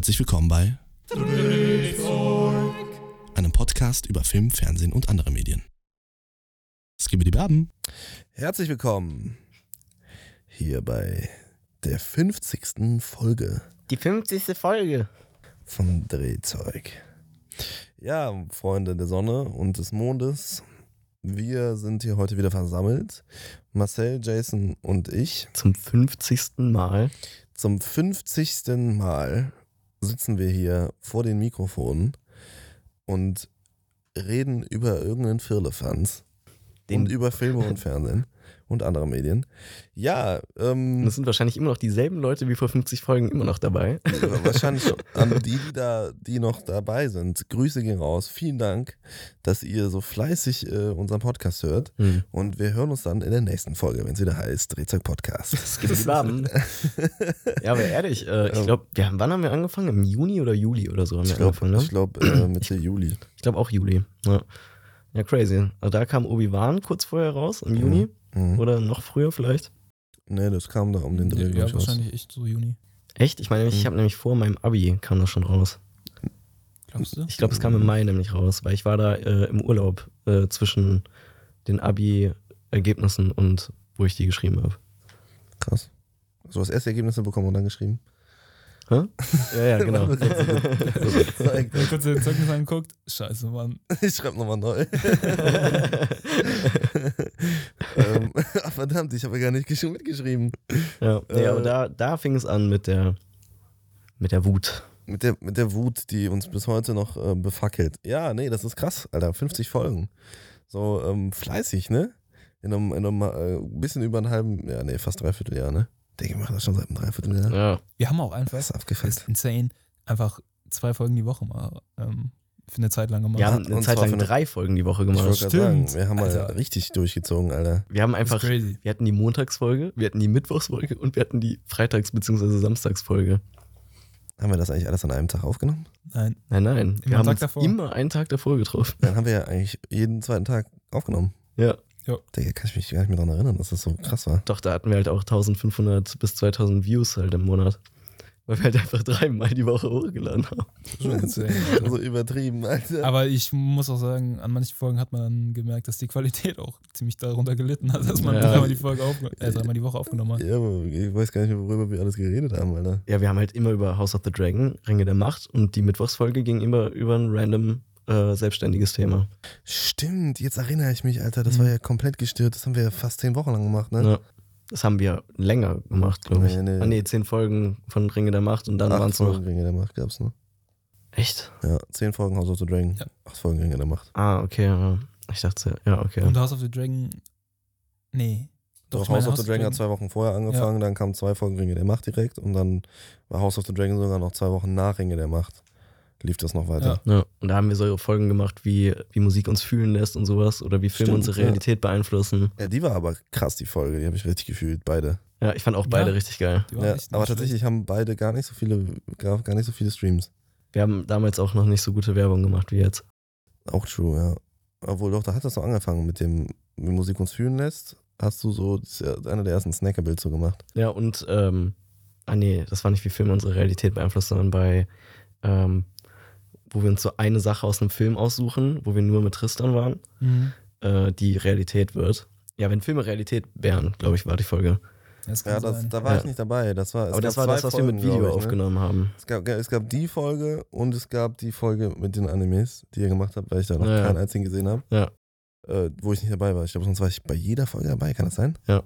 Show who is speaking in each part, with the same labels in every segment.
Speaker 1: Herzlich willkommen bei einem Podcast über Film, Fernsehen und andere Medien. Skibbe die Berben.
Speaker 2: Herzlich willkommen hier bei der 50. Folge
Speaker 3: Die 50. Folge.
Speaker 2: von Drehzeug. Ja, Freunde der Sonne und des Mondes, wir sind hier heute wieder versammelt. Marcel, Jason und ich.
Speaker 3: Zum 50. Mal.
Speaker 2: Zum 50. Mal sitzen wir hier vor den Mikrofonen und reden über irgendeinen Firlefanz.
Speaker 3: Den-
Speaker 2: und über Filme und Fernsehen und andere Medien. Ja, ähm,
Speaker 3: es sind wahrscheinlich immer noch dieselben Leute wie vor 50 Folgen immer noch dabei.
Speaker 2: wahrscheinlich an die, die da, die noch dabei sind. Grüße gehen raus. Vielen Dank, dass ihr so fleißig äh, unseren Podcast hört.
Speaker 3: Hm.
Speaker 2: Und wir hören uns dann in der nächsten Folge, wenn es wieder heißt Drehzeug Podcast.
Speaker 3: Es gibt Baben. ja, aber ehrlich, äh, ich glaube, wann haben wir angefangen? Im Juni oder Juli oder so haben wir
Speaker 2: Ich glaube
Speaker 3: angefangen, ne?
Speaker 2: ich glaub, äh, Mitte Juli.
Speaker 3: Ich glaube auch Juli. Ja. ja, crazy. Also da kam Obi-Wan kurz vorher raus, im Juni.
Speaker 2: Mhm.
Speaker 3: Oder noch früher vielleicht.
Speaker 2: Nee, das kam da um den Dreh.
Speaker 4: Ja,
Speaker 2: raus.
Speaker 4: wahrscheinlich echt so Juni.
Speaker 3: Echt? Ich meine, ich
Speaker 2: Mhm.
Speaker 3: habe nämlich vor meinem Abi kam das schon raus.
Speaker 4: Glaubst du?
Speaker 3: Ich glaube, es kam im Mai nämlich raus, weil ich war da äh, im Urlaub äh, zwischen den Abi-Ergebnissen und wo ich die geschrieben habe.
Speaker 2: Krass. So das erste Ergebnisse bekommen und dann geschrieben.
Speaker 3: Hä? Ja, ja, genau.
Speaker 4: Wenn kurz den Zeugnis angeguckt, scheiße, Mann.
Speaker 2: Ich schreibe nochmal neu. ähm, ach, verdammt, ich habe ja gar nicht gesch- mitgeschrieben.
Speaker 3: ja, nee,
Speaker 2: Äh.
Speaker 3: aber da, da fing es an mit der, mit der Wut.
Speaker 2: Mit der, mit der Wut, die uns bis heute noch äh, befackelt. Ja, nee, das ist krass, Alter. 50 Folgen. So ähm, fleißig, ne? In einem, in einem äh, bisschen über einem halben, ja, nee, fast dreiviertel Jahr, ne? Denke, ich mache das schon seit einem Dreivierteljahr.
Speaker 3: Ja,
Speaker 4: Wir haben auch einfach,
Speaker 2: Das ist
Speaker 4: ist insane, einfach zwei Folgen die Woche mal ähm, für eine Zeit lang gemacht.
Speaker 3: wir haben eine
Speaker 2: und
Speaker 3: Zeit
Speaker 2: zwar
Speaker 3: lang
Speaker 2: für eine-
Speaker 3: drei Folgen die Woche
Speaker 2: Ich
Speaker 3: gemacht.
Speaker 2: wollte gerade sagen,
Speaker 4: Stimmt,
Speaker 2: wir haben mal
Speaker 4: Alter.
Speaker 2: richtig durchgezogen, Alter.
Speaker 3: Wir haben einfach,
Speaker 4: crazy.
Speaker 3: wir hatten die Montagsfolge, wir hatten die Mittwochsfolge und wir hatten die Freitags- bzw. Samstagsfolge.
Speaker 2: Haben wir das eigentlich alles an einem Tag aufgenommen?
Speaker 4: Nein,
Speaker 3: Nein, nein,
Speaker 4: Immer
Speaker 3: wir haben
Speaker 4: Tag
Speaker 3: uns
Speaker 4: davor.
Speaker 3: immer einen Tag davor getroffen.
Speaker 2: Dann haben wir ja eigentlich jeden zweiten Tag aufgenommen.
Speaker 3: Ja,
Speaker 2: Digga, kann ich mich gar nicht mehr daran erinnern, dass das so krass war.
Speaker 3: doch, da hatten wir halt auch 1500 bis 2000 Views halt im Monat. Weil wir halt einfach dreimal die Woche hochgeladen haben.
Speaker 2: So übertrieben, Alter.
Speaker 4: Aber ich muss auch sagen, an manchen Folgen hat man dann gemerkt, dass die Qualität auch ziemlich darunter gelitten hat, dass man
Speaker 3: Ja.
Speaker 4: dreimal die Folge äh, dreimal die Woche aufgenommen hat.
Speaker 2: Ja, aber ich weiß gar nicht mehr, worüber wir alles geredet haben, Alter.
Speaker 3: Ja, wir haben halt immer über House of the Dragon, Ringe der Macht und die Mittwochsfolge ging immer über ein random äh, selbstständiges Thema.
Speaker 2: Stimmt, jetzt erinnere ich mich, Alter. Das
Speaker 4: Mhm.
Speaker 2: war ja komplett gestört. Das haben wir ja fast zehn Wochen lang gemacht, ne?
Speaker 3: Ja. Das haben wir länger gemacht, glaube ich.
Speaker 2: Nee, nee.
Speaker 3: Ah, nee, zehn Folgen von Ringe der Macht und dann waren es noch.
Speaker 2: Folgen Ringe der Macht gab's noch.
Speaker 3: Echt?
Speaker 2: Ja, zehn Folgen House of the Dragon.
Speaker 4: Ja.
Speaker 2: Acht Folgen Ringe der Macht.
Speaker 3: Ah, okay. ja. Ich dachte, ja, okay.
Speaker 4: Und House of the Dragon, nee.
Speaker 2: Doch, House of the Dragon hat zwei Wochen vorher angefangen, dann kamen zwei Folgen Ringe der Macht direkt und dann war House of the Dragon sogar noch zwei Wochen nach Ringe der Macht. Lief das noch weiter.
Speaker 3: Ja, und da haben wir so Folgen gemacht, wie, wie Musik uns fühlen lässt und sowas oder wie Filme
Speaker 2: Stimmt,
Speaker 3: unsere
Speaker 2: ja.
Speaker 3: Realität beeinflussen.
Speaker 2: Ja, die war aber krass, die Folge. Die habe ich richtig gefühlt, beide.
Speaker 3: Ja, ich fand auch beide
Speaker 4: Ja.
Speaker 3: richtig geil.
Speaker 2: Ja, aber tatsächlich haben beide gar nicht so viele, gar, gar nicht so viele Streams.
Speaker 3: Wir haben damals auch noch nicht so gute Werbung gemacht wie jetzt.
Speaker 2: Auch true, ja. Obwohl doch, da hat das so angefangen mit dem, wie Musik uns fühlen lässt. Hast du so, das ist ja einer der ersten Snackables so gemacht.
Speaker 3: Ja, und, ähm, ah nee, das war nicht wie Filme unsere Realität beeinflusst, sondern bei, ähm, wo wir uns so eine Sache aus einem Film aussuchen, wo wir nur mit Tristan waren,
Speaker 4: Mhm.
Speaker 3: äh, die Realität wird. Ja, wenn Filme Realität wären, glaube ich, war die Folge.
Speaker 4: Das
Speaker 2: Ja, das, da war
Speaker 3: Ja.
Speaker 2: ich nicht dabei. Das war, es
Speaker 3: Aber das war das, was wir mit
Speaker 2: Folgen,
Speaker 3: Video
Speaker 2: ich, ne?
Speaker 3: aufgenommen haben.
Speaker 2: Es gab, es gab die Folge und es gab die Folge mit den Animes, die ihr gemacht habt, weil ich da noch
Speaker 3: Ja, ja.
Speaker 2: keinen einzigen gesehen habe.
Speaker 3: Ja.
Speaker 2: Äh, wo ich nicht dabei war. Ich glaube, sonst war ich bei jeder Folge dabei. Kann das sein?
Speaker 3: Ja.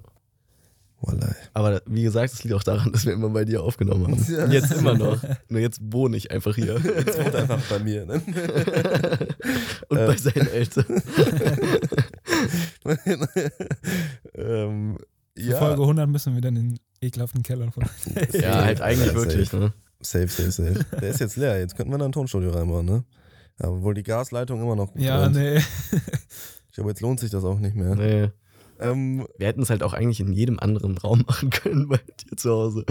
Speaker 2: Wallah.
Speaker 3: Aber wie gesagt, es liegt auch daran, dass wir immer bei dir aufgenommen haben.
Speaker 2: Ja.
Speaker 3: Jetzt immer noch. Nur jetzt wohne ich einfach hier.
Speaker 2: Jetzt wohnt einfach bei mir. Ne?
Speaker 3: Und
Speaker 2: Äh.
Speaker 3: bei seinen Eltern.
Speaker 2: ähm, ja,
Speaker 4: Folge 100 müssen wir dann in den ekelhaften Kellern von.
Speaker 3: Ja, halt eigentlich
Speaker 2: Ja,
Speaker 3: wirklich,
Speaker 2: safe.
Speaker 3: ne?
Speaker 2: Safe, safe, safe. Der ist jetzt leer. Jetzt könnten wir da ein Tonstudio reinbauen, ne? Aber wohl die Gasleitung immer noch
Speaker 4: ja,
Speaker 2: brennt.
Speaker 4: nee.
Speaker 2: Ich glaube, jetzt lohnt sich das auch nicht mehr.
Speaker 3: Nee.
Speaker 2: Ähm,
Speaker 3: Wir hätten es halt auch eigentlich in jedem anderen Raum machen können bei dir zu Hause.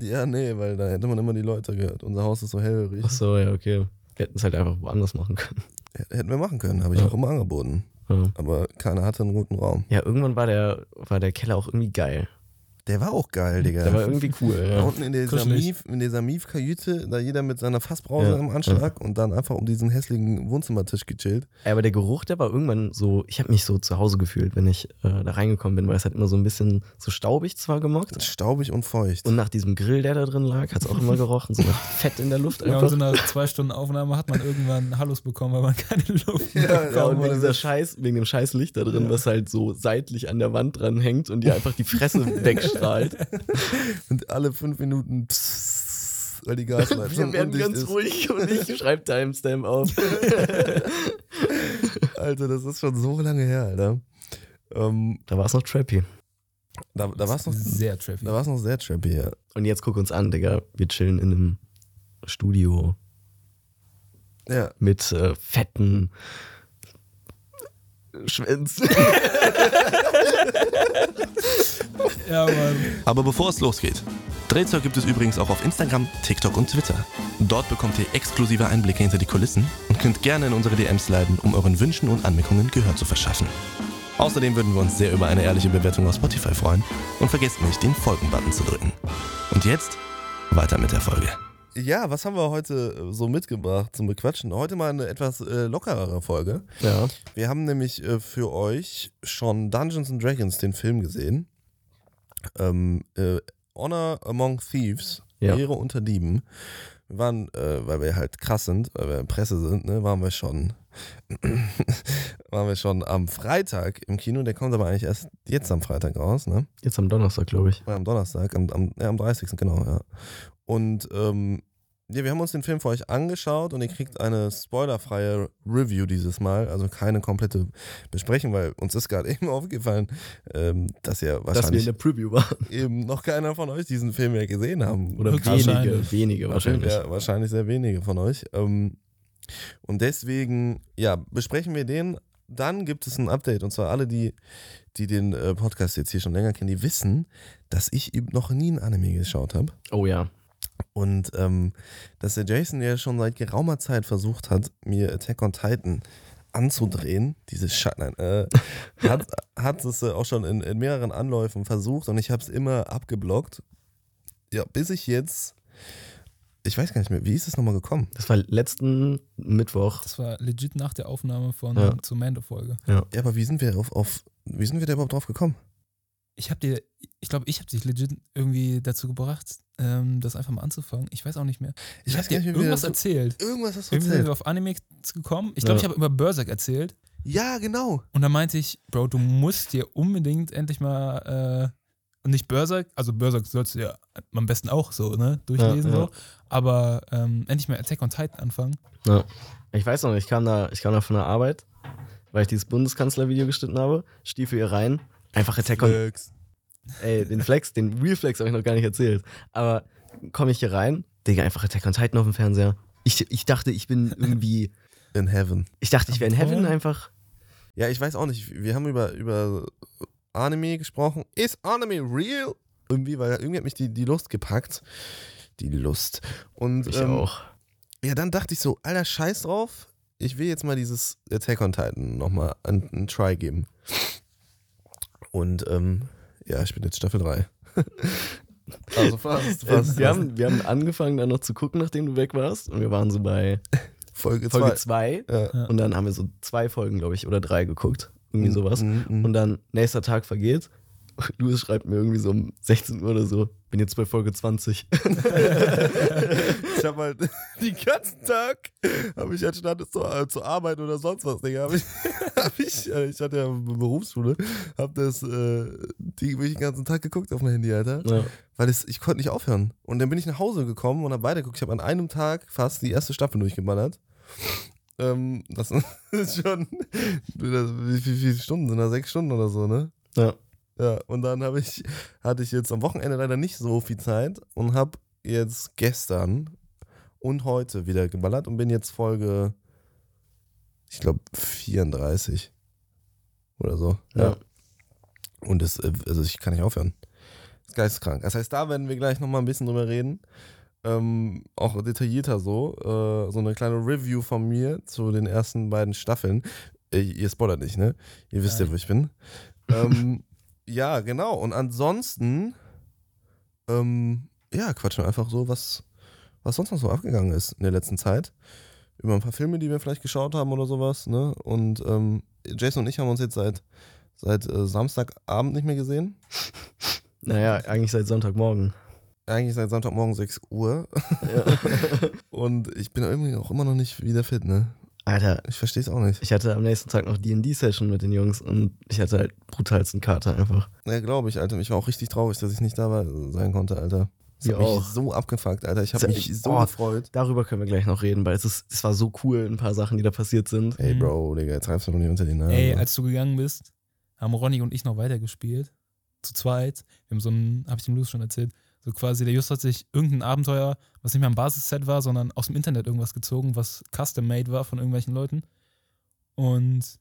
Speaker 2: ja, nee, weil da hätte man immer die Leute gehört. Unser Haus ist so hellhörig.
Speaker 3: Ach so, ja, okay. Wir hätten es halt einfach woanders machen können.
Speaker 2: Hätten wir machen können, habe ich
Speaker 3: Ja.
Speaker 2: auch immer angeboten.
Speaker 3: Ja.
Speaker 2: Aber keiner hatte einen guten Raum.
Speaker 3: Ja, irgendwann war der, war der Keller auch irgendwie geil.
Speaker 2: Der war auch geil, Digga.
Speaker 3: Der war irgendwie cool.
Speaker 2: da
Speaker 3: Ja.
Speaker 2: unten in dieser,
Speaker 4: Kuschelig.
Speaker 2: Mief, in dieser Mief-Kajüte, da jeder mit seiner Fassbrause
Speaker 3: Ja,
Speaker 2: am Anschlag und dann einfach um diesen hässlichen Wohnzimmertisch gechillt.
Speaker 3: Aber der Geruch, der war irgendwann so, ich habe mich so zu Hause gefühlt, wenn ich äh, da reingekommen bin, weil es hat immer so ein bisschen so staubig zwar gemockt.
Speaker 2: Staubig und feucht.
Speaker 3: Und nach diesem Grill, der da drin lag, hat es auch immer gerochen, so nach Fett in der Luft
Speaker 4: Ja, und
Speaker 3: einfach.
Speaker 4: so nach zwei Stunden Aufnahme hat man irgendwann Hallos bekommen, weil man keine Luft
Speaker 2: Ja,
Speaker 4: mehr
Speaker 3: Ja, und wegen, dieser Scheiß, wegen dem scheiß Licht da drin, was halt so seitlich an der Wand dran hängt und dir einfach die Fresse wegstrahlt.
Speaker 2: Und alle fünf Minuten pssst, weil die Gasleitung
Speaker 3: Wir werden ganz
Speaker 2: ist.
Speaker 3: ruhig und ich schreibe Timestamp auf.
Speaker 2: Alter, das ist schon so lange her, Alter. Ähm,
Speaker 3: Da war es noch trappy.
Speaker 2: da da war es noch,
Speaker 4: sehr trappy.
Speaker 2: da war's noch sehr trappy, ja.
Speaker 3: Und jetzt guck uns an, Digga. Wir chillen in einem Studio
Speaker 2: Ja,
Speaker 3: mit äh, fetten Schwänzen.
Speaker 4: Ja, Mann.
Speaker 1: Aber bevor es losgeht, Drehzeug gibt es übrigens auch auf Instagram, TikTok und Twitter. Dort bekommt ihr exklusive Einblicke hinter die Kulissen und könnt gerne in unsere DMs leiten, um euren Wünschen und Anmerkungen Gehör zu verschaffen. Außerdem würden wir uns sehr über eine ehrliche Bewertung auf Spotify freuen und vergesst nicht, den Folgen-Button zu drücken. Und jetzt weiter mit der Folge.
Speaker 2: Ja, was haben wir heute äh, so mitgebracht zum Bequatschen? Heute mal eine etwas äh, lockerere Folge.
Speaker 3: ja.
Speaker 2: Wir haben nämlich äh, für euch schon Dungeons and Dragons, den Film, gesehen. Ähm, äh, Honor Among Thieves,
Speaker 3: Ja.
Speaker 2: Ehre unter Dieben. Wir waren, äh, weil wir halt krass sind, weil wir Presse sind, ne, waren wir schon, waren wir schon am Freitag im Kino. Der kommt aber eigentlich erst jetzt am Freitag raus, ne?
Speaker 3: Jetzt am Donnerstag, glaube ich.
Speaker 2: Oder am Donnerstag, am, am, ja, am 30. genau, ja. Und ähm, ja, wir haben uns den Film für euch angeschaut und ihr kriegt eine spoilerfreie Review dieses Mal, also keine komplette Besprechung, weil uns ist gerade eben aufgefallen, ähm, dass ja
Speaker 3: Dass wir in
Speaker 2: wahrscheinlich
Speaker 3: der Preview waren.
Speaker 2: eben noch keiner von euch diesen Film ja gesehen haben.
Speaker 3: Oder
Speaker 4: Wahrscheinlich.
Speaker 3: wenige, wenige wahrscheinlich.
Speaker 2: Ja, wahrscheinlich sehr wenige von euch. Ähm, und deswegen, ja, besprechen wir den. Dann gibt es ein Update. Und zwar alle, die, die den äh, Podcast jetzt hier schon länger kennen, die wissen, dass ich eben noch nie ein Anime geschaut habe.
Speaker 3: Oh ja.
Speaker 2: Und ähm, dass der Jason ja schon seit geraumer Zeit versucht hat, mir Attack on Titan anzudrehen, diese Scha nein, äh, hat, hat es äh, auch schon in, in mehreren Anläufen versucht und ich habe es immer abgeblockt. Ja, bis ich jetzt, ich weiß gar nicht mehr, wie ist es nochmal gekommen?
Speaker 3: Das war letzten Mittwoch.
Speaker 4: Das war legit nach der Aufnahme von
Speaker 3: Ja.
Speaker 4: zur Mando-Folge.
Speaker 2: Ja, aber wie sind wir auf, auf wie sind wir da überhaupt drauf gekommen?
Speaker 4: Ich habe dir, ich glaube, ich habe dich legit irgendwie dazu gebracht, ähm, das einfach mal anzufangen. Ich weiß auch nicht mehr. Ich, habe dir irgendwas erzählt.
Speaker 2: Irgendwas hast du
Speaker 4: Irgendwie sind
Speaker 2: erzählt.
Speaker 4: wir auf Anime gekommen. Ich glaube,
Speaker 3: Ja.
Speaker 4: ich habe über Berserk erzählt.
Speaker 2: Ja, genau.
Speaker 4: Und dann meinte ich, Bro, du musst dir unbedingt endlich mal, äh, nicht Berserk, also Berserk sollst du ja am besten auch so, ne, durchlesen
Speaker 3: Ja, ja.
Speaker 4: so, aber ähm, endlich mal Attack on Titan anfangen.
Speaker 3: Ja. Ich weiß noch, ich kam da, ich kam da von der Arbeit, weil ich dieses Bundeskanzler-Video geschnitten habe, Stiefel hier rein, einfach Attack on,
Speaker 2: Flex.
Speaker 3: ey, den Flex, den Real Flex habe ich noch gar nicht erzählt. Aber komme ich hier rein, Digga, einfach Attack on Titan auf dem Fernseher. Ich, ich dachte, ich bin irgendwie,
Speaker 2: In Heaven.
Speaker 3: ich dachte, ich wäre in Heaven einfach.
Speaker 2: Ja, ich weiß auch nicht. Wir haben über, über Anime gesprochen. Ist Anime real? Irgendwie, weil irgendwie hat mich die, die Lust gepackt. Die Lust. Und
Speaker 3: Ich
Speaker 2: ähm,
Speaker 3: auch.
Speaker 2: ja, dann dachte ich so, alter Scheiß drauf. Ich will jetzt mal dieses Attack on Titan nochmal einen, einen Try geben. Und ähm, ja, ich bin jetzt Staffel 3. also fast, fast.
Speaker 3: wir, haben, wir haben angefangen dann noch zu gucken, nachdem du weg warst. Und wir waren so bei
Speaker 2: Folge
Speaker 3: Folge
Speaker 2: 2.
Speaker 3: 2.
Speaker 2: Ja.
Speaker 3: Und dann haben wir so zwei Folgen, glaube ich, oder drei geguckt. Irgendwie sowas.
Speaker 2: Mhm, mhm.
Speaker 3: Und dann nächster Tag vergeht. Louis schreibt mir irgendwie so um 16 Uhr oder so, bin jetzt bei Folge 20.
Speaker 2: Ich habe halt den ganzen Tag, habe ich anstatt zu, äh, zu arbeiten oder sonst was, Digga, habe ich, hab ich, äh, ich hatte ja eine Berufsschule, habe das äh, die, wirklich den ganzen Tag geguckt auf mein Handy, Alter,
Speaker 3: Ja.
Speaker 2: weil es, ich konnte nicht aufhören. Und dann bin ich nach Hause gekommen und habe weitergeguckt. Ich habe an einem Tag fast die erste Staffel durchgeballert. Ähm, das ist schon, wie viele Stunden sind da? Sechs Stunden oder so, ne?
Speaker 3: Ja.
Speaker 2: Ja, und dann habe ich, hatte ich jetzt am Wochenende leider nicht so viel Zeit und habe jetzt gestern und heute wieder geballert und bin jetzt Folge, ich glaube, 34 oder so.
Speaker 3: Ja.
Speaker 2: Und das, äh, also ich kann nicht aufhören. Das ist geisteskrank. Das heißt, da werden wir gleich nochmal ein bisschen drüber reden. Ähm, auch detaillierter so. Äh, so eine kleine Review von mir zu den ersten beiden Staffeln. Äh, ihr spoilert nicht, ne? Ihr wisst ja,
Speaker 4: Nein.
Speaker 2: wo ich bin. ähm, ja, genau. Und ansonsten ähm, ja, quatschen einfach so, was, was sonst noch so abgegangen ist in der letzten Zeit. Über ein paar Filme, die wir vielleicht geschaut haben oder sowas, ne? Und ähm, Jason und ich haben uns jetzt seit, seit äh, Samstagabend nicht mehr gesehen.
Speaker 3: Naja, eigentlich seit Sonntagmorgen.
Speaker 2: Eigentlich seit Sonntagmorgen 6 Uhr. Und ich bin irgendwie auch immer noch nicht wieder fit, ne?
Speaker 3: Alter,
Speaker 2: Ich verstehe es auch nicht.
Speaker 3: ich hatte am nächsten Tag noch D&D-Session mit den Jungs und ich hatte halt brutalsten Kater einfach.
Speaker 2: Ja, glaube ich, Alter. Ich war auch richtig traurig, dass ich nicht da war, sein konnte, Alter. Das
Speaker 3: Wir
Speaker 2: hat mich so abgefuckt, Alter. Ich habe
Speaker 3: ja
Speaker 2: mich
Speaker 3: echt-
Speaker 2: so
Speaker 3: oh.
Speaker 2: gefreut.
Speaker 3: Darüber können wir gleich noch reden, weil es, ist, es war so cool, ein paar Sachen, die da passiert sind.
Speaker 2: Ey,
Speaker 4: Mhm.
Speaker 2: Bro, Digga, jetzt reibst du doch nicht unter die Nase.
Speaker 4: Ey, als du gegangen bist, haben Ronny und ich noch weitergespielt. Zu zweit. Wir haben so ein, habe ich dem Luis schon erzählt, so quasi, der Just hat sich irgendein Abenteuer, was nicht mehr ein Basisset war, sondern aus dem Internet irgendwas gezogen, was custom-made war von irgendwelchen Leuten. Und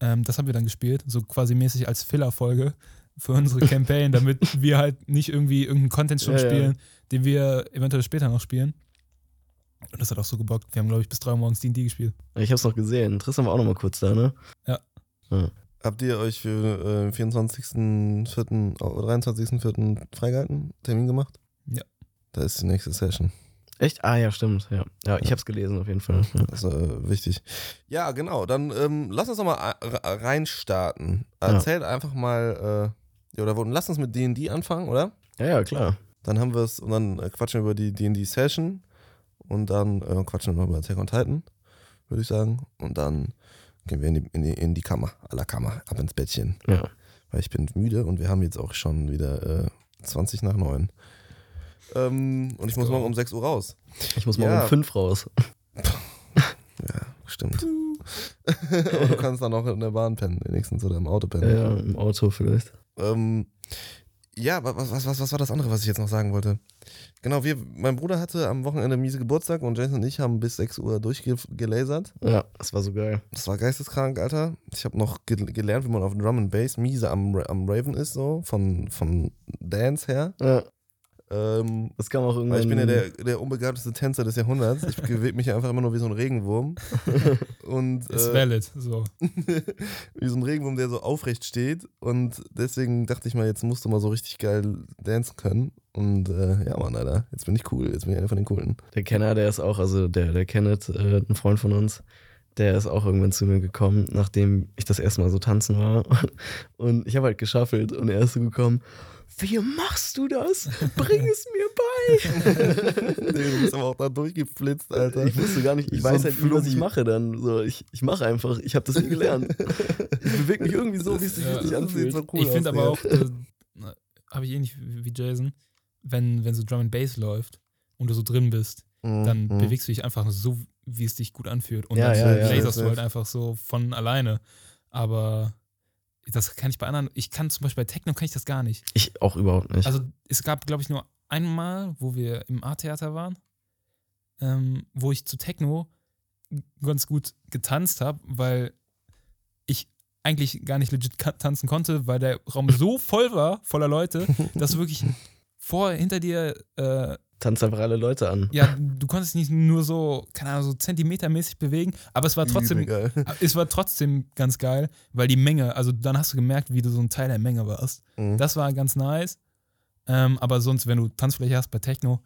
Speaker 4: ähm, das haben wir dann gespielt, so quasi mäßig als Filler-Folge für unsere Campaign, damit wir halt nicht irgendwie irgendeinen Content schon
Speaker 3: Ja, ja.
Speaker 4: spielen, den wir eventuell später noch spielen. Und das hat auch so gebockt. Wir haben, glaube ich, bis drei Uhr morgens D&D gespielt.
Speaker 3: Ich hab's noch gesehen. Tristan war auch noch mal kurz da, ne?
Speaker 2: Habt ihr euch für äh, 24.04. oder 23.04. freigehalten? Termin gemacht?
Speaker 4: Ja.
Speaker 2: Da ist die nächste Session.
Speaker 3: Echt? Ah, ja, stimmt. Ja, ja ich hab's gelesen auf jeden Fall. Ja.
Speaker 2: Das ist äh, wichtig. Ja, genau. Dann ähm, lass uns doch mal a- reinstarten. Erzählt einfach mal, äh, ja, oder lass uns mit D&D anfangen, oder?
Speaker 3: ja, ja, klar.
Speaker 2: Dann haben wir es und dann äh, quatschen wir über die D&D-Session und dann äh, quatschen wir noch über Attack on Titan, würde ich sagen. Und dann gehen wir in die, in die, in die Kammer, la Kammer, ab ins Bettchen.
Speaker 3: Ja.
Speaker 2: Weil ich bin müde und wir haben jetzt auch schon wieder äh, 20 nach 9. Ähm, und ich muss morgen um 6 Uhr raus.
Speaker 3: Ich muss morgen
Speaker 2: Ja.
Speaker 3: um fünf raus.
Speaker 2: Ja, stimmt. Du kannst dann auch in der Bahn pennen, wenigstens oder im Auto pennen.
Speaker 3: Ja, im Auto vielleicht.
Speaker 2: Ähm, ja, wa- was, was, was, was war das andere, was ich jetzt noch sagen wollte? Genau, wir, mein Bruder hatte am Wochenende miese Geburtstag und Jason und ich haben bis 6 Uhr durchgelasert.
Speaker 3: Ja, das war so geil.
Speaker 2: Das war geisteskrank, Alter. Ich habe noch ge gelernt, wie man auf Drum and Bass miese am, am Raven ist, so, von, von Dance her.
Speaker 3: Ja,
Speaker 2: Ähm,
Speaker 3: das kam auch irgendwann.
Speaker 2: weil ich bin ja der, der unbegabteste Tänzer des Jahrhunderts. Ich bewege mich einfach immer nur wie so ein Regenwurm. Und
Speaker 4: Ist
Speaker 2: äh,
Speaker 4: valid. So.
Speaker 2: wie so ein Regenwurm, der so aufrecht steht. Und deswegen dachte ich mal, jetzt musst du mal so richtig geil dancen können. Und äh, ja, Mann, Alter, jetzt bin ich cool. Jetzt bin ich einer von den Coolen.
Speaker 3: Der Kenner, der ist auch, also der, der Kenneth, äh, ein Freund von uns, der ist auch irgendwann zu mir gekommen, nachdem ich das erste Mal so tanzen war. Und ich habe halt geschaffelt und er ist so gekommen, wie machst du das? Bring es mir bei.
Speaker 2: nee, du bist aber auch da durchgeflitzt, Alter.
Speaker 3: Ich wusste gar nicht, ich
Speaker 2: Wie so
Speaker 3: weiß halt nie, was ich mache dann. So, ich ich mache einfach, ich habe das nie gelernt. Ich bewege mich irgendwie so, wie es sich
Speaker 4: Ja.
Speaker 3: richtig anfühlt.
Speaker 2: so cool
Speaker 4: ich finde aber auch, äh, habe ich ähnlich wie Jason, wenn, wenn so Drum and Bass läuft und du so drin bist, dann
Speaker 2: Mhm.
Speaker 4: bewegst du dich einfach so, wie es dich gut anfühlt. Und
Speaker 3: Ja,
Speaker 4: dann
Speaker 3: ja, ja.
Speaker 4: laserst du halt einfach so von alleine. Aber das kann ich bei anderen, ich kann zum Beispiel bei Techno kann ich das gar nicht.
Speaker 3: Ich auch überhaupt nicht.
Speaker 4: Also es gab, glaube ich, nur einmal, wo wir im A-Theater waren, ähm, wo ich zu Techno ganz gut getanzt habe, weil ich eigentlich gar nicht legit tanzen konnte, weil der Raum so voll war, voller Leute, dass du wirklich vor, hinter dir, äh,
Speaker 3: Tanzt einfach alle Leute an.
Speaker 4: ja, du konntest nicht nur so, keine Ahnung, so zentimetermäßig bewegen, aber es war trotzdem, es war trotzdem ganz geil, weil die Menge, also dann hast du gemerkt, wie du so ein Teil der Menge warst.
Speaker 2: Mhm.
Speaker 4: Das war ganz nice. Ähm, aber sonst, wenn du Tanzfläche hast bei Techno,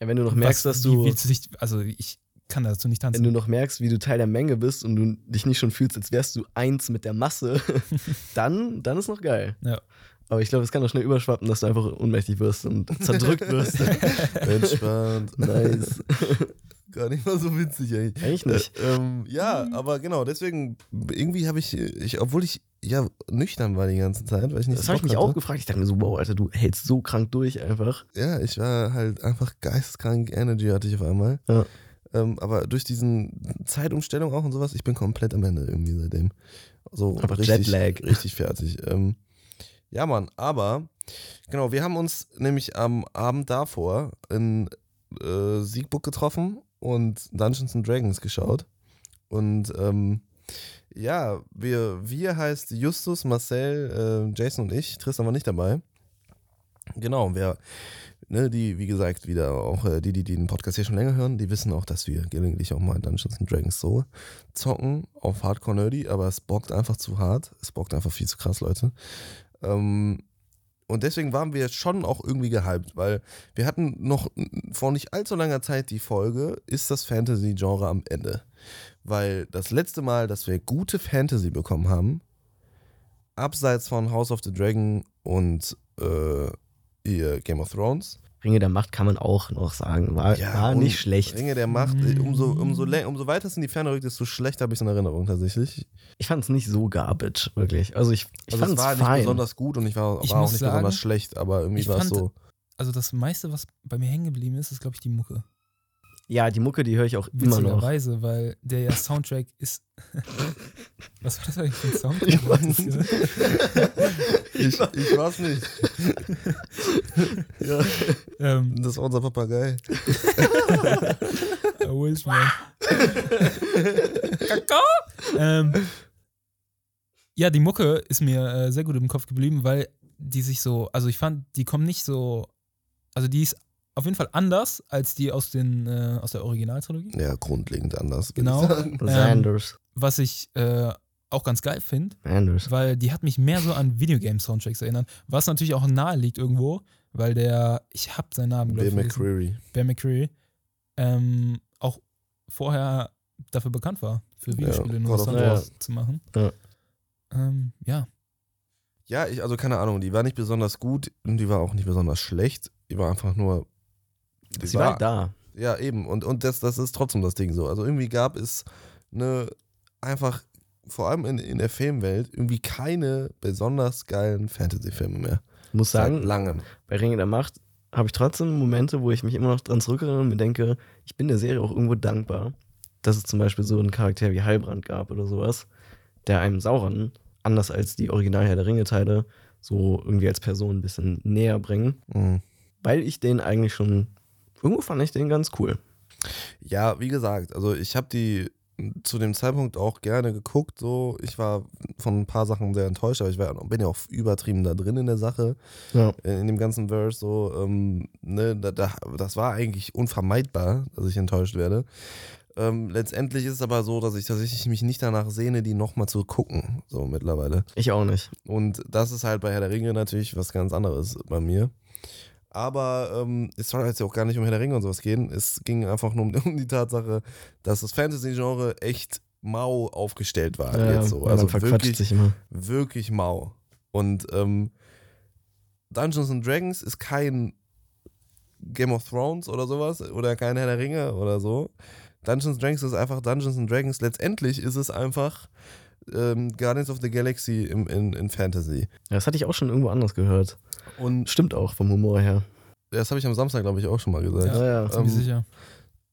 Speaker 3: Ja, wenn du noch merkst,
Speaker 4: was-
Speaker 3: dass
Speaker 4: wie
Speaker 3: du,
Speaker 4: du dich, also ich kann dazu nicht
Speaker 3: wenn
Speaker 4: tanzen.
Speaker 3: du noch merkst, wie du Teil der Menge bist und du dich nicht schon fühlst, als wärst du eins mit der Masse, dann, dann ist noch geil.
Speaker 4: Ja.
Speaker 3: Aber ich glaube, es kann auch schnell überschwappen, dass du einfach ohnmächtig wirst und zerdrückt wirst.
Speaker 2: Entspannt.
Speaker 3: nice.
Speaker 2: Gar nicht mal so witzig eigentlich.
Speaker 3: Eigentlich nicht.
Speaker 2: Äh, ähm, ja, aber genau, deswegen, irgendwie habe ich, ich, obwohl ich ja nüchtern war die ganze Zeit, weil ich nicht
Speaker 3: Das
Speaker 2: so
Speaker 3: habe ich mich
Speaker 2: hatte.
Speaker 3: auch gefragt. Ich dachte mir so, wow, Alter, du hältst so krank durch einfach.
Speaker 2: Ja, ich war halt einfach geisteskrank Energy hatte ich auf einmal.
Speaker 3: Ja.
Speaker 2: Ähm, aber durch diesen Zeitumstellung auch und sowas, ich bin komplett am Ende irgendwie seitdem. So
Speaker 3: Aber
Speaker 2: richtig,
Speaker 3: Jetlag.
Speaker 2: richtig fertig. Ähm, ja, Mann, aber genau, wir haben uns nämlich am Abend davor in äh, Siegburg getroffen und Dungeons and Dragons geschaut. Und ähm, ja, wir, wir heißt Justus, Marcel, äh, Jason und ich. Tristan war nicht dabei. Genau, wir, ne, die, wie gesagt, wieder auch äh, die, die, die den Podcast hier schon länger hören, die wissen auch, dass wir gelegentlich auch mal Dungeons and Dragons so zocken auf Hardcore Nerdy, aber es bockt einfach zu hart. Es bockt einfach viel zu krass, Leute. Ähm, Und deswegen waren wir schon auch irgendwie gehypt, weil wir hatten noch vor nicht allzu langer Zeit die Folge, ist das Fantasy-Genre am Ende? Weil das letzte Mal, dass wir gute Fantasy bekommen haben, abseits von House of the Dragon und äh, Game of Thrones,
Speaker 3: Ringe der Macht kann man auch noch sagen. War, war
Speaker 2: und
Speaker 3: nicht schlecht.
Speaker 2: Ringe der Macht, äh, umso, umso, lä- umso weiter es in die Ferne rückt, desto schlechter habe ich es in Erinnerung tatsächlich.
Speaker 3: Ich fand es nicht so garbage, wirklich. Also ich, ich
Speaker 2: Also
Speaker 3: fand
Speaker 2: es
Speaker 3: es
Speaker 2: war nicht
Speaker 3: fein.
Speaker 2: besonders gut und ich war,
Speaker 4: Ich
Speaker 2: war auch nicht
Speaker 4: sagen,
Speaker 2: besonders schlecht, aber irgendwie war es so.
Speaker 4: Also das meiste, was bei mir hängen geblieben ist, ist, glaube ich, die Mucke.
Speaker 3: Ja, die Mucke, die höre ich auch immer noch.
Speaker 4: Witzigerweise, weil der ja Soundtrack ist. was war das eigentlich für ein Soundtrack?
Speaker 3: Ich weiß
Speaker 2: Ich, ich war's nicht.
Speaker 3: Ja.
Speaker 4: ähm,
Speaker 2: Das war unser Papagei.
Speaker 4: I wish, man. Kakao! ähm, ja, die Mucke ist mir äh, sehr gut im Kopf geblieben, weil die sich so, also ich fand, die kommen nicht so, also die ist auf jeden Fall anders als die aus, den, äh, aus der Originaltrilogie.
Speaker 2: Ja, grundlegend anders.
Speaker 4: Genau.
Speaker 2: Ich.
Speaker 3: Sanders.
Speaker 4: Was ich äh, auch ganz geil finde, weil die hat mich mehr so an Videogame-Soundtracks erinnert, was natürlich auch nahe liegt irgendwo, weil der, ich hab seinen Namen, glaube ich, vergessen.
Speaker 2: McCreary.
Speaker 4: Bear McCreary, ähm, auch vorher dafür bekannt war, für Videospiele nur
Speaker 2: God of
Speaker 4: Soundtracks
Speaker 3: War.
Speaker 4: zu machen.
Speaker 3: Ja.
Speaker 4: Ähm, ja.
Speaker 2: Ja, ich, also keine Ahnung, die war nicht besonders gut und die war auch nicht besonders schlecht. Die war einfach nur.
Speaker 3: Sie war halt da.
Speaker 2: Ja, eben. Und, und das, das ist trotzdem das Ding so. Also irgendwie gab es eine einfach, vor allem in, in der Filmwelt, irgendwie keine besonders geilen Fantasy-Filme mehr.
Speaker 3: Ich muss
Speaker 2: Seit
Speaker 3: sagen,
Speaker 2: langem.
Speaker 3: bei Ringe der Macht habe ich trotzdem Momente, wo ich mich immer noch dran zurückerinnere und mir denke, ich bin der Serie auch irgendwo dankbar, dass es zum Beispiel so einen Charakter wie Heilbrand gab oder sowas, der einem Sauron, anders als die Original Herr der Ringe-Teile, so irgendwie als Person ein bisschen näher bringen,
Speaker 2: Mhm.
Speaker 3: weil ich den eigentlich schon, irgendwo fand ich den ganz cool.
Speaker 2: Ja, wie gesagt, also ich habe die zu dem Zeitpunkt auch gerne geguckt. So, ich war von ein paar Sachen sehr enttäuscht, aber ich war, bin ja auch übertrieben da drin in der Sache,
Speaker 3: Ja.
Speaker 2: in dem ganzen Verse. So, ähm, ne, da, da, das war eigentlich unvermeidbar, dass ich enttäuscht werde. Ähm, letztendlich ist es aber so, dass ich tatsächlich mich nicht danach sehne, die nochmal zu gucken, so mittlerweile.
Speaker 3: Ich auch nicht.
Speaker 2: Und das ist halt bei Herr der Ringe natürlich was ganz anderes bei mir. Aber ähm, es soll jetzt ja auch gar nicht um Herr der Ringe und sowas gehen. Es ging einfach nur um, um die Tatsache, dass das Fantasy-Genre echt mau aufgestellt war.
Speaker 3: Ja,
Speaker 2: jetzt so. Also wirklich,
Speaker 3: sich immer.
Speaker 2: wirklich mau. Und ähm, Dungeons and Dragons ist kein Game of Thrones oder sowas oder kein Herr der Ringe oder so. Dungeons and Dragons ist einfach Dungeons and Dragons. Letztendlich ist es einfach ähm, Guardians of the Galaxy im, in, in Fantasy.
Speaker 3: Ja, das hatte ich auch schon irgendwo anders gehört.
Speaker 2: Und
Speaker 3: Stimmt auch vom Humor her.
Speaker 2: das habe ich am Samstag, glaube ich, auch schon mal gesagt.
Speaker 3: Ja, ja.
Speaker 4: Ziemlich
Speaker 2: Ähm,
Speaker 4: sicher.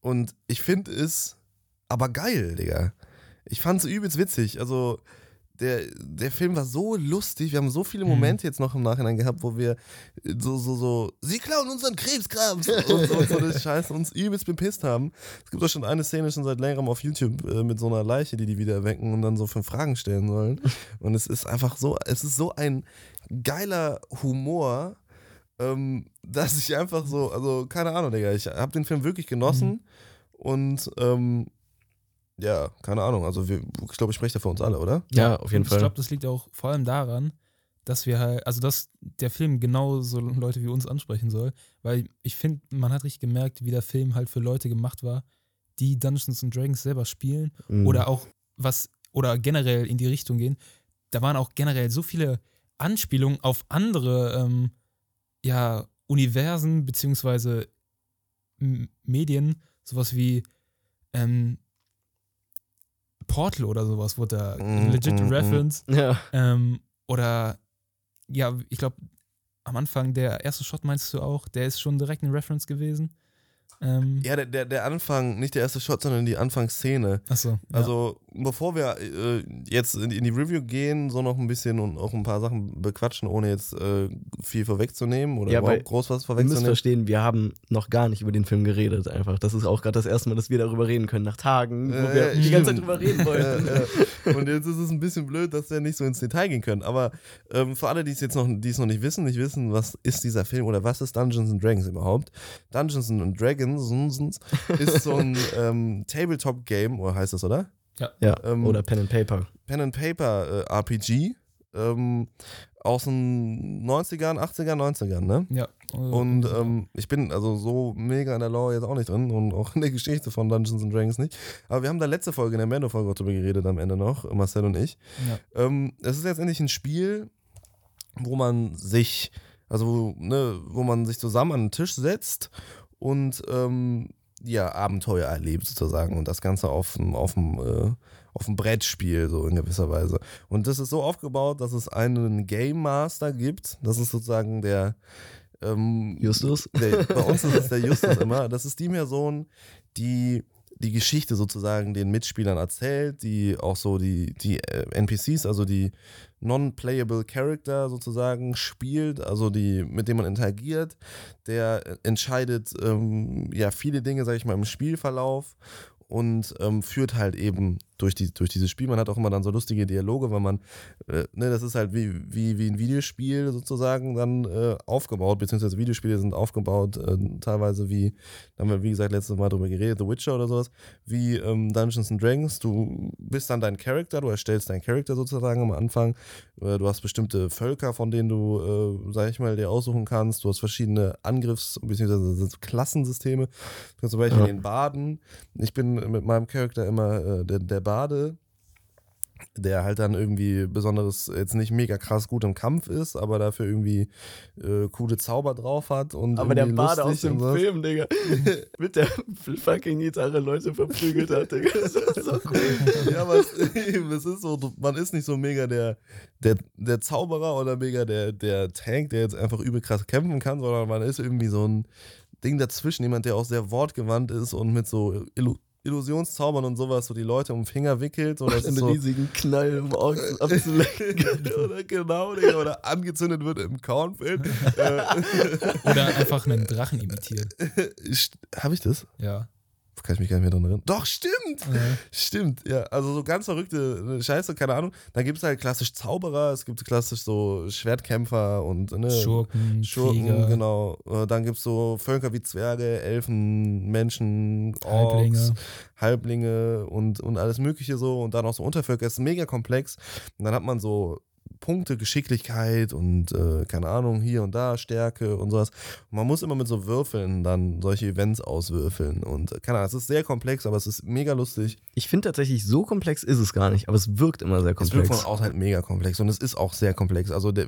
Speaker 2: Und ich finde es aber geil, Digga. Ich fand es übelst witzig. Also, der, der Film war so lustig. Wir haben so viele
Speaker 4: Mhm.
Speaker 2: Momente jetzt noch im Nachhinein gehabt, wo wir so, so, so, sie klauen unseren Krebskrams und, und, so eine Scheiße uns übelst bepisst haben. Es gibt auch schon eine Szene schon seit längerem auf YouTube äh, mit so einer Leiche, die die wieder erwecken und dann so fünf Fragen stellen sollen. Und es ist einfach so, es ist so ein geiler Humor, ähm, dass ich einfach so, also keine Ahnung, Digga, ich habe den Film wirklich genossen
Speaker 4: Mhm.
Speaker 2: und ähm, ja, keine Ahnung, also wir, ich glaube, ich spreche da für uns alle, oder?
Speaker 3: Ja, auf jeden
Speaker 4: Und
Speaker 3: Fall.
Speaker 4: Ich glaube, das liegt auch vor allem daran, dass wir halt, also dass der Film genau so Leute wie uns ansprechen soll, weil ich finde, man hat richtig gemerkt, wie der Film halt für Leute gemacht war, die Dungeons and Dragons selber spielen
Speaker 3: Mhm.
Speaker 4: oder auch was oder generell in die Richtung gehen. Da waren auch generell so viele Anspielungen auf andere ähm, ja, Universen beziehungsweise M- Medien, sowas wie ähm, Portal oder sowas wurde da
Speaker 2: Mm,
Speaker 4: legit
Speaker 2: mm, mm.
Speaker 4: Reference.
Speaker 3: Ja.
Speaker 4: Ähm, oder ja, ich glaube, am Anfang der erste Shot meinst du auch, der ist schon direkt ein Reference gewesen. Ähm,
Speaker 2: Ja, der, der, der Anfang, nicht der erste Shot, sondern die Anfangsszene.
Speaker 4: Achso. Ja.
Speaker 2: Also, bevor wir äh, jetzt in, in die Review gehen, so noch ein bisschen und auch ein paar Sachen bequatschen, ohne jetzt äh, viel vorwegzunehmen oder
Speaker 3: Ja,
Speaker 2: überhaupt groß was
Speaker 3: Wir müssen
Speaker 2: vorwegzunehmen.
Speaker 3: verstehen, wir haben noch gar nicht über den Film geredet einfach. Das ist auch gerade das erste Mal, dass wir darüber reden können, nach Tagen, wo
Speaker 2: Äh,
Speaker 3: wir die ganze Zeit drüber reden wollten.
Speaker 2: Äh, äh. Und jetzt ist es ein bisschen blöd, dass wir nicht so ins Detail gehen können. Aber ähm, für alle, die es jetzt noch, die es noch nicht wissen, nicht wissen, was ist dieser Film oder was ist Dungeons and Dragons überhaupt? Dungeons and Dragons ist so ein ähm, Tabletop-Game, oder heißt das, oder?
Speaker 3: Ja,
Speaker 2: Ähm,
Speaker 3: oder Pen and Paper.
Speaker 2: Pen and Paper äh, RPG. ähm, aus den 90ern, 80ern, 90ern, ne?
Speaker 4: Ja.
Speaker 2: Und ähm, ich bin also so mega in der Lore jetzt auch nicht drin und auch in der Geschichte von Dungeons and Dragons nicht. Aber wir haben da letzte Folge, in der Mando-Folge drüber geredet am Ende noch, Marcel und ich.
Speaker 4: ja.
Speaker 2: Ähm, es ist letztendlich ein Spiel, wo man sich, also ne, wo man sich zusammen an den Tisch setzt und ähm, ja, Abenteuer erlebt sozusagen und das Ganze auf dem, auf dem, äh, auf dem Brettspiel, so in gewisser Weise. Und das ist so aufgebaut, dass es einen Game Master gibt. Das ist sozusagen der ähm,
Speaker 3: Justus?
Speaker 2: der, bei uns ist es der Justus immer. Das ist die Person, die die Geschichte sozusagen den Mitspielern erzählt, die auch so die, die äh, NPCs, also die non-playable Character sozusagen spielt, also die, mit dem man interagiert, der entscheidet ähm, ja viele Dinge, sag ich mal, im Spielverlauf und ähm, führt halt eben durch, die, durch dieses Spiel. Man hat auch immer dann so lustige Dialoge, weil man, äh, ne, das ist halt wie, wie, wie ein Videospiel sozusagen dann äh, aufgebaut, beziehungsweise Videospiele sind aufgebaut, äh, teilweise wie, da haben wir wie gesagt letztes Mal drüber geredet, The Witcher oder sowas, wie ähm, Dungeons and Dragons. Du bist dann dein Charakter, du erstellst deinen Charakter sozusagen am Anfang. Äh, du hast bestimmte Völker, von denen du, äh, sag ich mal, dir aussuchen kannst. Du hast verschiedene Angriffs- bzw. Klassensysteme. Zum Beispiel
Speaker 3: Ja.
Speaker 2: den Baden. Ich bin mit meinem Charakter immer äh, der, der Bade, der halt dann irgendwie besonderes, jetzt nicht mega krass gut im Kampf ist, aber dafür irgendwie äh, coole Zauber drauf hat. Und
Speaker 3: Aber der Bade aus dem. Film, Digga, mit der fucking Gitarre Leute verprügelt hat, Digga. Das ist so cool.
Speaker 2: ja, aber es, es ist so, man ist nicht so mega der, der, der Zauberer oder mega der, der Tank, der jetzt einfach übel krass kämpfen kann, sondern man ist irgendwie so ein Ding dazwischen, jemand, der auch sehr wortgewandt ist und mit so Illusionszaubern und sowas so die Leute um den Finger wickelt. Oder
Speaker 3: Einen
Speaker 2: so,
Speaker 3: riesigen Knall, um Augen abzulenken.
Speaker 2: oder genau, Digga, oder angezündet wird im Kornfeld. äh,
Speaker 4: Oder einfach einen Drachen imitieren.
Speaker 2: Habe ich das?
Speaker 4: Ja.
Speaker 2: Kann ich mich gar nicht mehr dran erinnern. Doch, stimmt!
Speaker 4: Äh,
Speaker 2: Stimmt, ja. Also so ganz verrückte Scheiße, keine Ahnung. Da gibt es halt klassisch Zauberer, es gibt klassisch so Schwertkämpfer und ne,
Speaker 4: Schurken,
Speaker 2: Schurken,
Speaker 4: Krieger,
Speaker 2: genau. Äh, Dann gibt es so Völker wie Zwerge, Elfen, Menschen, Orks,
Speaker 4: Halblinge.
Speaker 2: Halblinge und, und alles Mögliche so. Und dann auch so Untervölker. Es ist mega komplex. Und dann hat man so Punkte, Geschicklichkeit und äh, keine Ahnung, hier und da, Stärke und sowas. Und man muss immer mit so Würfeln dann solche Events auswürfeln. Und äh, keine Ahnung, es ist sehr komplex, aber es ist mega lustig.
Speaker 3: Ich finde tatsächlich, so komplex ist es gar nicht, aber es wirkt immer sehr
Speaker 2: Es wirkt
Speaker 3: komplex.
Speaker 2: von außen halt mega komplex und es ist auch sehr komplex. Also, der,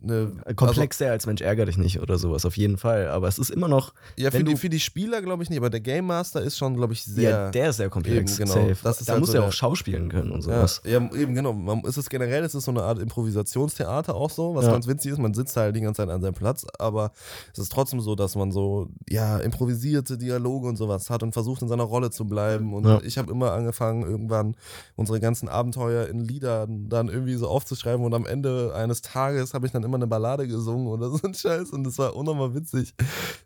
Speaker 2: ne,
Speaker 3: Komplex sehr als Mensch ärger dich nicht oder sowas, auf jeden Fall. Aber es ist immer noch,
Speaker 2: Also, ja, für die, für die Spieler glaube ich nicht, aber der Game Master ist schon, glaube ich, sehr.
Speaker 3: ja, der ist sehr komplex.
Speaker 2: Eben, genau.
Speaker 3: Safe.
Speaker 2: Das ist
Speaker 3: da
Speaker 2: halt
Speaker 3: muss
Speaker 2: so
Speaker 3: er
Speaker 2: der-
Speaker 3: auch schauspielen können und
Speaker 2: Ja,
Speaker 3: sowas.
Speaker 2: ja, eben genau. Man, es ist generell, es ist so eine Art Improvisationstheater auch so, was
Speaker 3: Ja.
Speaker 2: ganz witzig ist. Man sitzt halt die ganze Zeit an seinem Platz, aber es ist trotzdem so, dass man so, ja, improvisierte Dialoge und sowas hat und versucht in seiner Rolle zu bleiben. Und
Speaker 3: Ja.
Speaker 2: ich habe immer angefangen, irgendwann unsere ganzen Abenteuer in Liedern dann irgendwie so aufzuschreiben und am Ende eines Tages habe ich dann immer eine Ballade gesungen oder so ein Scheiß und das war unnormal witzig.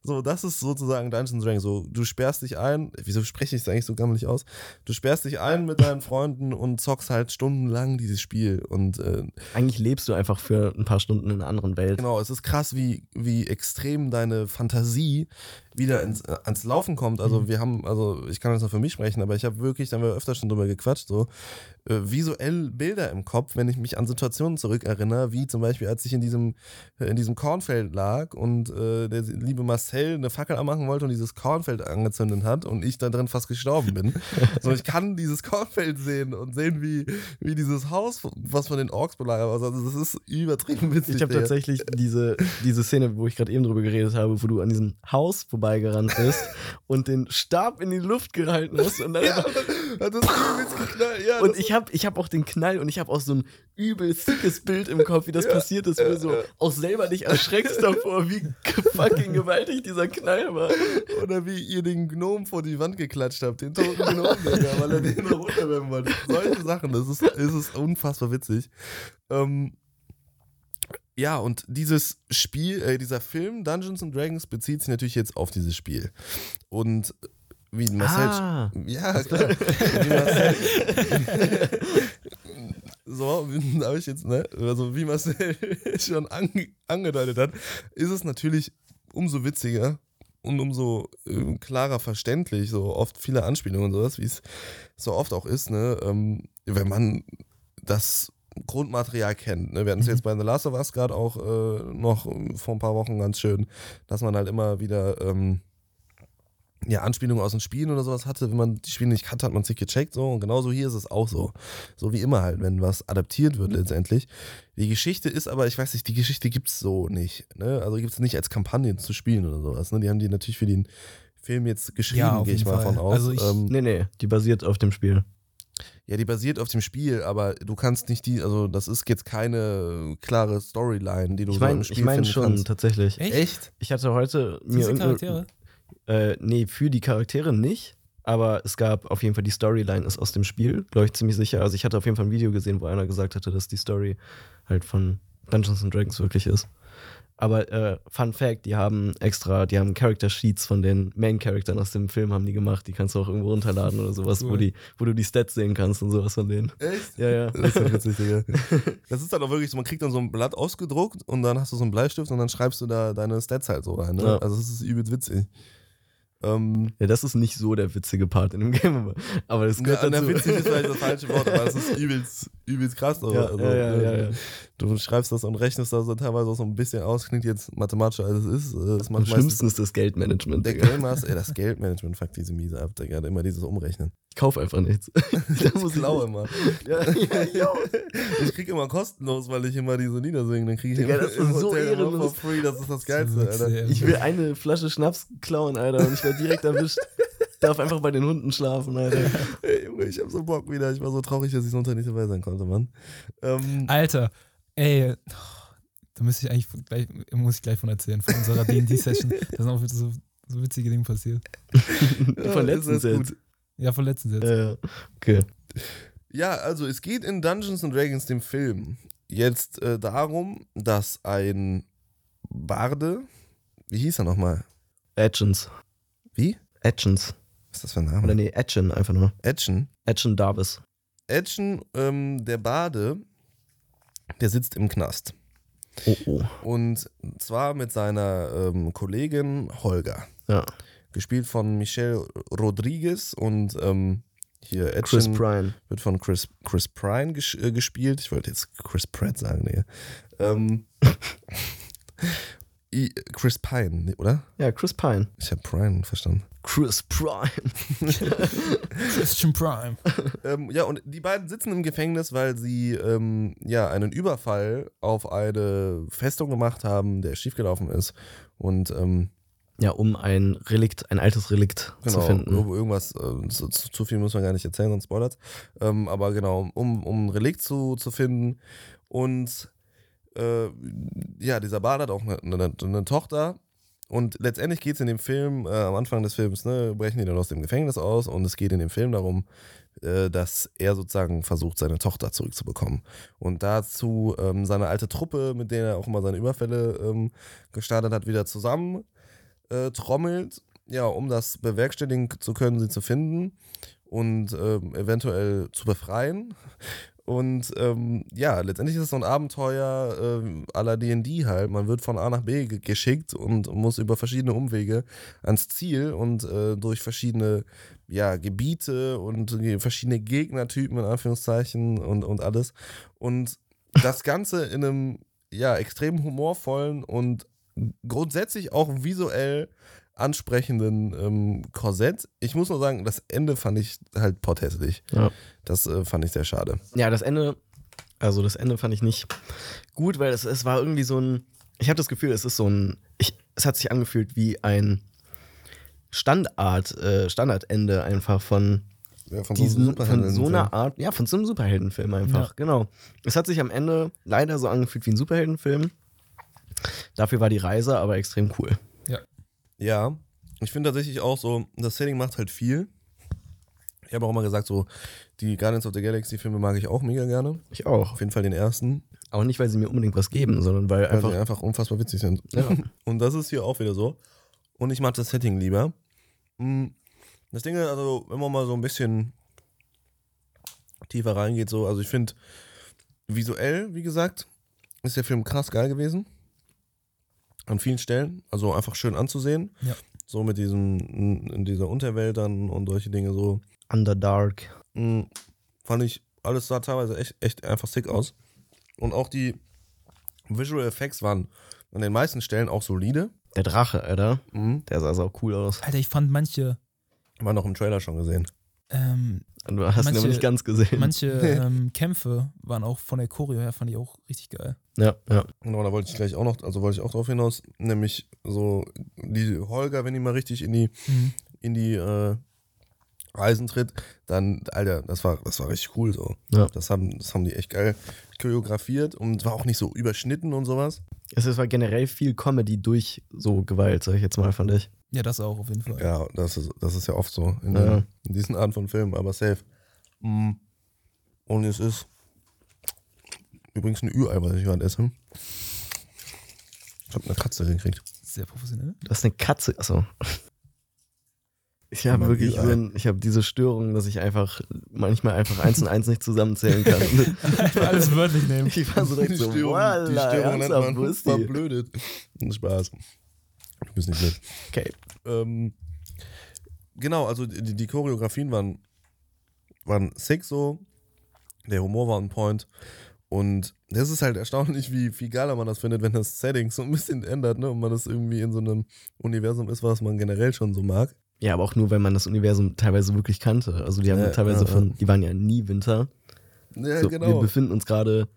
Speaker 2: So, das ist sozusagen Dungeons Dragons. So, du sperrst dich ein, wieso spreche ich es eigentlich so gammelig aus? Du sperrst dich ein mit deinen Freunden und zockst halt stundenlang dieses Spiel und äh,
Speaker 3: Eigentlich lebst du einfach für ein paar Stunden in einer anderen Welt.
Speaker 2: Genau, es ist krass, wie, wie extrem deine Fantasie wieder ins, äh, ans Laufen kommt. Also wir haben, also ich kann jetzt nur für mich sprechen, aber ich habe wirklich, da haben wir öfter schon drüber gequatscht, so visuell Bilder im Kopf, wenn ich mich an Situationen zurückerinnere, wie zum Beispiel, als ich in diesem, äh, in diesem Kornfeld lag und äh, der liebe Marcel eine Fackel anmachen wollte und dieses Kornfeld angezündet hat und ich da drin fast gestorben bin. so, ich kann dieses Kornfeld sehen und sehen, wie, wie dieses Haus, was von den Orks belagert war. Also das ist übertrieben witzig.
Speaker 3: Ich habe tatsächlich diese, diese Szene, wo ich gerade eben drüber geredet habe, wo du an diesem Haus vorbeigerannt bist und den Stab in die Luft gehalten hast und dann
Speaker 2: Ja,
Speaker 3: einfach,
Speaker 2: hat das übelst geknallt. Ja,
Speaker 3: und
Speaker 2: das-
Speaker 3: ich habe ich hab auch den Knall und ich habe auch so ein übel sickes Bild im Kopf, wie das passiert ist, wo du so auch selber dich erschreckst davor, wie fucking gewaltig dieser Knall war.
Speaker 2: Oder wie ihr den Gnom vor die Wand geklatscht habt, den toten Gnom, Digga, weil er den noch runterwerfen wollte. Solche Sachen, das ist, das ist unfassbar witzig. Ähm, ja, und dieses Spiel, äh, dieser Film Dungeons and Dragons bezieht sich natürlich jetzt auf dieses Spiel. Und wie Marcel.
Speaker 3: Ah.
Speaker 2: Ja, klar. Wie Marcel, so, habe ich jetzt, ne? Also wie Marcel schon ange angedeutet hat, ist es natürlich umso witziger und umso äh, klarer verständlich, so oft viele Anspielungen und sowas, wie es so oft auch ist, ne? Ähm, wenn man das Grundmaterial kennt. Ne? Wir hatten es
Speaker 4: Mhm.
Speaker 2: jetzt bei The Last of Us gerade auch äh, noch vor ein paar Wochen ganz schön, dass man halt immer wieder ähm, ja, Anspielungen aus den Spielen oder sowas hatte. Wenn man die Spiele nicht kannte, hat man sich gecheckt. So. Und genauso hier ist es auch so. So wie immer halt, wenn was adaptiert wird letztendlich. Die Geschichte ist aber, ich weiß nicht, die Geschichte gibt es so nicht. Ne? Also gibt es nicht als Kampagne zu spielen oder sowas. Ne? Die haben die natürlich für den Film jetzt geschrieben,
Speaker 4: Ja,
Speaker 2: gehe ich
Speaker 4: jeden
Speaker 2: mal
Speaker 4: Fall.
Speaker 2: von aus.
Speaker 4: Also ich-
Speaker 2: ähm,
Speaker 3: Nee, nee, die basiert auf dem Spiel.
Speaker 2: ja, die basiert auf dem Spiel, aber du kannst nicht die, also das ist jetzt keine klare Storyline, die du
Speaker 3: Ich
Speaker 2: so im
Speaker 3: meine
Speaker 2: Spiel
Speaker 3: ich mein
Speaker 2: finden
Speaker 3: schon
Speaker 2: kannst.
Speaker 3: tatsächlich.
Speaker 4: Echt?
Speaker 3: Ich hatte heute mir
Speaker 4: Diese Charaktere?
Speaker 3: Äh, nee, für die Charaktere nicht. Aber es gab auf jeden Fall die Storyline ist aus dem Spiel, glaube ich ziemlich sicher. Also ich hatte auf jeden Fall ein Video gesehen, wo einer gesagt hatte, dass die Story halt von Dungeons and Dragons wirklich ist. Aber äh, Fun Fact, die haben extra, die haben Character Sheets von den Main Charakteren aus dem Film haben die gemacht. Die kannst du auch irgendwo runterladen oder sowas, wo
Speaker 4: Cool.
Speaker 3: die, wo du die Stats sehen kannst und sowas von denen.
Speaker 2: Echt?
Speaker 3: Ja, ja.
Speaker 2: Das ist ja witzig, Digga. Das ist dann auch wirklich so, man kriegt dann so ein Blatt ausgedruckt und dann hast du so einen Bleistift und dann schreibst du da deine Stats halt so rein. Ne?
Speaker 3: Ja.
Speaker 2: Also das ist übelst witzig. Ähm,
Speaker 3: Ja, das ist nicht so der witzige Part in dem Game, aber, das gehört
Speaker 2: ja, na,
Speaker 3: dazu.
Speaker 2: witzig ist vielleicht das falsche Wort, aber es ist übelst, übelst krass. aber
Speaker 3: Ja,
Speaker 2: also,
Speaker 3: ja, ja, ja, ja.
Speaker 2: Du schreibst das und rechnest das so teilweise auch so ein bisschen aus, klingt jetzt mathematischer als es ist. Äh, Das meistens
Speaker 3: schlimmsten ist das Geldmanagement.
Speaker 2: der. Game Master, ey, das Geldmanagement fuckt diese miese ab, Digga. Immer dieses Umrechnen.
Speaker 3: Ich kauf einfach nichts. da muss
Speaker 2: Ich klaue immer.
Speaker 3: Ja, ja, ja.
Speaker 2: Ich krieg immer kostenlos, weil ich immer diese Lieder singe. Dann kriege ich
Speaker 3: Digga,
Speaker 2: immer
Speaker 3: das ist
Speaker 2: im
Speaker 3: so
Speaker 2: for
Speaker 3: ehrenlos.
Speaker 2: free. Das ist das Geilste, Alter.
Speaker 3: Ich will eine Flasche Schnaps klauen, Alter, und ich werde direkt erwischt. Darf einfach bei den Hunden schlafen, Alter.
Speaker 2: Ey, Junge, ich hab so Bock wieder. Ich war so traurig, dass ich Sonntag nicht dabei sein konnte, Mann. Ähm,
Speaker 4: Alter, ey, da müsste ich eigentlich gleich, muss ich gleich von erzählen, von unserer D&D-Session. Da sind auch so, so witzige Dinge passiert.
Speaker 3: Von
Speaker 2: das
Speaker 3: jetzt.
Speaker 4: Ja, von letztens jetzt.
Speaker 3: Äh, okay.
Speaker 2: Ja, also es geht in Dungeons and Dragons, dem Film, jetzt äh, darum, dass ein Barde, wie hieß er nochmal?
Speaker 3: Etchens.
Speaker 2: Wie?
Speaker 3: Etchens.
Speaker 2: Was ist das für ein
Speaker 3: Oder
Speaker 2: Name?
Speaker 3: nee, Etchen einfach nur.
Speaker 2: Etchen.
Speaker 3: Etchen Davis.
Speaker 2: Etchen, ähm, der Bade, der sitzt im Knast.
Speaker 3: Oh, oh.
Speaker 2: Und zwar mit seiner ähm, Kollegin Holger.
Speaker 3: Ja.
Speaker 2: Gespielt von Michelle Rodriguez und ähm, hier
Speaker 3: Chris
Speaker 2: Etchen
Speaker 3: Prine.
Speaker 2: wird von Chris, Chris Pine ges äh, gespielt. Ich wollte jetzt Chris Pratt sagen, nee. Ähm, I, Chris Pine, oder?
Speaker 3: Ja, Chris Pine.
Speaker 2: Ich habe Prine verstanden.
Speaker 3: Chris Prime.
Speaker 4: Christian Prime.
Speaker 2: Ähm, ja, und die beiden sitzen im Gefängnis, weil sie ähm, ja einen Überfall auf eine Festung gemacht haben, der schiefgelaufen ist. Und ähm,
Speaker 3: Ja, um ein Relikt, ein altes Relikt
Speaker 2: genau,
Speaker 3: zu finden.
Speaker 2: ir- irgendwas, äh, zu, zu zu viel muss man gar nicht erzählen, sonst spoilert. Ähm, aber genau, um, um ein Relikt zu, zu finden. Und äh, ja, dieser Bart hat auch eine, eine, eine Tochter. Und letztendlich geht es in dem Film, äh, am Anfang des Films, ne, brechen die dann aus dem Gefängnis aus und es geht in dem Film darum, äh, dass er sozusagen versucht, seine Tochter zurückzubekommen. Und dazu ähm, seine alte Truppe, mit der er auch immer seine Überfälle ähm, gestartet hat, wieder zusammen äh, trommelt, ja, um das bewerkstelligen zu können, sie zu finden und ähm, eventuell zu befreien. Und ähm, ja, letztendlich ist es so ein Abenteuer äh, la D&D halt. Man wird von A nach B ge- geschickt und muss über verschiedene Umwege ans Ziel und äh, durch verschiedene ja, Gebiete und verschiedene Gegnertypen in Anführungszeichen und, und alles. Und das Ganze in einem ja, extrem humorvollen und grundsätzlich auch visuell ansprechenden ähm, Korsett. Ich muss nur sagen, das Ende fand ich halt potthässlich.
Speaker 3: Ja.
Speaker 2: Das äh, fand ich sehr schade.
Speaker 3: Ja, das Ende, also das Ende fand ich nicht gut, weil es, es war irgendwie so ein, ich habe das Gefühl, es ist so ein, ich, es hat sich angefühlt wie ein Standard, äh, Standardende einfach von
Speaker 2: Ja, von
Speaker 3: diesen, von so
Speaker 2: Superheldenfilm.
Speaker 3: einer Art, ja, von so einem Superheldenfilm einfach,
Speaker 4: Ja.
Speaker 3: genau. Es hat sich am Ende leider so angefühlt wie ein Superheldenfilm. Dafür war die Reise aber extrem cool.
Speaker 2: Ja, ich finde tatsächlich auch so, das Setting macht halt viel. Ich habe auch immer gesagt, so die Guardians of the Galaxy Filme mag ich auch mega gerne.
Speaker 3: Ich auch.
Speaker 2: Auf jeden Fall den ersten,
Speaker 3: Aber nicht, weil sie mir unbedingt was geben, sondern weil
Speaker 2: weil
Speaker 3: einfach.
Speaker 2: die einfach unfassbar witzig sind.
Speaker 3: Ja.
Speaker 2: Und das ist hier auch wieder so. Und ich mag das Setting lieber. Mm, Das Ding ist, also, wenn man mal so ein bisschen tiefer reingeht, so, also ich finde, visuell, wie gesagt, ist der Film krass geil gewesen. An vielen Stellen. Also einfach schön anzusehen.
Speaker 4: Ja.
Speaker 2: So mit diesen, in dieser Unterwelt dann und solche Dinge so.
Speaker 3: Underdark.
Speaker 2: Mm, Fand ich, alles sah teilweise echt, echt einfach sick aus. Und auch die Visual Effects waren an den meisten Stellen auch solide.
Speaker 3: Der Drache, Alter.
Speaker 2: Mhm.
Speaker 3: Der sah sau cool aus.
Speaker 4: Alter, ich fand manche,
Speaker 2: War noch im Trailer schon gesehen.
Speaker 4: Ähm,
Speaker 3: Du hast ihn
Speaker 4: Manche-
Speaker 3: aber nicht ganz gesehen.
Speaker 4: manche ähm, Kämpfe waren auch von der Choreo her, fand ich auch richtig geil.
Speaker 3: ja, ja.
Speaker 2: Genau, da wollte ich gleich auch noch, also wollte ich auch drauf hinaus, nämlich so die Holger, wenn die mal richtig in die,
Speaker 4: Mhm.
Speaker 2: in die äh, Reisen tritt, dann, Alter, das war, das war richtig cool so.
Speaker 3: Ja.
Speaker 2: Das haben, das haben die echt geil choreografiert und war auch nicht so überschnitten und sowas.
Speaker 3: Es ist- war generell viel Comedy durch so Gewalt, sag ich jetzt mal, fand ich.
Speaker 4: Ja, das auch auf jeden Fall.
Speaker 2: Ja, das ist, das ist ja oft so in,
Speaker 3: Ja.
Speaker 2: in diesen Arten von Filmen, aber safe. Mm. Und es ist übrigens ein Ü-Ei, was ich gerade esse. Ich habe eine Katze gekriegt.
Speaker 4: Sehr professionell.
Speaker 3: Du hast eine Katze. Achso. Ich habe wirklich so ein, ich habe diese Störung, dass ich einfach manchmal einfach eins und eins nicht zusammenzählen kann.
Speaker 4: Alles wörtlich nehmen.
Speaker 3: ich war so direkt so, voila,
Speaker 2: die Störung nennt man
Speaker 3: ist die?
Speaker 2: verblödet. Spaß. Du bist nicht blöd.
Speaker 3: Okay.
Speaker 2: Ähm, genau, also die, die Choreografien waren, waren sick so. Der Humor war on point. Und das ist halt erstaunlich, wie viel geiler man das findet, wenn das Setting so ein bisschen ändert, ne? Und man das irgendwie in so einem Universum ist, was man generell schon so mag.
Speaker 3: Ja, aber auch nur, wenn man das Universum teilweise wirklich kannte. Also die haben
Speaker 2: Ja,
Speaker 3: teilweise
Speaker 2: ja, ja.
Speaker 3: von, die waren ja nie Winter.
Speaker 2: Ja,
Speaker 3: so, Wir befinden uns gerade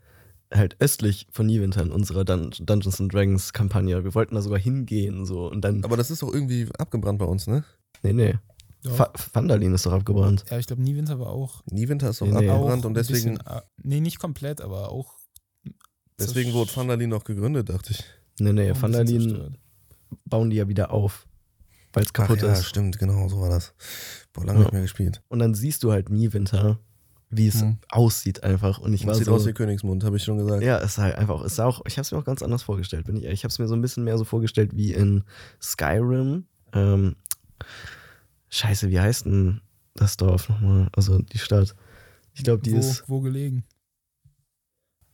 Speaker 3: halt östlich von Niewinter in unserer Dun Dungeons and Dragons Kampagne. Wir wollten da sogar hingehen so und dann
Speaker 2: Aber das ist doch irgendwie abgebrannt bei uns, ne?
Speaker 3: nee, nee. Vandalin ist doch abgebrannt.
Speaker 4: Ja, ich glaube, Niewinter war auch,
Speaker 2: Niewinter ist doch
Speaker 3: Nee, nee.
Speaker 2: abgebrannt
Speaker 4: auch
Speaker 2: und deswegen,
Speaker 4: bisschen, ah, nee, nicht komplett, aber auch.
Speaker 2: deswegen wurde Vandalin noch gegründet, dachte ich.
Speaker 3: Nee, nee, Vandalin bauen die ja wieder auf, weil es kaputt
Speaker 2: Ach ja,
Speaker 3: ist.
Speaker 2: stimmt, genau, so war das. Boah, lange
Speaker 3: Ja.
Speaker 2: nicht mehr gespielt.
Speaker 3: Und dann siehst du halt Niewinter, wie es
Speaker 2: Hm.
Speaker 3: aussieht einfach. Und ich war
Speaker 2: sieht
Speaker 3: so,
Speaker 2: aus wie Königsmund, habe ich schon gesagt.
Speaker 3: ja, es sah halt einfach, es sah auch, ich habe es mir auch ganz anders vorgestellt, bin ich ehrlich. Ich habe es mir so ein bisschen mehr so vorgestellt wie in Skyrim. Ähm, scheiße, wie heißt denn das Dorf nochmal? Also die Stadt. Ich glaube, die
Speaker 4: wo,
Speaker 3: ist,
Speaker 4: wo gelegen?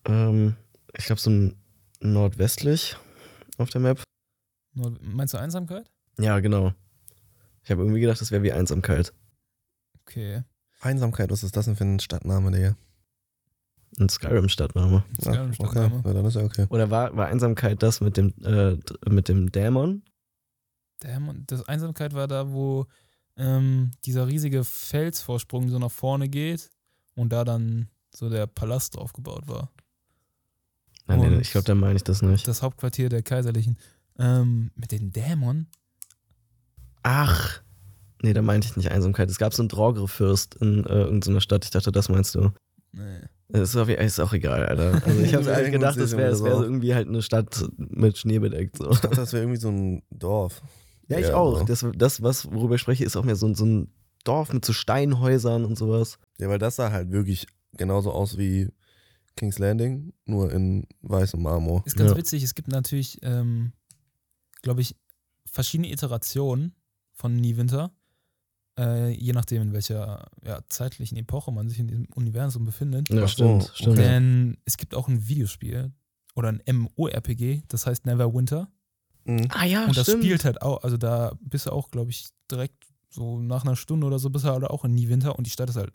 Speaker 3: ähm, ich glaube, so ein nordwestlich auf der Map.
Speaker 4: Nur, meinst du Einsamkeit?
Speaker 3: Ja, genau. Ich habe irgendwie gedacht, das wäre wie Einsamkeit.
Speaker 4: Okay.
Speaker 2: Einsamkeit, was ist das denn für ein Stadtname, Digga?
Speaker 3: Ein Skyrim-Stadtname.
Speaker 4: Ein
Speaker 2: okay, ja, dann ist ja okay.
Speaker 3: Oder war, war Einsamkeit das mit dem, äh, mit dem Dämon?
Speaker 4: Damn, das Einsamkeit war da, wo ähm, dieser riesige Felsvorsprung so nach vorne geht und da dann so der Palast drauf gebaut war.
Speaker 3: Nein, nee, ich glaube, da meine ich das nicht.
Speaker 4: Das Hauptquartier der Kaiserlichen. Ähm, mit den Dämon?
Speaker 3: Ach. Nee, da meinte ich nicht Einsamkeit. Es gab so einen Drogre-Fürst in äh, irgendeiner Stadt. Ich dachte, das meinst du.
Speaker 4: Nee.
Speaker 3: Ist auch, ist auch egal, Alter. Also ich habe eigentlich gedacht,
Speaker 2: jetzt
Speaker 3: wäre
Speaker 2: so
Speaker 3: wär
Speaker 2: auf.
Speaker 3: irgendwie halt eine Stadt mit Schnee bedeckt. So.
Speaker 2: Ich dachte, das wäre irgendwie so ein Dorf.
Speaker 3: Ja, ich
Speaker 2: Ja,
Speaker 3: auch.
Speaker 2: so.
Speaker 3: Das, das, was, worüber ich spreche, ist auch mehr so, ein- so ein Dorf mit so Steinhäusern und sowas.
Speaker 2: Ja, weil das sah halt wirklich genauso aus wie King's Landing, nur in weißem Marmor.
Speaker 4: Ist ganz
Speaker 3: Ja.
Speaker 4: witzig, es gibt natürlich, ähm, glaube ich, verschiedene Iterationen von Niewinter. Äh, je nachdem, in welcher ja, zeitlichen Epoche man sich in diesem Universum befindet.
Speaker 3: Ja, stimmt,
Speaker 2: okay.
Speaker 3: stimmt.
Speaker 4: Denn es gibt auch ein Videospiel oder ein MMORPG, das heißt Neverwinter.
Speaker 2: Mhm.
Speaker 3: Ah ja,
Speaker 4: Und das
Speaker 3: stimmt.
Speaker 4: spielt halt auch, also da bist du auch, glaube ich, direkt so nach einer Stunde oder so bist du halt auch in Niewinter und die Stadt ist halt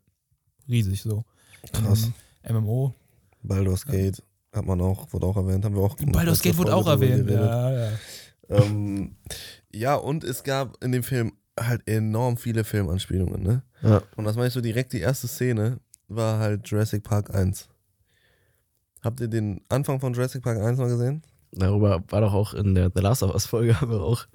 Speaker 4: riesig so.
Speaker 2: Krass.
Speaker 4: Ähm, MMO.
Speaker 2: Baldur's Gate hat man auch, wurde auch erwähnt, haben wir auch.
Speaker 4: Baldur's Gate wurde auch erwähnt. Ja, ja.
Speaker 2: Ähm, ja, und es gab in dem Film halt enorm viele Filmanspielungen, ne?
Speaker 3: Ja.
Speaker 2: Und das meine ich so direkt, die erste Szene war halt Jurassic Park 1. Habt ihr den Anfang von Jurassic Park 1 mal gesehen?
Speaker 3: Darüber war doch auch in der The Last of Us Folge, haben wir auch,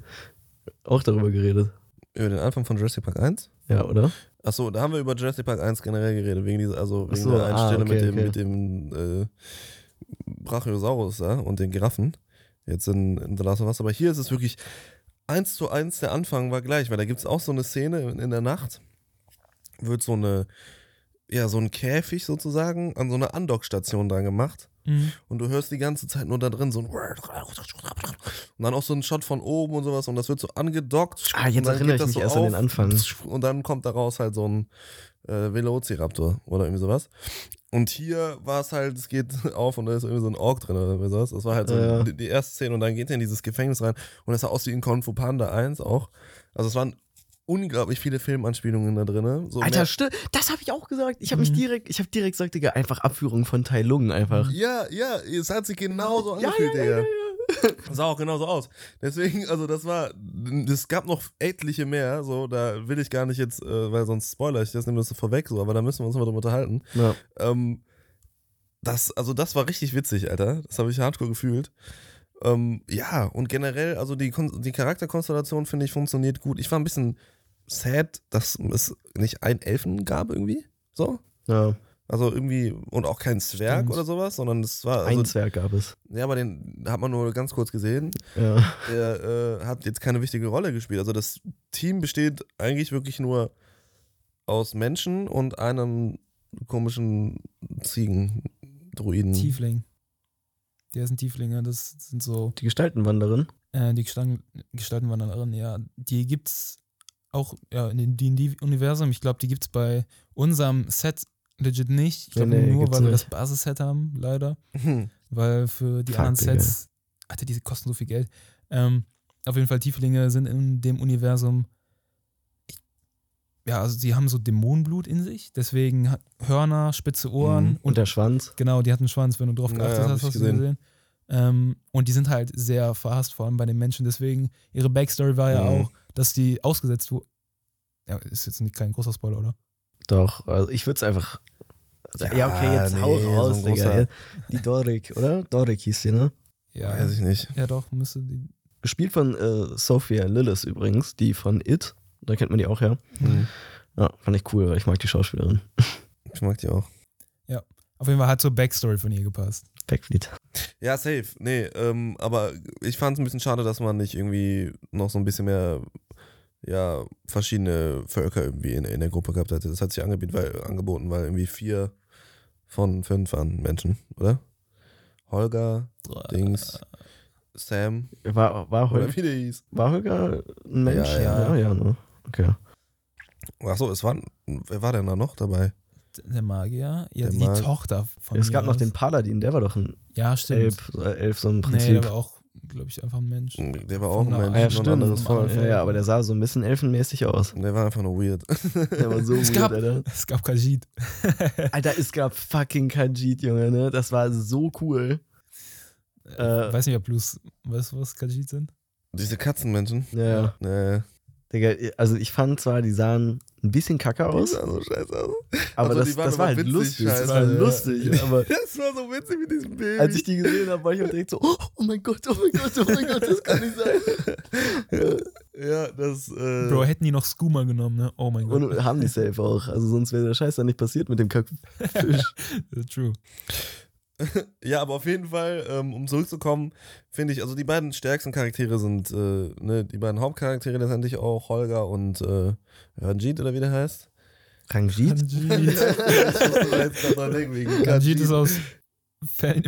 Speaker 3: auch darüber geredet.
Speaker 2: Über den Anfang von Jurassic Park 1?
Speaker 3: Ja, oder?
Speaker 2: Achso, da haben wir über Jurassic Park 1 generell geredet, wegen dieser, also wegen
Speaker 3: so,
Speaker 2: der einen
Speaker 3: ah,
Speaker 2: Stelle
Speaker 3: okay,
Speaker 2: mit dem,
Speaker 3: okay.
Speaker 2: mit dem äh, Brachiosaurus da und den Giraffen. Jetzt in, in The Last of Us. Aber hier ist es wirklich eins zu eins, der Anfang war gleich, weil da gibt es auch so eine Szene in, der Nacht, wird so eine, ja, so ein Käfig sozusagen an so eine Andockstation dran gemacht.
Speaker 4: Mhm.
Speaker 2: Und du hörst die ganze Zeit nur da drin so ein und dann auch so ein Shot von oben und sowas und das wird so angedockt.
Speaker 3: Ah, jetzt
Speaker 2: und dann
Speaker 3: erinnere ich
Speaker 2: das
Speaker 3: mich erst an den Anfang.
Speaker 2: Und dann kommt daraus halt so ein äh, Velociraptor oder irgendwie sowas. Und hier war es halt, es geht auf und da ist irgendwie so ein Ork drin oder sowas. Das war halt so
Speaker 3: Ja.
Speaker 2: die, die erste Szene und dann geht er in dieses Gefängnis rein und das sah aus wie in Kung Fu Panda 1 auch. Also es waren unglaublich viele Filmanspielungen da drin. So
Speaker 3: Alter,
Speaker 2: mehr-
Speaker 3: sti- das habe ich auch gesagt. Ich habe mich
Speaker 4: Mhm.
Speaker 3: direkt, ich habe direkt gesagt, Digga, einfach Abführung von Tai Lung einfach.
Speaker 2: Ja, ja, es hat sich genauso
Speaker 3: Ja,
Speaker 2: angefühlt,
Speaker 3: ja,
Speaker 2: Digga. Sah auch genauso aus. Deswegen, also das war, es gab noch etliche mehr, so, da will ich gar nicht jetzt, äh, weil sonst spoiler ich das, nehme das so vorweg, so, aber da müssen wir uns mal drüber unterhalten.
Speaker 3: Ja.
Speaker 2: Ähm, das, also das war richtig witzig, Alter. Das habe ich hardcore gefühlt. Ähm, ja, und generell, also die, Kon die Charakterkonstellation, finde ich, funktioniert gut. Ich war ein bisschen sad, dass es nicht einen Elfen gab irgendwie, so.
Speaker 3: ja.
Speaker 2: Also irgendwie, und auch kein Zwerg
Speaker 4: Stimmt.
Speaker 2: oder sowas, sondern es war, also
Speaker 3: Ein Zwerg gab es.
Speaker 2: ja, aber den hat man nur ganz kurz gesehen.
Speaker 3: Ja.
Speaker 2: Der äh, hat jetzt keine wichtige Rolle gespielt. Also das Team besteht eigentlich wirklich nur aus Menschen und einem komischen Ziegen-Druiden.
Speaker 4: Tiefling. Der sind Tieflinge, das sind so
Speaker 3: Die Gestaltenwanderin.
Speaker 4: äh, die Gestalten, Gestaltenwandererin, ja. Die gibt's auch ja, in dem D&D-Universum. Ich glaube, die gibt's bei unserem Set legit nicht. Ich glaube
Speaker 3: Nee, nee,
Speaker 4: nur, weil wir das Basisset haben, leider.
Speaker 2: Hm.
Speaker 4: Weil für die
Speaker 3: Fuck,
Speaker 4: anderen
Speaker 3: Digga.
Speaker 4: Sets, Alter, die kosten so viel Geld. Ähm, auf jeden Fall, Tieflinge sind in dem Universum. Ja, also sie haben so Dämonenblut in sich, deswegen hat Hörner, spitze Ohren
Speaker 2: Mhm.
Speaker 3: Und
Speaker 4: und
Speaker 3: der Schwanz.
Speaker 4: genau, die hatten einen Schwanz, wenn du drauf geachtet
Speaker 2: ja, hab
Speaker 4: hast, hast du
Speaker 2: gesehen.
Speaker 4: gesehen. Ähm, und die sind halt sehr verhasst, vor allem bei den Menschen. Deswegen, ihre Backstory war ja
Speaker 2: Mhm.
Speaker 4: auch, dass die ausgesetzt wurden. Ja, ist jetzt nicht kein großer Spoiler, oder?
Speaker 3: Doch, also ich würde es einfach. Ja,
Speaker 2: Ja,
Speaker 3: okay, jetzt
Speaker 2: nee,
Speaker 3: hau
Speaker 2: so
Speaker 3: raus, Digga.
Speaker 2: großer-
Speaker 3: Die Dorik, oder? Dorik hieß sie, ne?
Speaker 4: Ja,
Speaker 2: Weiß ich nicht.
Speaker 4: ja doch, müsste die.
Speaker 3: Gespielt von äh, Sophia Lillis übrigens, die von It. Da kennt man die auch, ja.
Speaker 2: Hm.
Speaker 3: Ja, fand ich cool, weil ich mag die Schauspielerin.
Speaker 2: Ich mag die auch.
Speaker 4: Auf jeden Fall hat zur Backstory von ihr gepasst.
Speaker 3: Backfleet.
Speaker 2: Ja, safe. Nee, ähm, aber ich fand es ein bisschen schade, dass man nicht irgendwie noch so ein bisschen mehr ja, verschiedene Völker irgendwie in, in der Gruppe gehabt hätte. Das hat sich angeboten weil, angeboten, weil irgendwie vier von fünf waren Menschen, oder? Holger, Dings, Sam,
Speaker 3: War, war,
Speaker 2: oder
Speaker 3: Hol
Speaker 2: wie der hieß.
Speaker 3: war Holger ein Mensch?
Speaker 2: Ja,
Speaker 4: ja.
Speaker 3: ja, ja ne? Okay.
Speaker 2: Achso, es war, wer war denn da noch dabei?
Speaker 4: Der Magier, ja,
Speaker 2: Der
Speaker 4: die
Speaker 2: Mag-
Speaker 4: Tochter von
Speaker 3: es gab noch den Paladin, der war doch ein
Speaker 4: Ja, stimmt.
Speaker 3: Elf, äh, Elf so
Speaker 4: Nee,
Speaker 3: Prinzip.
Speaker 4: der war auch, glaube ich, einfach ein Mensch.
Speaker 2: Der war auch ein Mensch,
Speaker 3: ah, ja, stimmt.
Speaker 2: anderes Volk.
Speaker 3: Ja, ja, aber der sah so ein bisschen elfenmäßig aus.
Speaker 2: Der war einfach nur weird.
Speaker 3: Der war so
Speaker 4: Es
Speaker 3: weird,
Speaker 4: gab-
Speaker 3: Alter.
Speaker 4: Es gab Kajit.
Speaker 3: Alter, es gab fucking Khajiit, Junge, ne? Das war so cool. Äh,
Speaker 4: weiß nicht, ob Blues, weißt du, was Kajit sind?
Speaker 2: Diese Katzenmenschen.
Speaker 3: Ja,
Speaker 2: Nee.
Speaker 3: Digga, also ich fand zwar, die sahen ein bisschen kacke
Speaker 2: Die
Speaker 3: aus,
Speaker 2: sahen so scheiße aus.
Speaker 3: aber
Speaker 2: Also,
Speaker 3: das,
Speaker 2: die waren
Speaker 3: das war
Speaker 2: aber
Speaker 3: halt
Speaker 2: witzig,
Speaker 3: lustig. Das
Speaker 2: scheiße,
Speaker 3: war
Speaker 2: ja.
Speaker 3: lustig, aber
Speaker 2: Das war so witzig mit diesem Baby.
Speaker 3: als ich die gesehen habe, war ich auch direkt so, oh, oh mein Gott, oh mein Gott, oh mein Gott, das kann nicht sein.
Speaker 2: ja, das. Äh,
Speaker 4: Bro, hätten die noch Skooma genommen, ne? Oh mein Gott.
Speaker 3: Und haben die safe auch. Also sonst wäre der Scheiß dann nicht passiert mit dem Kackfisch.
Speaker 4: True.
Speaker 2: Ja, aber auf jeden Fall, ähm, um zurückzukommen, finde ich, also die beiden stärksten Charaktere sind, äh, ne, die beiden Hauptcharaktere letztendlich auch Holger und äh, Ranjit oder wie der heißt.
Speaker 3: Ranjit?
Speaker 2: ich
Speaker 4: Kanjit.
Speaker 2: musste da jetzt grad dran denken wegen
Speaker 4: Kanjit ist aus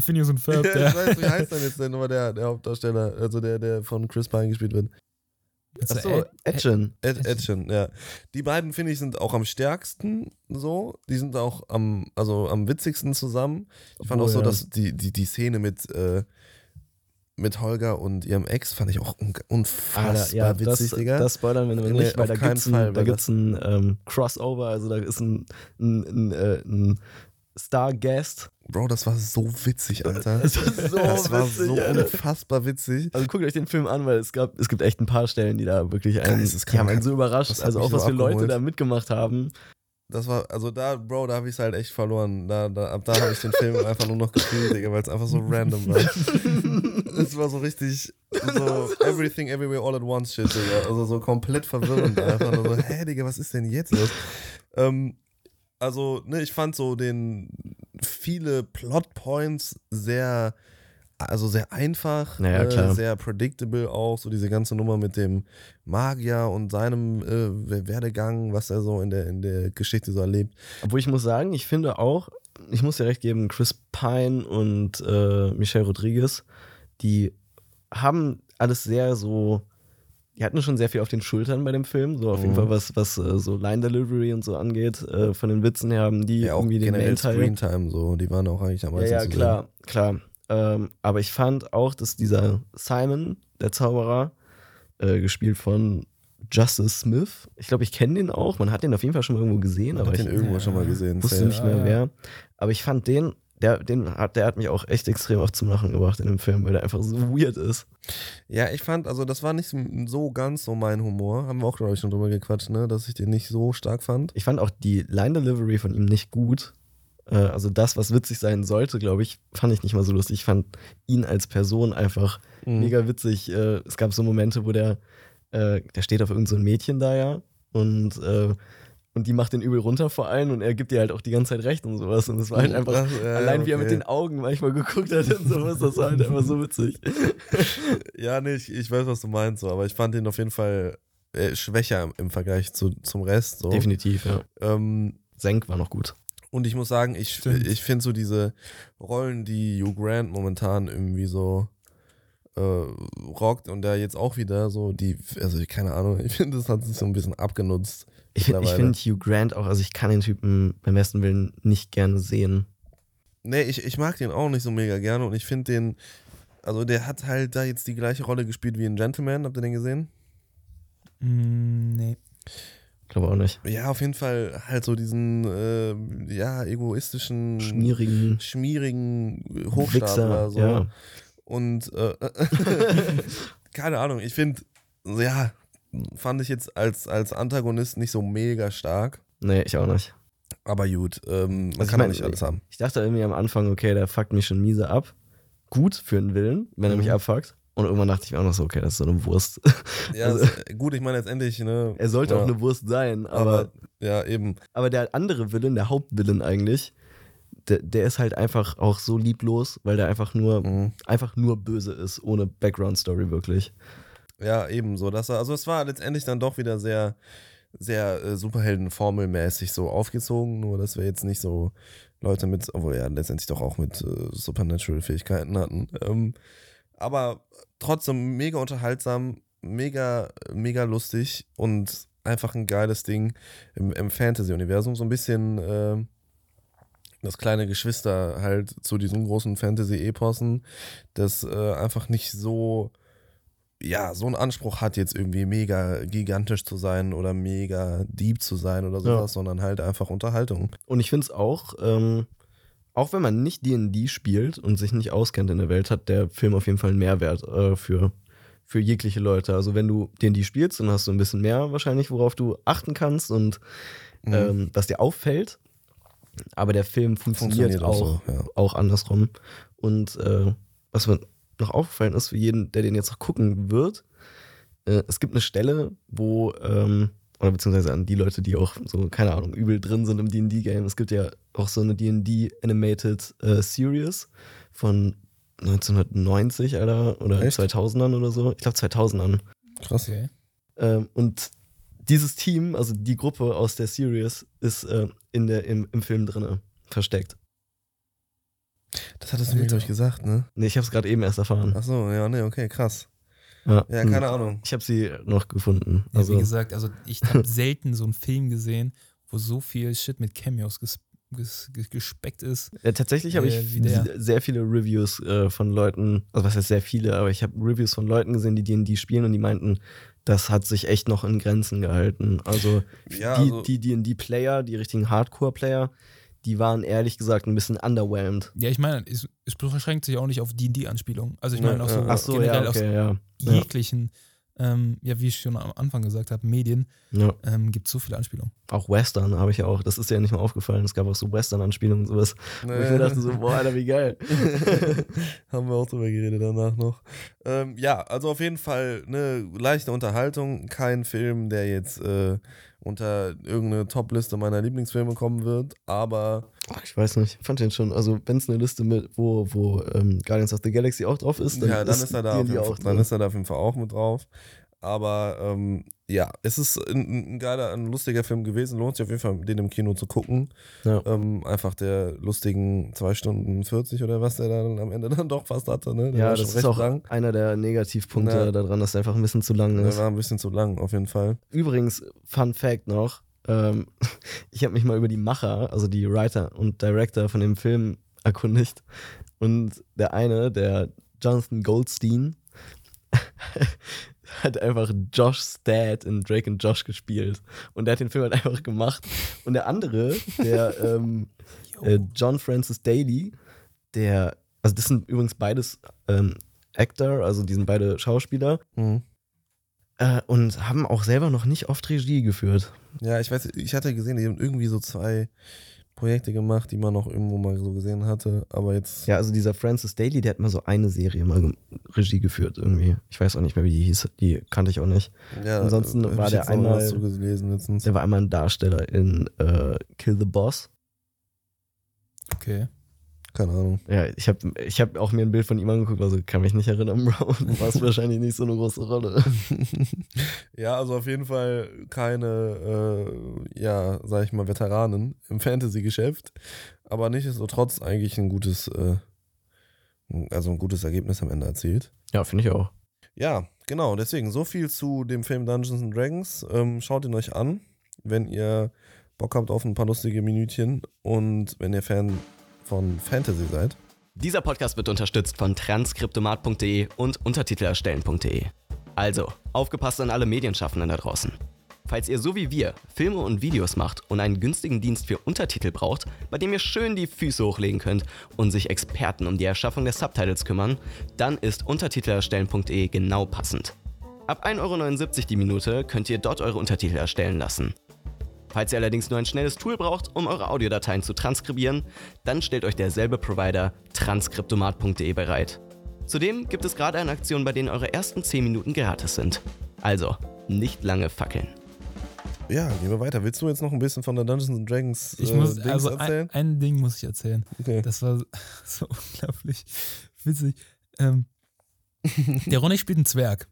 Speaker 4: Phineas und Ferb.
Speaker 2: Ja, ich weiß, wie heißt denn jetzt denn nochmal der, der Hauptdarsteller, also der, der von Chris Pine gespielt wird?
Speaker 3: Achso, Action.
Speaker 2: Ed, Edgen, ja. Die beiden, finde ich, sind auch am stärksten so. Die sind auch am, also am witzigsten zusammen. Ich fand
Speaker 3: Obwohl,
Speaker 2: auch so,
Speaker 3: ja.
Speaker 2: dass die, die, die Szene mit, äh, mit Holger und ihrem Ex fand ich auch un unfassbar
Speaker 3: Alter, ja,
Speaker 2: witzig,
Speaker 3: das,
Speaker 2: Digga.
Speaker 3: das spoilern wir
Speaker 2: Nee,
Speaker 3: nicht, weil da
Speaker 2: keinen
Speaker 3: gibt's ein, da gibt's ein ähm, Crossover, also da ist ein, ein, ein, äh, ein Star-Guest.
Speaker 2: Bro, das war so witzig, Alter.
Speaker 3: Das war so
Speaker 2: das war
Speaker 3: witzig,
Speaker 2: so
Speaker 3: Alter.
Speaker 2: unfassbar witzig.
Speaker 3: Also guckt euch den Film an, weil es gab, es gibt echt ein paar Stellen, die da wirklich einen,
Speaker 2: Geisteskrank.
Speaker 3: die haben einen so überrascht. Also auch
Speaker 2: so
Speaker 3: was für Leute da mitgemacht haben.
Speaker 2: Das war, also da, Bro, da habe ich es halt echt verloren. Da, da, ab da habe ich den Film einfach nur noch gefühlt, Digga, weil es einfach so random war. Es war so richtig, so everything, everywhere, all at once shit, Digga. Also so komplett verwirrend. Einfach nur so, hä, Digga, was ist denn jetzt los? Ähm, also, ne, ich fand so den viele Plotpoints sehr, also sehr einfach,
Speaker 3: Naja, klar.
Speaker 2: sehr predictable auch, so diese ganze Nummer mit dem Magier und seinem äh, Werdegang, was er so in der, in der Geschichte so erlebt.
Speaker 3: Obwohl ich muss sagen, ich finde auch, ich muss dir recht geben, Chris Pine und äh, Michelle Rodriguez, die haben alles sehr so, die hatten schon sehr viel auf den Schultern bei dem Film, so auf jeden
Speaker 2: Mhm.
Speaker 3: Fall was, was äh, so Line Delivery und so angeht, äh, von den Witzen her haben die
Speaker 2: Ja, auch
Speaker 3: irgendwie den
Speaker 2: generell
Speaker 3: Main-Teil.
Speaker 2: Screentime so, die waren auch eigentlich am
Speaker 3: Ja,
Speaker 2: meisten
Speaker 3: ja,
Speaker 2: zu sehen.
Speaker 3: klar, klar. Ähm, aber ich fand auch, dass dieser Simon, der Zauberer, äh, gespielt von Justice Smith. Ich glaube, ich kenne den auch. Man hat den auf jeden Fall schon mal irgendwo gesehen,
Speaker 2: Man
Speaker 3: aber
Speaker 2: hat
Speaker 3: ich
Speaker 2: den irgendwo schon mal gesehen.
Speaker 3: wusste
Speaker 2: safe.
Speaker 3: nicht mehr wer. Aber ich fand den, der, den hat, der hat mich auch echt extrem oft zum Lachen gebracht in dem Film, weil der einfach so weird ist.
Speaker 2: Ja, ich fand, also das war nicht so ganz so mein Humor. Haben wir auch, glaube ich, schon drüber gequatscht, ne? Dass ich den nicht so stark fand.
Speaker 3: Ich fand auch die Line Delivery von ihm nicht gut. Äh, Also das, was witzig sein sollte, glaube ich, fand ich nicht mal so lustig. Ich fand ihn als Person einfach
Speaker 2: Mhm.
Speaker 3: mega witzig. Äh, Es gab so Momente, wo der, äh, der steht auf irgendein so Mädchen da ja und, und die macht den übel runter vor allen und er gibt ihr halt auch die ganze Zeit recht und sowas. Und es war halt einfach,
Speaker 2: Ach, ja,
Speaker 3: allein wie er mit
Speaker 2: okay.
Speaker 3: den Augen manchmal geguckt hat und sowas, das war halt einfach so witzig.
Speaker 2: Ja, nee, ich, ich weiß, was du meinst, so, aber ich fand ihn auf jeden Fall äh, schwächer im, im Vergleich zu, zum Rest. So.
Speaker 3: Definitiv, ja.
Speaker 2: Ähm,
Speaker 3: Senk war noch gut.
Speaker 2: und ich muss sagen, ich,
Speaker 4: Stimmt.
Speaker 2: ich finde so diese Rollen, die Hugh Grant momentan irgendwie so äh, rockt und der jetzt auch wieder so, die, also keine Ahnung, ich finde, das hat sich so ein bisschen abgenutzt.
Speaker 3: Ich, find- finde Hugh Grant auch, also ich kann den Typen beim besten Willen nicht gerne sehen.
Speaker 2: Nee, ich, ich mag den auch nicht so mega gerne und ich finde den, also der hat halt da jetzt die gleiche Rolle gespielt wie in Gentleman, habt ihr den gesehen?
Speaker 4: Mm, nee.
Speaker 3: Glaube auch nicht.
Speaker 2: Ja, auf jeden Fall halt so diesen, äh, ja, egoistischen,
Speaker 3: Schmierigen
Speaker 2: schmierigen Hochstapler.
Speaker 3: Wichser,
Speaker 2: So.
Speaker 3: ja.
Speaker 2: Und äh, keine Ahnung, ich finde, ja, fand ich jetzt als, als Antagonist nicht so mega stark.
Speaker 3: Nee, ich auch nicht.
Speaker 2: Aber gut, ähm, man
Speaker 3: Also ich
Speaker 2: kann auch
Speaker 3: mein,
Speaker 2: nicht alles haben.
Speaker 3: Ich dachte irgendwie am Anfang, okay, der fuckt mich schon miese ab. Gut für einen Willen, wenn er mich
Speaker 2: Mhm.
Speaker 3: abfuckt. Und irgendwann dachte ich mir auch noch so, okay, das ist so eine Wurst.
Speaker 2: Ja,
Speaker 3: also-
Speaker 2: es- gut, ich meine letztendlich, ne?
Speaker 3: er sollte
Speaker 2: ja,
Speaker 3: auch eine Wurst sein, aber,
Speaker 2: aber, ja, eben.
Speaker 3: aber der andere Willen, der Hauptwillen eigentlich, der, der ist halt einfach auch so lieblos, weil der einfach nur,
Speaker 2: Mhm.
Speaker 3: einfach nur böse ist, ohne Background-Story wirklich.
Speaker 2: Ja, ebenso. Also es war letztendlich dann doch wieder sehr, sehr äh, Superhelden-formelmäßig so aufgezogen, nur dass wir jetzt nicht so Leute mit, obwohl ja letztendlich doch auch mit äh, Supernatural-Fähigkeiten hatten. Ähm, aber trotzdem mega unterhaltsam, mega, mega lustig und einfach ein geiles Ding im, im Fantasy-Universum. So ein bisschen äh, das kleine Geschwister halt zu diesen großen Fantasy-Epossen, das äh, einfach nicht so ja, so einen Anspruch hat, jetzt irgendwie mega gigantisch zu sein oder mega deep zu sein oder sowas, sondern halt einfach Unterhaltung.
Speaker 3: Und ich finde es auch, ähm, auch wenn man nicht D&D spielt und sich nicht auskennt in der Welt, hat der Film auf jeden Fall einen Mehrwert äh, für, für jegliche Leute. Also wenn du D&D spielst, dann hast du ein bisschen mehr wahrscheinlich, worauf du achten kannst und
Speaker 2: Mhm.
Speaker 3: ähm, was dir auffällt. Aber der Film funktioniert, auch,
Speaker 2: so, ja.
Speaker 3: auch andersrum. Und äh, was mir noch aufgefallen ist, für jeden, der den jetzt noch gucken wird, äh, es gibt eine Stelle, wo, ähm, oder beziehungsweise an die Leute, die auch so, keine Ahnung, übel drin sind im D&D-Game, es gibt ja auch so eine D&D Animated äh, Series von 1990, Alter, oder
Speaker 2: Echt?
Speaker 3: 2000ern oder so. Ich glaube 2000ern.
Speaker 2: Krass.
Speaker 4: Okay.
Speaker 3: Ähm, und dieses Team, also die Gruppe aus der Series, ist äh, in der, im, im Film drinne versteckt.
Speaker 2: Das hattest du mir, glaube ich, gesagt, ne?
Speaker 3: Nee, ich habe es gerade eben erst erfahren.
Speaker 2: Ach so, ja, ne, okay, krass.
Speaker 3: Ja,
Speaker 2: Ja,
Speaker 3: hm.
Speaker 2: keine Ahnung.
Speaker 3: Ich habe sie noch gefunden.
Speaker 4: Ja,
Speaker 3: Also,
Speaker 4: wie gesagt, also ich habe selten so einen Film gesehen, wo so viel Shit mit Cameos ges ges ges gespeckt ist.
Speaker 3: ja, tatsächlich habe
Speaker 4: äh,
Speaker 3: ich sehr viele Reviews äh, von Leuten, also was heißt sehr viele, aber ich habe Reviews von Leuten gesehen, die D&D spielen und die meinten, das hat sich echt noch in Grenzen gehalten. Also
Speaker 2: Ja,
Speaker 3: die
Speaker 2: also,
Speaker 3: die D&D-Player, die richtigen Hardcore-Player, die waren ehrlich gesagt ein bisschen underwhelmed.
Speaker 4: Ja, ich meine, es, es beschränkt sich auch nicht auf D&D-Anspielungen. Also ich
Speaker 2: Ne,
Speaker 4: meine auch so
Speaker 3: so,
Speaker 4: generell
Speaker 3: ja,
Speaker 4: aus
Speaker 3: okay, ja. Ja.
Speaker 4: jeglichen, ähm, ja, wie ich schon am Anfang gesagt habe, Medien,
Speaker 3: ja.
Speaker 4: ähm, gibt es so viele Anspielungen.
Speaker 3: Auch Western habe ich ja auch. Das ist ja nicht mal aufgefallen. Es gab auch so Western-Anspielungen und sowas. Wo ich mir dachte so, boah, Alter, wie geil.
Speaker 2: Haben wir auch drüber geredet danach noch. Ähm, ja, also auf jeden Fall eine leichte Unterhaltung. Kein Film, der jetzt äh, unter irgendeine Top-Liste meiner Lieblingsfilme kommen wird, aber
Speaker 3: Ach, ich weiß nicht. Ich fand den schon. Also, wenn es eine Liste mit, wo, wo ähm, Guardians of the Galaxy auch drauf ist, dann,
Speaker 2: ja, dann ist, er da auf
Speaker 3: auch
Speaker 2: dann
Speaker 3: drin.
Speaker 2: ist er da auf jeden Fall auch mit drauf. Aber ähm, ja, es ist ein, ein geiler, ein lustiger Film gewesen. Lohnt sich auf jeden Fall, den im Kino zu gucken.
Speaker 3: Ja.
Speaker 2: Ähm, einfach der lustigen 2 Stunden 40 oder was der dann am Ende dann doch fast hatte. Ne? Der
Speaker 3: ja, das ist auch
Speaker 2: lang.
Speaker 3: einer der Negativpunkte
Speaker 2: Ja.
Speaker 3: daran, dass er einfach ein bisschen zu lang
Speaker 2: Der
Speaker 3: ist.
Speaker 2: war ein bisschen zu lang, auf jeden Fall.
Speaker 3: Übrigens, Fun Fact noch: ähm, Ich habe mich mal über die Macher, also die Writer und Director von dem Film erkundigt. Und der eine, der Jonathan Goldstein, hat einfach Josh's Dad in Drake und Josh gespielt. Und der hat den Film halt einfach gemacht. Und der andere, der ähm, äh, John Francis Daly, der, also das sind übrigens beides ähm, Actor, also die sind beide Schauspieler
Speaker 2: Mhm.
Speaker 3: äh, und haben auch selber noch nicht oft Regie geführt.
Speaker 2: Ja, ich weiß, ich hatte gesehen, die haben irgendwie so zwei Projekte gemacht, die man noch irgendwo mal so gesehen hatte, aber jetzt.
Speaker 3: Ja, also dieser Francis Daly, der hat mal so eine Serie mal Regie geführt irgendwie. Ich weiß auch nicht mehr, wie die hieß. Die kannte ich auch nicht.
Speaker 2: ja,
Speaker 3: ansonsten war
Speaker 2: ich
Speaker 3: der einmal-
Speaker 2: so gelesen letztens.
Speaker 3: Der war einmal ein Darsteller in äh, Kill the Boss.
Speaker 4: Okay.
Speaker 2: Keine Ahnung.
Speaker 3: Ja, ich habe ich hab auch mir ein Bild von ihm angeguckt, also kann mich nicht erinnern, Bro. Du warst wahrscheinlich nicht so eine große Rolle.
Speaker 2: ja, also auf jeden Fall keine, äh, ja, sag ich mal, Veteranen im Fantasy-Geschäft, aber nichtsdestotrotz eigentlich ein gutes, äh, also ein gutes Ergebnis am Ende erzielt.
Speaker 3: Ja, finde ich auch.
Speaker 2: Ja, genau, deswegen so viel zu dem Film Dungeons and Dragons. Ähm, schaut ihn euch an, wenn ihr Bock habt auf ein paar lustige Minütchen und wenn ihr Fan von Fantasy seid.
Speaker 5: Dieser Podcast wird unterstützt von transkriptomat.de und untertitelerstellen.de. Also, aufgepasst an alle Medienschaffenden da draußen. Falls ihr so wie wir Filme und Videos macht und einen günstigen Dienst für Untertitel braucht, bei dem ihr schön die Füße hochlegen könnt und sich Experten um die Erschaffung der Subtitles kümmern, dann ist untertitelerstellen.de genau passend. Ab 1,79 Euro die Minute könnt ihr dort eure Untertitel erstellen lassen. Falls ihr allerdings nur ein schnelles Tool braucht, um eure Audiodateien zu transkribieren, dann stellt euch derselbe Provider transkriptomat.de bereit. Zudem gibt es gerade eine Aktion, bei denen eure ersten 10 Minuten gratis sind. Also, nicht lange fackeln.
Speaker 2: Ja, gehen wir weiter. Willst du jetzt noch ein bisschen von der Dungeons and Dragons
Speaker 4: Ich
Speaker 2: äh,
Speaker 4: muss,
Speaker 2: Dings
Speaker 4: also
Speaker 2: erzählen?
Speaker 4: ein, ein Ding muss ich erzählen.
Speaker 2: okay.
Speaker 4: Das war so unglaublich witzig. Ähm, der Ronny spielt einen Zwerg.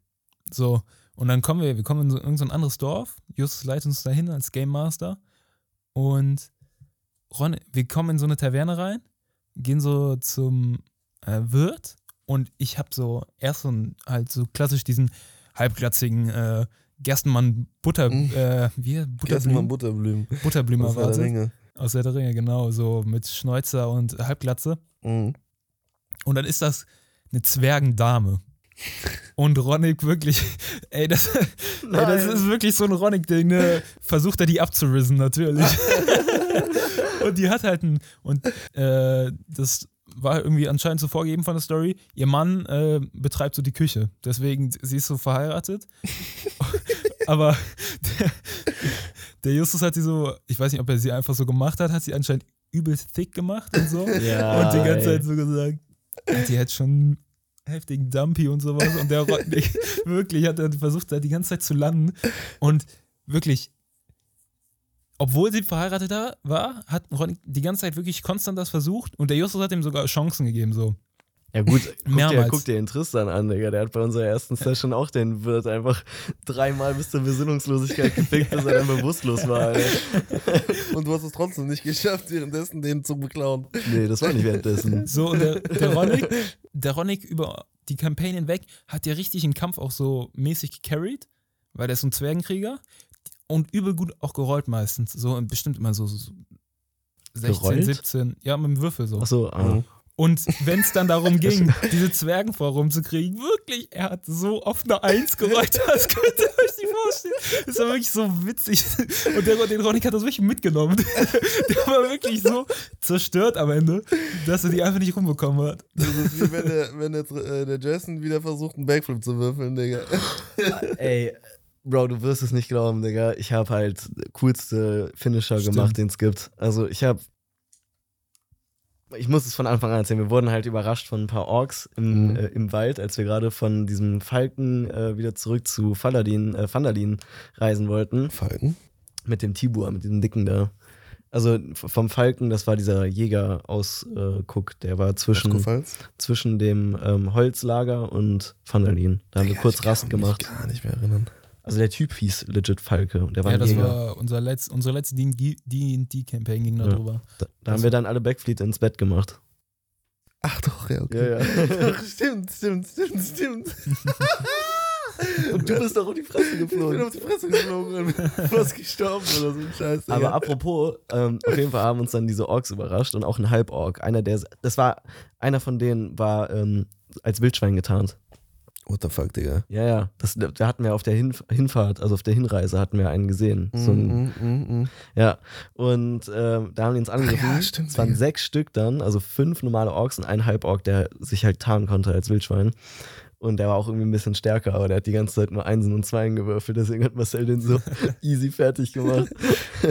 Speaker 4: So, und dann kommen wir, wir kommen in so, irgend so anderes Dorf. Justus leitet uns dahin als Game Master. Und Ronny, wir kommen in so eine Taverne rein, gehen so zum äh, Wirt und ich habe so erst so halt so klassisch diesen halbglatzigen äh, Gerstenmann Butter,
Speaker 2: Mhm.
Speaker 4: äh, wie
Speaker 2: Gerstenmann
Speaker 4: Butterblüm,
Speaker 2: Butterblüm.
Speaker 4: Butterblüm
Speaker 2: aus der. Ringe.
Speaker 4: Aus der Ringe, genau, so mit Schnäuzer und Halbglatze.
Speaker 2: Mhm.
Speaker 4: Und dann ist das eine Zwergendame. Und Ronnig wirklich, ey, das, ey, das ist wirklich so ein Ronnig-Ding, ne? Versucht er die abzurisen, natürlich. und die hat halt ein, und äh, das war irgendwie anscheinend so vorgegeben von der Story. Ihr Mann äh, betreibt so die Küche. Deswegen, sie ist so verheiratet. Aber der, der Justus hat sie so, ich weiß nicht, ob er sie einfach so gemacht hat, hat sie anscheinend übelst thick gemacht und so.
Speaker 3: Ja.
Speaker 4: Und die ganze
Speaker 3: ey.
Speaker 4: Zeit so gesagt, die hat schon heftigen Dumpy und sowas. Und der wirklich hat er versucht, da die ganze Zeit zu landen. Und wirklich, obwohl sie verheiratet war, hat Rotnik die ganze Zeit wirklich konstant das versucht. Und der Justus hat ihm sogar Chancen gegeben. So.
Speaker 3: Ja gut, guck dir, guck dir den Tristan an, Digga. Der hat bei unserer ersten Session auch den Wirt einfach dreimal bis zur Besinnungslosigkeit gefickt, bis er dann bewusstlos war. Alter.
Speaker 2: Und du hast es trotzdem nicht geschafft, währenddessen den zu beklauen.
Speaker 3: Nee, das war nicht währenddessen.
Speaker 4: So, und der, der Ronick, der Ronick über die Campaign hinweg hat ja richtig den Kampf auch so mäßig gecarried, weil der ist so ein Zwergenkrieger und übel gut auch gerollt meistens. So bestimmt immer so, so 16,
Speaker 3: Gerollt?
Speaker 4: 17, ja, mit dem Würfel so.
Speaker 3: Achso, ah.
Speaker 4: Und wenn es dann darum ging, diese Zwergen vorumzukriegen, wirklich, er hat so oft eine Eins gerollt, das könnt ihr euch nicht vorstellen. Das war wirklich so witzig. Und der, den Ronik hat das wirklich mitgenommen. Der war wirklich so zerstört am Ende, dass er die einfach nicht rumbekommen hat.
Speaker 2: Das ist wie wenn der, wenn der, äh, der Jason wieder versucht, einen Backflip zu würfeln, Digga.
Speaker 3: Ey, Bro, du wirst es nicht glauben, Digga. Ich habe halt coolste Finisher
Speaker 4: Stimmt.
Speaker 3: gemacht, den es gibt. Also ich habe ich muss es von Anfang an erzählen. Wir wurden halt überrascht von ein paar Orks im,
Speaker 2: Mhm.
Speaker 3: äh, im Wald, als wir gerade von diesem Falken äh, wieder zurück zu Faladin, äh, Fandalin reisen wollten.
Speaker 2: Falken?
Speaker 3: Mit dem Tibur, mit dem Dicken da. Also vom Falken, das war dieser Jäger-Ausguck, der war zwischen, zwischen dem ähm, Holzlager und Fandalin. Da haben wir kurz Rast
Speaker 2: Ich
Speaker 3: gemacht.
Speaker 2: kann mich gar nicht mehr erinnern.
Speaker 3: Also der Typ hieß legit Falke und der war
Speaker 4: Ja, das
Speaker 3: Jäger.
Speaker 4: war unser letzt, unsere letzte D&D-Campaign ging
Speaker 3: Ja.
Speaker 4: darüber.
Speaker 3: da, da haben wir dann alle Backfleet ins Bett gemacht.
Speaker 2: Ach doch, ja, okay.
Speaker 3: Ja, ja.
Speaker 2: Doch, stimmt, stimmt, stimmt, stimmt.
Speaker 3: und du bist doch auf die Fresse
Speaker 2: Ich bin
Speaker 3: geflogen.
Speaker 2: auf die Fresse geflogen und fast gestorben oder so ein Scheiß. Digga.
Speaker 3: Aber apropos, ähm, auf jeden Fall haben uns dann diese Orks überrascht und auch ein Halborg. Einer der, das war, einer von denen war ähm, als Wildschwein getarnt.
Speaker 2: What the fuck, Digga.
Speaker 3: Ja, ja. Das, da hatten wir auf der Hinf Hinfahrt, also auf der Hinreise, hatten wir einen gesehen. So ein,
Speaker 2: Mm, mm, mm.
Speaker 3: Ja. Und ähm, da haben die uns angegriffen.
Speaker 2: ja, stimmt,
Speaker 3: es waren
Speaker 2: ja.
Speaker 3: sechs Stück dann, also fünf normale Orks und ein Halborg, der sich halt tarnen konnte als Wildschwein. Und der war auch irgendwie ein bisschen stärker, aber der hat die ganze Zeit nur Einsen und Zweien gewürfelt, deswegen hat Marcel den so easy fertig gemacht.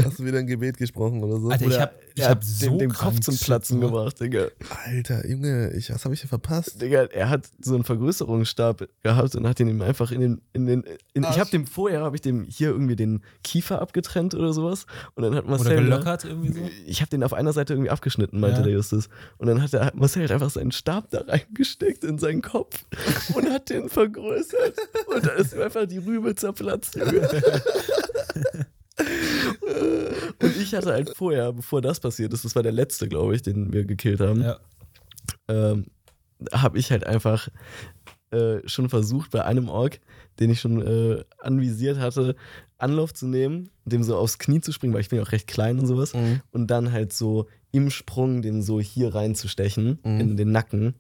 Speaker 2: Hast du wieder ein Gebet gesprochen oder so?
Speaker 4: Alter, ich
Speaker 3: Oder
Speaker 4: hab, ich
Speaker 3: er
Speaker 4: hab
Speaker 3: hat
Speaker 4: so
Speaker 3: den, den Kopf zum
Speaker 4: Shit
Speaker 3: Platzen
Speaker 4: gemacht.
Speaker 3: gebracht, Digga.
Speaker 2: Alter, Junge, ich, was habe ich hier verpasst?
Speaker 3: Digga, er hat so einen Vergrößerungsstab gehabt und hat den ihm einfach in den, in den, in, ich habe dem vorher, habe ich dem hier irgendwie den Kiefer abgetrennt oder sowas und dann hat Marcel,
Speaker 4: Oder
Speaker 3: da-
Speaker 4: gelockert irgendwie so.
Speaker 3: ich habe den auf einer Seite irgendwie abgeschnitten, meinte
Speaker 4: Ja.
Speaker 3: der Justus und dann hat der Marcel halt einfach seinen Stab da reingesteckt in seinen Kopf und hat den vergrößert und da ist ihm einfach die Rübe zerplatzt, Junge. Und ich hatte halt vorher, bevor das passiert ist, das war der letzte, glaube ich, den wir gekillt haben,
Speaker 4: Ja.
Speaker 3: ähm, habe ich halt einfach äh, schon versucht, bei einem Ork, den ich schon äh, anvisiert hatte, Anlauf zu nehmen, dem so aufs Knie zu springen, weil ich bin ja auch recht klein und sowas,
Speaker 2: Mhm.
Speaker 3: und dann halt so im Sprung den so hier reinzustechen,
Speaker 2: Mhm.
Speaker 3: in den Nacken.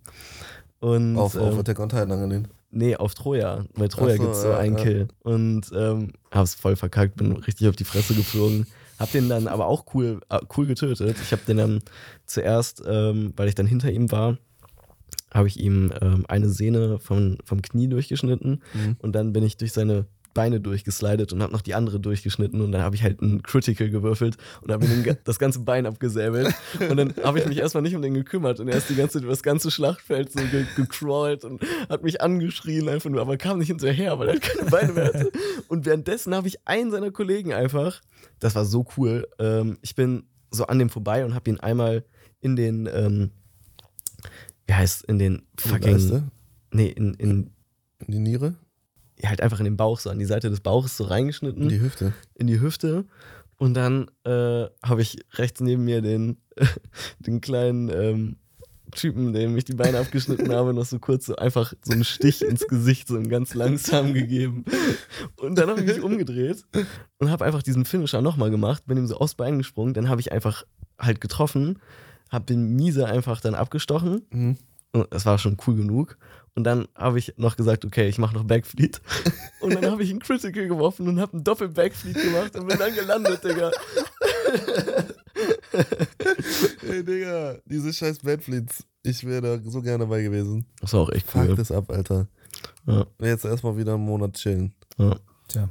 Speaker 3: Und,
Speaker 2: Auf, auf
Speaker 3: ähm,
Speaker 2: Attack on Titan angelehnt.
Speaker 3: Nee, auf Troja. Bei Troja
Speaker 2: so,
Speaker 3: gibt es so
Speaker 2: ja,
Speaker 3: einen
Speaker 2: ja.
Speaker 3: Kill. Und ähm, hab's voll verkackt, bin richtig auf die Fresse geflogen. Hab den dann aber auch cool, äh, cool getötet. Ich hab den dann zuerst, ähm, weil ich dann hinter ihm war, habe ich ihm ähm, eine Sehne vom, vom Knie durchgeschnitten
Speaker 2: Mhm.
Speaker 3: und dann bin ich durch seine Beine durchgeslidet und habe noch die andere durchgeschnitten und dann habe ich halt einen Critical gewürfelt und habe ihm das ganze Bein abgesäbelt und dann habe ich mich erstmal nicht um den gekümmert und er ist die ganze über das ganze Schlachtfeld so ge gecrawlt und hat mich angeschrien einfach nur, aber kam nicht hinterher, weil er keine Beine mehr hatte. Und währenddessen habe ich einen seiner Kollegen einfach, das war so cool, ähm, ich bin so an dem vorbei und habe ihn einmal in den, ähm, wie heißt, in den fucking,
Speaker 2: Leiste?
Speaker 3: nee, in, in,
Speaker 2: In die Niere?
Speaker 3: Halt einfach in den Bauch, so an die Seite des Bauches so reingeschnitten
Speaker 2: In die Hüfte.
Speaker 3: in die Hüfte. Und dann äh, habe ich rechts neben mir den, den kleinen ähm, Typen, dem ich die Beine abgeschnitten habe, noch so kurz so einfach so einen Stich ins Gesicht, so ganz langsam gegeben. Und dann habe ich mich umgedreht und habe einfach diesen Finisher nochmal gemacht, bin ihm so aufs Bein gesprungen, dann habe ich einfach halt getroffen, habe den Miese einfach dann abgestochen
Speaker 2: Mhm.
Speaker 3: und das war schon cool genug. Und dann habe ich noch gesagt, okay, ich mache noch Backfleet. Und dann habe ich einen Critical geworfen und habe einen Doppel-Backfleet gemacht und bin dann gelandet, Digga.
Speaker 2: Ey, Digga, diese scheiß Badfleets. Ich wäre da so gerne dabei gewesen.
Speaker 3: Das war auch echt
Speaker 2: Fuck
Speaker 3: cool.
Speaker 2: das ab, Alter.
Speaker 3: Ja.
Speaker 2: Jetzt erstmal wieder einen Monat chillen.
Speaker 3: Ja.
Speaker 4: Tja.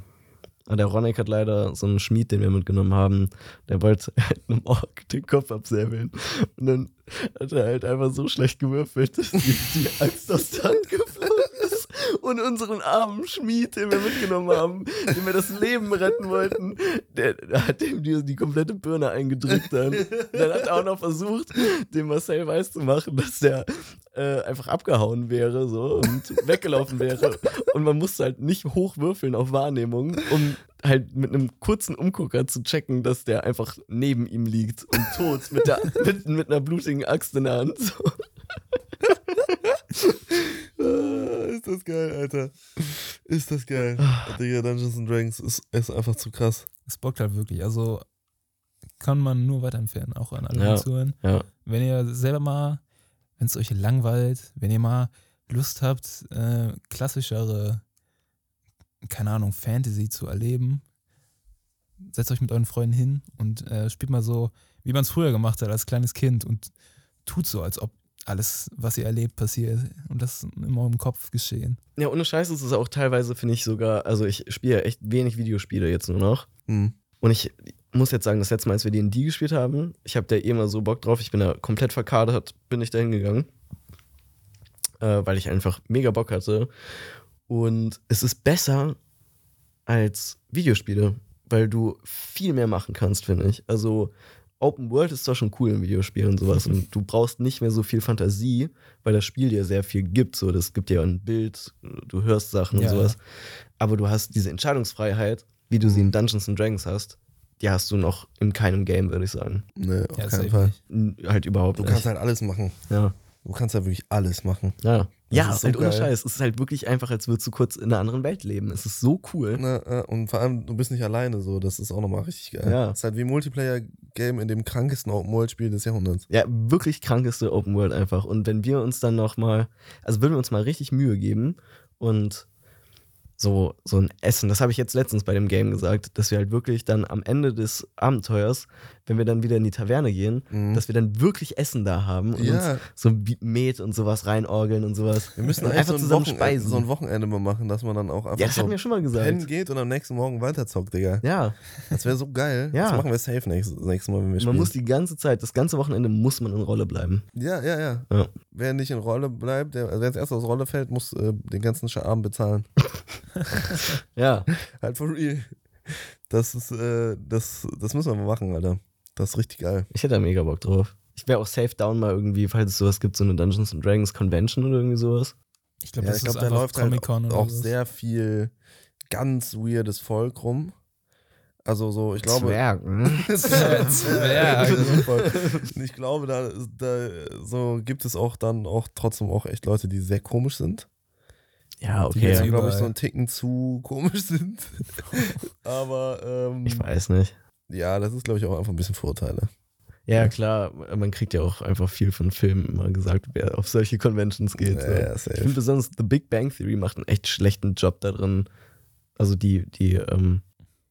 Speaker 3: Aber Der Ronek hat leider so einen Schmied, den wir mitgenommen haben, der wollte einem Ork den Kopf absäbeln. Und dann hat er halt einfach so schlecht gewürfelt, dass die, die Axt aus der Hand ist. Und unseren armen Schmied, den wir mitgenommen haben, dem wir das Leben retten wollten, der, hat dem die, die komplette Birne eingedrückt dann. Dann hat er auch noch versucht, dem Marcel weiß zu machen, dass der äh, einfach abgehauen wäre so und weggelaufen wäre. Und man musste halt nicht hochwürfeln auf Wahrnehmung, um halt mit einem kurzen Umgucker zu checken, dass der einfach neben ihm liegt und tot mit, der, mit, mit einer blutigen Axt in der Hand. So.
Speaker 2: Ah, ist das geil, Alter. Ist das geil. Digga, Dungeons and Dragons ist, ist einfach zu krass.
Speaker 4: Es bockt halt wirklich. Also kann man nur weiterempfehlen, auch an alle,
Speaker 3: Ja.
Speaker 4: zuhören.
Speaker 3: Ja.
Speaker 4: Wenn ihr selber mal, wenn es euch langweilt, wenn ihr mal Lust habt, äh, klassischere, keine Ahnung, Fantasy zu erleben, setzt euch mit euren Freunden hin und äh, spielt mal so, wie man es früher gemacht hat als kleines Kind und tut so, als ob alles, was ihr erlebt, passiert und das in eurem Kopf geschehen.
Speaker 3: Ja, ohne Scheiß ist es auch teilweise, finde ich sogar, also ich spiele ja echt wenig Videospiele jetzt nur noch.
Speaker 2: Hm.
Speaker 3: Und ich muss jetzt sagen, das letzte Mal, als wir D&D gespielt haben, ich habe da eh immer so Bock drauf, ich bin da komplett verkadert, bin ich da hingegangen, äh, weil ich einfach mega Bock hatte. Und es ist besser als Videospiele, weil du viel mehr machen kannst, finde ich. Also Open World ist zwar schon cool in Videospielen und sowas und du brauchst nicht mehr so viel Fantasie, weil das Spiel dir sehr viel gibt. So, das gibt dir ein Bild, du hörst Sachen
Speaker 4: Ja,
Speaker 3: und sowas. Aber du hast diese Entscheidungsfreiheit, wie du sie in Dungeons and Dragons hast, die hast du noch in keinem Game, würde ich sagen.
Speaker 2: Nee, auf
Speaker 4: Ja,
Speaker 2: keinen Fall.
Speaker 3: Halt überhaupt
Speaker 2: Du
Speaker 3: nicht.
Speaker 2: kannst halt alles machen.
Speaker 3: ja.
Speaker 2: Du kannst halt wirklich alles machen.
Speaker 3: Ja. Ja,
Speaker 2: ist so
Speaker 3: halt ohne. Scheiß. Es ist halt wirklich einfach, als würdest du kurz in einer anderen Welt leben. Es ist so cool.
Speaker 2: Na, äh, und vor allem, du bist nicht alleine so. Das ist auch nochmal richtig geil.
Speaker 3: Ja.
Speaker 2: Es ist halt wie Multiplayer-Game in dem krankesten Open-World-Spiel des Jahrhunderts.
Speaker 3: Ja, wirklich krankeste Open World einfach. Und wenn wir uns dann noch mal, also würden wir uns mal richtig Mühe geben und so, so ein Essen. Das habe ich jetzt letztens bei dem Game gesagt, dass wir halt wirklich dann am Ende des Abenteuers, wenn wir dann wieder in die Taverne gehen,
Speaker 2: Mhm.
Speaker 3: dass wir dann wirklich Essen da haben und
Speaker 2: Ja.
Speaker 3: uns so Met und sowas reinorgeln und sowas.
Speaker 2: Wir müssen
Speaker 3: einfach
Speaker 2: so ein,
Speaker 3: zusammen
Speaker 2: Wochenende,
Speaker 3: speisen.
Speaker 2: so ein Wochenende mal machen, dass man dann auch einfach
Speaker 3: ja, das
Speaker 2: so
Speaker 3: wir schon mal gesagt.
Speaker 2: pennen geht und am nächsten Morgen weiterzockt, Digga.
Speaker 3: Ja,
Speaker 2: Das wäre so geil.
Speaker 3: Ja.
Speaker 2: Das machen wir safe nächstes, nächstes Mal, wenn wir
Speaker 3: man
Speaker 2: spielen.
Speaker 3: muss die ganze Zeit, das ganze Wochenende muss man in Rolle bleiben.
Speaker 2: ja, ja, ja,
Speaker 3: Ja.
Speaker 2: Wer nicht in Rolle bleibt, der, also wer als erstes aus Rolle fällt, muss äh, den ganzen Abend bezahlen.
Speaker 3: Ja,
Speaker 2: Halt for real. Das ist, äh, das, das müssen wir mal machen, Alter. Das ist richtig geil.
Speaker 3: ich hätte da mega Bock drauf. Ich wäre auch safe down mal irgendwie, falls es sowas gibt, so eine Dungeons and Dragons Convention oder irgendwie sowas.
Speaker 4: Ich glaube,
Speaker 2: Ja,
Speaker 4: das
Speaker 2: ich glaube,
Speaker 4: ist
Speaker 2: da läuft halt auch
Speaker 4: so.
Speaker 2: sehr viel ganz weirdes Volk rum. Also so, ich glaube,
Speaker 3: Zwerg, ne?
Speaker 4: Zwerg.
Speaker 2: ich glaube, da, da so gibt es auch dann auch trotzdem auch echt Leute, die sehr komisch sind.
Speaker 3: Ja,
Speaker 4: Die
Speaker 2: Die,
Speaker 3: okay.
Speaker 2: glaube ich, so einen Ticken zu komisch sind. Aber ähm,
Speaker 3: Ich weiß nicht.
Speaker 2: ja, das ist, glaube ich, auch einfach ein bisschen Vorurteile.
Speaker 3: Ja, klar, man kriegt ja auch einfach viel von Filmen immer gesagt, wer auf solche Conventions geht. so.
Speaker 2: Ja, ja,
Speaker 3: Ich finde besonders The Big Bang Theory macht einen echt schlechten Job da drin. Also die, die, ähm,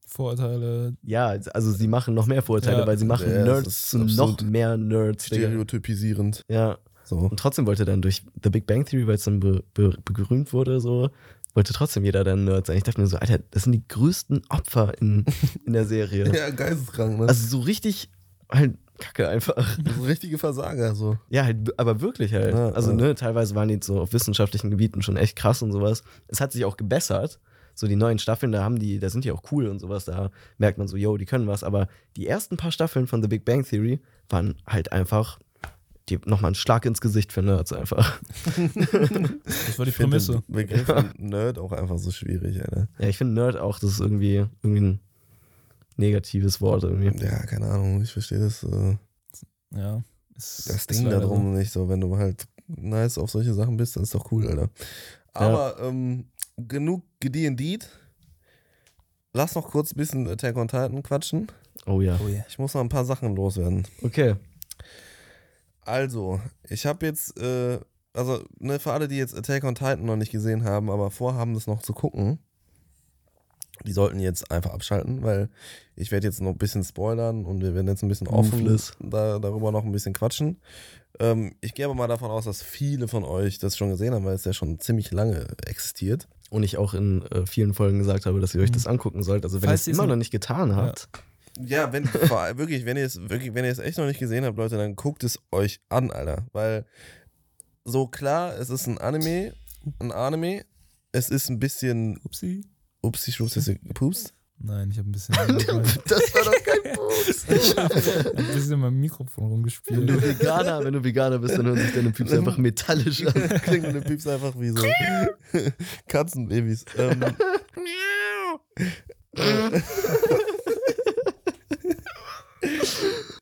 Speaker 4: Vorurteile.
Speaker 3: ja, also sie machen noch mehr Vorurteile,
Speaker 4: Ja.
Speaker 3: weil sie machen Nerds zu noch mehr Nerds.
Speaker 2: Stereotypisierend.
Speaker 3: Ja,
Speaker 2: So.
Speaker 3: und trotzdem wollte dann durch The Big Bang Theory, weil es dann be, be, berühmt wurde, so, wollte trotzdem jeder dann Nerd sein. Ich dachte mir so, Alter, das sind die größten Opfer in, in der Serie.
Speaker 2: Ja, geisteskrank, ne?
Speaker 3: Also so richtig halt Kacke einfach.
Speaker 2: sind richtige Versager, so.
Speaker 3: Ja, halt, aber wirklich halt.
Speaker 2: Ja,
Speaker 3: also,
Speaker 2: ja.
Speaker 3: ne, teilweise waren die so auf wissenschaftlichen Gebieten schon echt krass und sowas. Es hat sich auch gebessert. So die neuen Staffeln, da haben die, da sind die auch cool und sowas. Da merkt man so, yo, die können was. Aber die ersten paar Staffeln von The Big Bang Theory waren halt einfach die, nochmal ein Schlag ins Gesicht für Nerds einfach.
Speaker 4: Das war die
Speaker 2: Ich finde
Speaker 4: Prämisse.
Speaker 2: den Begriff Nerd auch einfach so schwierig, Alter.
Speaker 3: Ja, ich finde Nerd auch, das ist irgendwie, irgendwie ein negatives Wort irgendwie.
Speaker 2: Ja, keine Ahnung, ich verstehe das, äh,
Speaker 4: Ja. Es
Speaker 2: das
Speaker 4: ist
Speaker 2: Ding
Speaker 4: leider
Speaker 2: darum nicht so. Wenn du halt nice auf solche Sachen bist, dann ist doch cool, Alter. Aber ähm, genug gedient. Lass noch kurz ein bisschen Attack on Titan quatschen.
Speaker 3: Oh ja.
Speaker 4: Oh yeah.
Speaker 2: Ich muss noch ein paar Sachen loswerden.
Speaker 3: Okay.
Speaker 2: Also, ich habe jetzt, äh, also ne, für alle, die jetzt Attack on Titan noch nicht gesehen haben, aber vorhaben, das noch zu gucken, die sollten jetzt einfach abschalten, weil ich werde jetzt noch ein bisschen spoilern und wir werden jetzt ein bisschen offen da, darüber noch ein bisschen quatschen. Ähm, ich gehe aber mal davon aus, dass viele von euch das schon gesehen haben, weil es ja schon ziemlich lange existiert.
Speaker 3: Und ich auch in äh, vielen Folgen gesagt habe, dass ihr euch das angucken sollt. Also wenn ihr es immer
Speaker 4: noch-
Speaker 3: noch nicht getan habt,
Speaker 2: Ja, wenn vor allem wirklich, wenn ihr es wirklich, wenn ihr es echt noch nicht gesehen habt, Leute, dann guckt es euch an, Alter, weil so klar, es ist ein Anime, ein Anime, es ist ein bisschen
Speaker 4: Upsi.
Speaker 2: Upsi, schwupsi, ist gepupst.
Speaker 4: Nein, ich habe ein bisschen, ich
Speaker 2: Das war doch kein Pups.
Speaker 4: hab ein bisschen mit dem Mikrofon
Speaker 3: wenn
Speaker 4: rumgespielt.
Speaker 3: du Veganer, wenn du Veganer bist, dann hören sich deine Pieps einfach metallisch an.
Speaker 2: Klingt eine Pieps einfach wie so Katzenbabys. Ähm,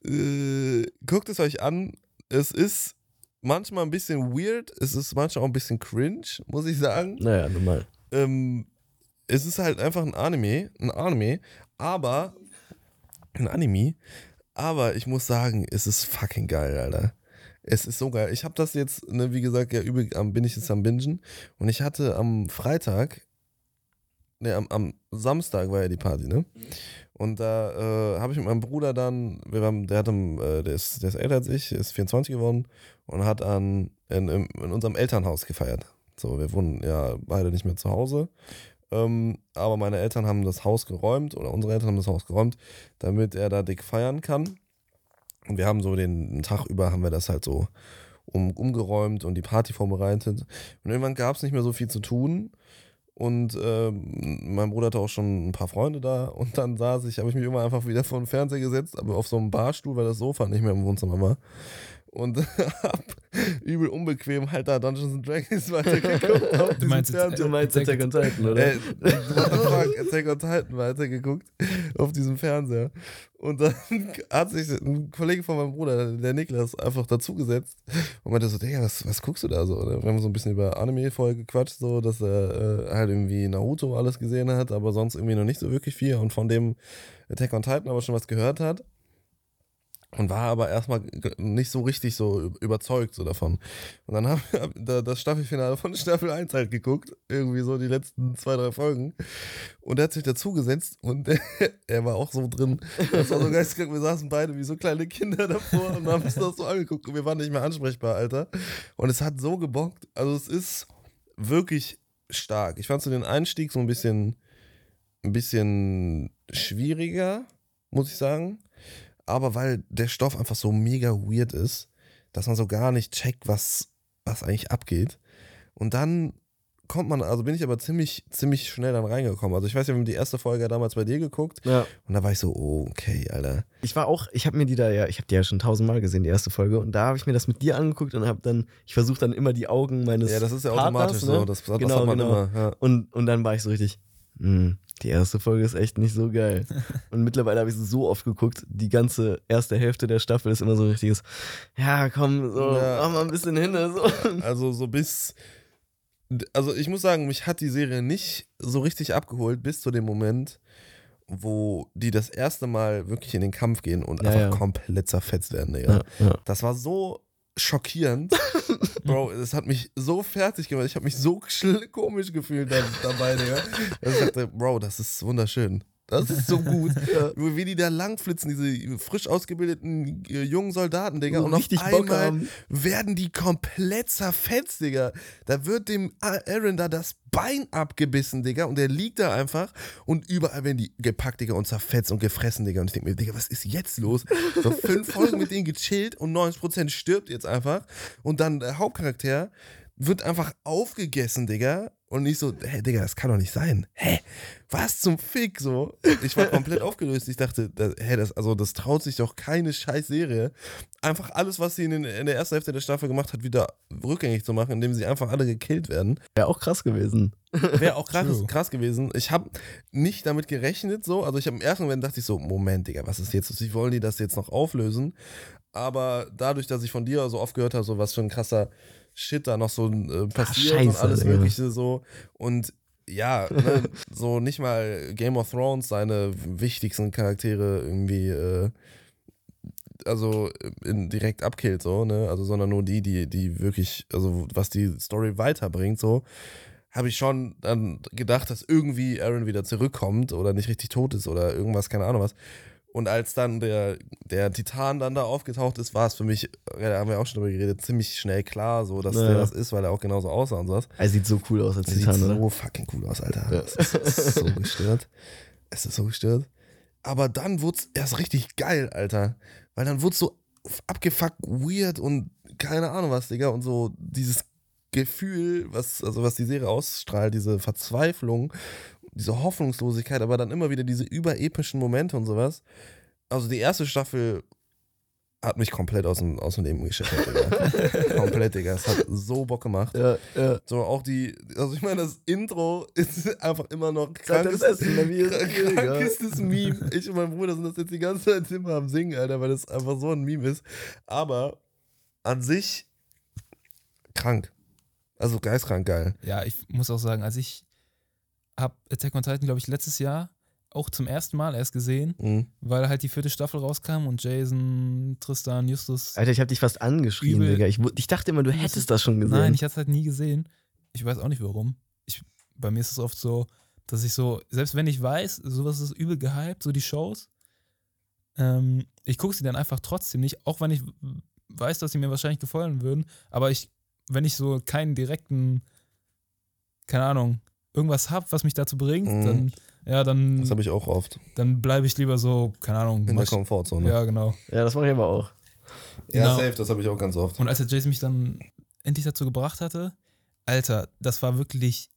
Speaker 2: äh, guckt es euch an. Es ist manchmal ein bisschen weird. Es ist manchmal auch ein bisschen cringe, muss ich sagen.
Speaker 3: Naja, normal.
Speaker 2: Ähm, es ist halt einfach ein Anime, ein Anime, aber ein Anime, aber ich muss sagen, es ist fucking geil, Alter. Es ist so geil. Ich habe das jetzt, ne, wie gesagt, ja, übel, bin ich jetzt am Bingen und ich hatte am Freitag, ne, am, am Samstag war ja die Party, ne? Und da äh, habe ich mit meinem Bruder dann, wir haben, der hat äh, der, ist, der ist älter als ich, ist 24 geworden und hat an, in, in, in unserem Elternhaus gefeiert. So, wir wohnen ja beide nicht mehr zu Hause. Ähm, aber meine Eltern haben das Haus geräumt oder unsere Eltern haben das Haus geräumt, damit er da dick feiern kann. Und wir haben so den Tag über haben wir das halt so um, umgeräumt und die Party vorbereitet. Und irgendwann gab es nicht mehr so viel zu tun. Und ähm, mein Bruder hatte auch schon ein paar Freunde da. Und dann saß ich, habe ich mich immer einfach wieder vor den Fernseher gesetzt, aber auf so einem Barstuhl, weil das Sofa nicht mehr im Wohnzimmer war. Und hab übel unbequem halt da Dungeons and Dragons weitergeguckt. auf diesem
Speaker 4: meinst
Speaker 2: Fernseher.
Speaker 3: Du meinst Attack on Titan, oder?
Speaker 2: Äh, fuck, Attack on Titan weitergeguckt auf diesem Fernseher. Und dann hat sich ein Kollege von meinem Bruder, der Niklas, einfach dazugesetzt und meinte so, Digga, was, was guckst du da so? Wir haben so ein bisschen über Anime vorher gequatscht, so, dass er äh, halt irgendwie Naruto alles gesehen hat, aber sonst irgendwie noch nicht so wirklich viel und von dem Attack on Titan aber schon was gehört hat. Und war aber erstmal nicht so richtig so überzeugt so davon. Und dann haben wir das Staffelfinale von Staffel 1 halt geguckt, irgendwie so die letzten zwei, drei Folgen. Und er hat sich dazugesetzt und er war auch so drin. Das war so geisteskrank. Wir saßen beide wie so kleine Kinder davor und haben uns das so angeguckt und wir waren nicht mehr ansprechbar, Alter. Und es hat so gebockt. Also es ist wirklich stark. Ich fand so den Einstieg so ein bisschen, ein bisschen schwieriger, muss ich sagen. Aber weil der Stoff einfach so mega weird ist, dass man so gar nicht checkt, was, was eigentlich abgeht. Und dann kommt man, also bin ich aber ziemlich, ziemlich schnell dann reingekommen. Also ich weiß, wir haben die erste Folge damals bei dir geguckt
Speaker 3: Ja.
Speaker 2: und da war ich so, oh, okay, Alter.
Speaker 3: Ich war auch, ich habe mir die da ja, ich habe die ja schon tausendmal gesehen, die erste Folge. Und da habe ich mir das mit dir angeguckt und habe dann, ich versuche dann immer die Augen meines.
Speaker 2: Ja, das ist ja
Speaker 3: Partners,
Speaker 2: automatisch
Speaker 3: ne?
Speaker 2: so. Das, das
Speaker 3: Genau,
Speaker 2: hat man
Speaker 3: genau.
Speaker 2: immer. Ja.
Speaker 3: Und, und dann war ich so richtig, hm, die erste Folge ist echt nicht so geil. und mittlerweile habe ich sie so oft geguckt, die ganze erste Hälfte der Staffel ist immer so ein richtiges, ja, komm, so,
Speaker 2: Ja.
Speaker 3: mach mal ein bisschen hin. So.
Speaker 2: Also so bis. Also ich muss sagen, mich hat die Serie nicht so richtig abgeholt bis zu dem Moment, wo die das erste Mal wirklich in den Kampf gehen und
Speaker 3: Ja,
Speaker 2: einfach
Speaker 3: ja.
Speaker 2: komplett zerfetzt werden,
Speaker 3: ja.
Speaker 2: Das war so schockierend. Bro, das hat mich so fertig gemacht. Ich habe mich so komisch gefühlt da, dabei, Digga. Ich dachte, Bro, das ist wunderschön. Das ist so gut. Wie die da langflitzen, diese frisch ausgebildeten äh, jungen Soldaten, Digga. Und
Speaker 3: richtig
Speaker 2: auf
Speaker 3: Bock
Speaker 2: einmal
Speaker 3: haben.
Speaker 2: werden die komplett zerfetzt, Digga. Da wird dem Aaron da das Bein abgebissen, Digga. Und der liegt da einfach und überall werden die gepackt, Digga, und zerfetzt und gefressen, Digga. Und ich denke mir, Digga, was ist jetzt los? So fünf Folgen mit denen gechillt und 90% stirbt jetzt einfach. Und dann der Hauptcharakter wird einfach aufgegessen, Digga. Und ich so, hä, Digga, das kann doch nicht sein. Hä? Was zum Fick? So. Ich war komplett aufgelöst. Ich dachte, das, hä, das, also das traut sich doch keine scheiß Serie. Einfach alles, was sie in, den, in der ersten Hälfte der Staffel gemacht hat, wieder rückgängig zu machen, indem sie einfach alle gekillt werden.
Speaker 3: Wäre auch krass gewesen.
Speaker 2: Wäre auch krass, krass gewesen. Ich habe nicht damit gerechnet, so. Also ich habe im ersten Moment dachte ich so, Moment, Digga, was ist jetzt? Wie wollen die das jetzt noch auflösen? Aber dadurch, dass ich von dir so oft gehört habe, so was für ein krasser Shit da noch so äh, passiert und
Speaker 3: Scheiße,
Speaker 2: alles
Speaker 3: Digga.
Speaker 2: Mögliche so. Und ja, ne, so nicht mal Game of Thrones seine wichtigsten Charaktere irgendwie äh, also in, direkt abkillt, so, ne? Also, sondern nur die, die, die wirklich, also was die Story weiterbringt, so, habe ich schon dann gedacht, dass irgendwie Aaron wieder zurückkommt oder nicht richtig tot ist oder irgendwas, keine Ahnung was. Und als dann der, der Titan dann da aufgetaucht ist, war es für mich, da haben wir auch schon drüber geredet, ziemlich schnell klar, so, dass
Speaker 3: Ja.
Speaker 2: der das ist, weil er auch genauso aussah und sowas.
Speaker 3: Er sieht so cool aus als
Speaker 2: Er sieht
Speaker 3: Titan,
Speaker 2: so
Speaker 3: oder?
Speaker 2: fucking cool aus, Alter.
Speaker 3: Ja.
Speaker 2: Es ist, es ist so gestört. Es ist so gestört. Aber dann wurde es erst richtig geil, Alter. Weil dann wurde es so abgefuckt, weird und keine Ahnung was, Digga. Und so dieses Gefühl, was, also was die Serie ausstrahlt, diese Verzweiflung, diese Hoffnungslosigkeit, aber dann immer wieder diese überepischen Momente und sowas. Also die erste Staffel hat mich komplett aus dem, aus dem Leben geschüttelt, Digga. komplett, Digga. Es hat so Bock gemacht.
Speaker 3: Ja, ja.
Speaker 2: So, auch die, also ich meine, das Intro ist einfach immer noch krankes,
Speaker 3: Essen, ne, wie ist es hier, ja.
Speaker 2: krankestes Meme. Ich und mein Bruder sind das jetzt die ganze Zeit immer am Singen, Alter, weil das einfach so ein Meme ist. Aber an sich krank. Also geistkrank geil.
Speaker 4: Ja, ich muss auch sagen, als ich habe Attack on Titan, glaube ich, letztes Jahr auch zum ersten Mal erst gesehen,
Speaker 2: Mhm.
Speaker 4: weil halt die vierte Staffel rauskam und Jason, Tristan, Justus.
Speaker 3: Alter, ich habe dich fast angeschrien,
Speaker 4: Übel.
Speaker 3: Digga. Ich, ich dachte immer, du hättest das schon gesehen.
Speaker 4: Nein, ich hatte es halt nie gesehen. Ich weiß auch nicht warum. Ich, bei mir ist es oft so, dass ich so, selbst wenn ich weiß, sowas ist übel gehypt, so die Shows, ähm, ich gucke sie dann einfach trotzdem nicht, auch wenn ich weiß, dass sie mir wahrscheinlich gefallen würden, aber ich, wenn ich so keinen direkten, keine Ahnung, irgendwas hab, was mich dazu bringt,
Speaker 2: Mhm.
Speaker 4: dann, ja, dann,
Speaker 2: Das habe ich auch oft.
Speaker 4: dann bleibe ich lieber so, keine Ahnung,
Speaker 2: In der Komfortzone.
Speaker 4: ja, genau.
Speaker 3: ja, das mache ich aber auch.
Speaker 2: Ja,
Speaker 4: Genau.
Speaker 2: safe, das habe ich auch ganz oft.
Speaker 4: Und als der Jason mich dann endlich dazu gebracht hatte, Alter, das war wirklich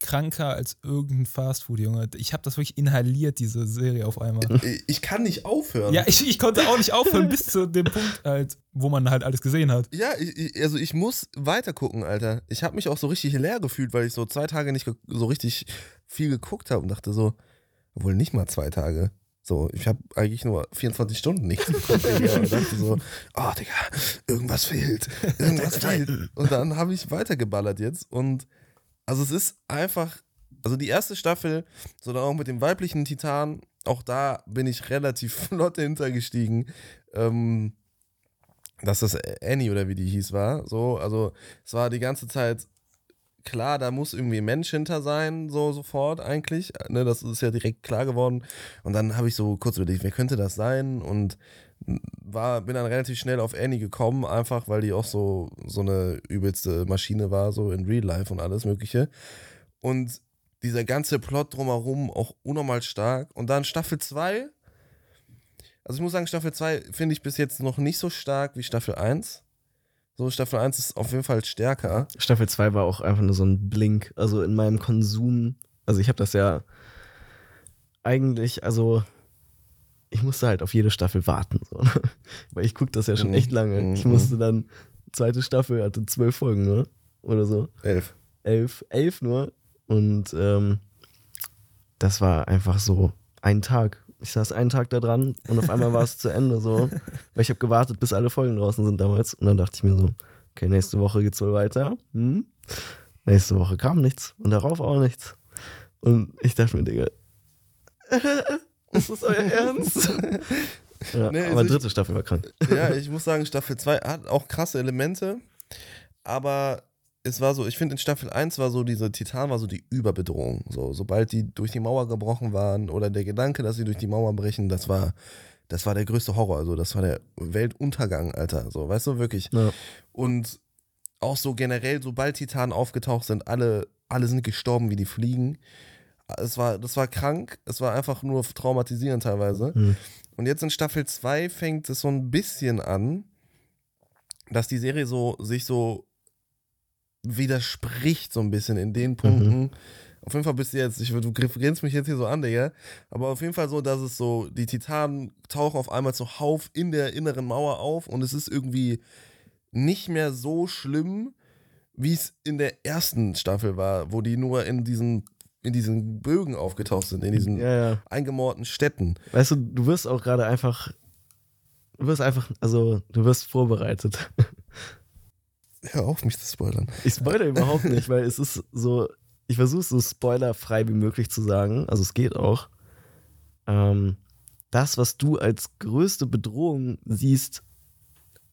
Speaker 4: kranker als irgendein Fastfood, Junge. Ich habe das wirklich inhaliert, diese Serie auf einmal.
Speaker 2: Ich, kann nicht aufhören.
Speaker 4: Ja, ich, ich konnte auch nicht aufhören bis zu dem Punkt, halt, wo man halt alles gesehen hat.
Speaker 2: Ja, ich, also ich muss weiter gucken, Alter. Ich habe mich auch so richtig leer gefühlt, weil ich so zwei Tage nicht so richtig viel geguckt habe und dachte so, wohl nicht mal zwei Tage. So, ich habe eigentlich nur 24 Stunden nichts geguckt. Und dachte so, oh Digga, irgendwas fehlt, irgendwas fehlt. Und dann habe ich weitergeballert jetzt und also es ist einfach, also die erste Staffel, so dann auch mit dem weiblichen Titan, auch da bin ich relativ flott hintergestiegen. Ähm, dass das Annie oder wie die hieß war. So, also es war die ganze Zeit klar, da muss irgendwie ein Mensch hinter sein, so sofort eigentlich. Ne, das ist ja direkt klar geworden. Und dann habe ich so kurz überlegt, wer könnte das sein? Und war, bin dann relativ schnell auf Annie gekommen, einfach weil die auch so, so eine übelste Maschine war, so in Real Life und alles Mögliche. Und dieser ganze Plot drumherum auch unnormal stark. Und dann Staffel 2. Also ich muss sagen, Staffel 2 finde ich bis jetzt noch nicht so stark wie Staffel 1. So, Staffel 1 ist auf jeden Fall stärker.
Speaker 3: Staffel 2 war auch einfach nur so ein Blink. Also in meinem Konsum, also ich habe das ja eigentlich, also ich musste halt auf jede Staffel warten. So. Weil ich gucke das ja schon
Speaker 2: Mhm.
Speaker 3: echt lange. Ich
Speaker 2: Mhm.
Speaker 3: musste dann, zweite Staffel hatte zwölf Folgen, ne? Oder so.
Speaker 2: Elf.
Speaker 3: Elf, elf nur. Und ähm, das war einfach so ein Tag. Ich saß einen Tag da dran und auf einmal war es zu Ende so. Weil ich habe gewartet, bis alle Folgen draußen sind damals. Und dann dachte ich mir so, okay, nächste Woche geht's wohl weiter. Hm? Nächste Woche kam nichts und darauf auch nichts. Und ich dachte mir, Digga, ist das euer Ernst? ja,
Speaker 2: Nee,
Speaker 3: aber
Speaker 2: also ich-
Speaker 3: dritte Staffel war krank.
Speaker 2: Ja, ich muss sagen, Staffel 2 hat auch krasse Elemente, aber es war so, ich finde in Staffel 1 war so, diese Titan war so die Überbedrohung. So, sobald die durch die Mauer gebrochen waren oder der Gedanke, dass sie durch die Mauer brechen, das war, das war der größte Horror. Also, das war der Weltuntergang, Alter. So, weißt du, wirklich.
Speaker 3: Ja.
Speaker 2: Und auch so generell, sobald Titanen aufgetaucht sind, alle, alle sind gestorben wie die Fliegen. Es war, das war krank, es war einfach nur traumatisierend teilweise.
Speaker 3: Hm.
Speaker 2: Und jetzt in Staffel 2 fängt es so ein bisschen an, dass die Serie so sich so widerspricht, so ein bisschen in den Punkten. Auf jeden Fall bist du jetzt, ich, du grinst mich jetzt hier so an, Digga. Aber auf jeden Fall so, dass es so, die Titanen tauchen auf einmal zuhauf in der inneren Mauer auf und es ist irgendwie nicht mehr so schlimm, wie es in der ersten Staffel war, wo die nur in diesen, in diesen Bögen aufgetaucht sind, in diesen
Speaker 3: Ja, ja.
Speaker 2: eingemauerten Städten.
Speaker 3: Weißt du, du wirst auch gerade einfach, du wirst einfach, also du wirst vorbereitet.
Speaker 2: Hör auf, mich zu spoilern.
Speaker 3: Ich spoilere überhaupt nicht, weil es ist so, ich versuche es so spoilerfrei wie möglich zu sagen, also es geht auch. Ähm, das, was du als größte Bedrohung siehst,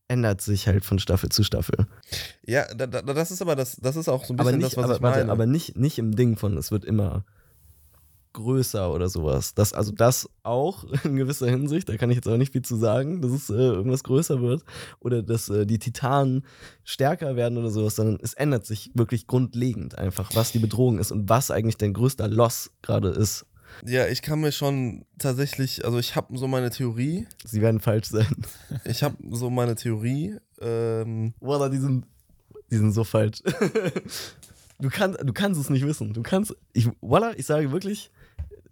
Speaker 3: ändert sich halt von Staffel zu Staffel.
Speaker 2: Ja, da, da, das ist aber das, das ist auch so ein
Speaker 3: Aber
Speaker 2: bisschen
Speaker 3: nicht,
Speaker 2: das, was
Speaker 3: aber,
Speaker 2: ich
Speaker 3: warte,
Speaker 2: meine.
Speaker 3: aber nicht, nicht im Ding von, es wird immer größer oder sowas. Das, also das auch in gewisser Hinsicht, da kann ich jetzt aber nicht viel zu sagen, dass es äh, irgendwas größer wird oder dass äh, die Titanen stärker werden oder sowas, sondern es ändert sich wirklich grundlegend einfach, was die Bedrohung ist und was eigentlich dein größter Loss gerade ist.
Speaker 2: Ja, ich kann mir schon tatsächlich, also ich habe so meine Theorie,
Speaker 3: Sie werden falsch sein.
Speaker 2: ich habe so meine Theorie, ähm,
Speaker 3: Wallah, die sind, die sind so falsch. Du, kann, du kannst es nicht wissen. Du kannst, ich, Wallah, ich sage wirklich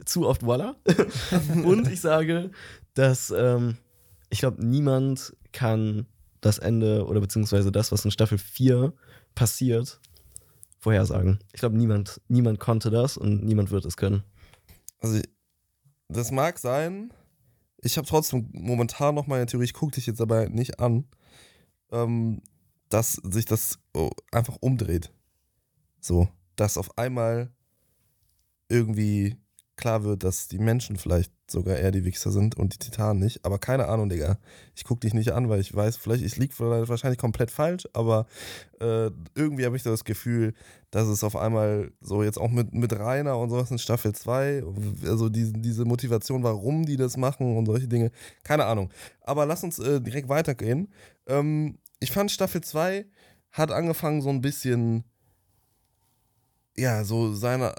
Speaker 3: zu oft Wallah. Und ich sage, dass ähm, ich glaube, niemand kann das Ende oder beziehungsweise das, was in Staffel 4 passiert, vorhersagen. Ich glaube, niemand, niemand konnte das und niemand wird es können.
Speaker 2: Also das mag sein, ich habe trotzdem momentan noch meine Theorie, ich gucke dich jetzt aber nicht an, ähm, dass sich das oh, einfach umdreht. So, dass auf einmal irgendwie klar wird, dass die Menschen vielleicht sogar eher die Wichser sind und die Titanen nicht. Aber keine Ahnung, Digga. Ich gucke dich nicht an, weil ich weiß, vielleicht, ich liege wahrscheinlich komplett falsch, aber äh, irgendwie habe ich das Gefühl, dass es auf einmal so jetzt auch mit, mit Rainer und sowas in Staffel 2, also diese, diese Motivation, warum die das machen und solche Dinge, keine Ahnung. Aber lass uns äh, direkt weitergehen. Ähm, ich fand Staffel 2 hat angefangen so ein bisschen ja, so seine,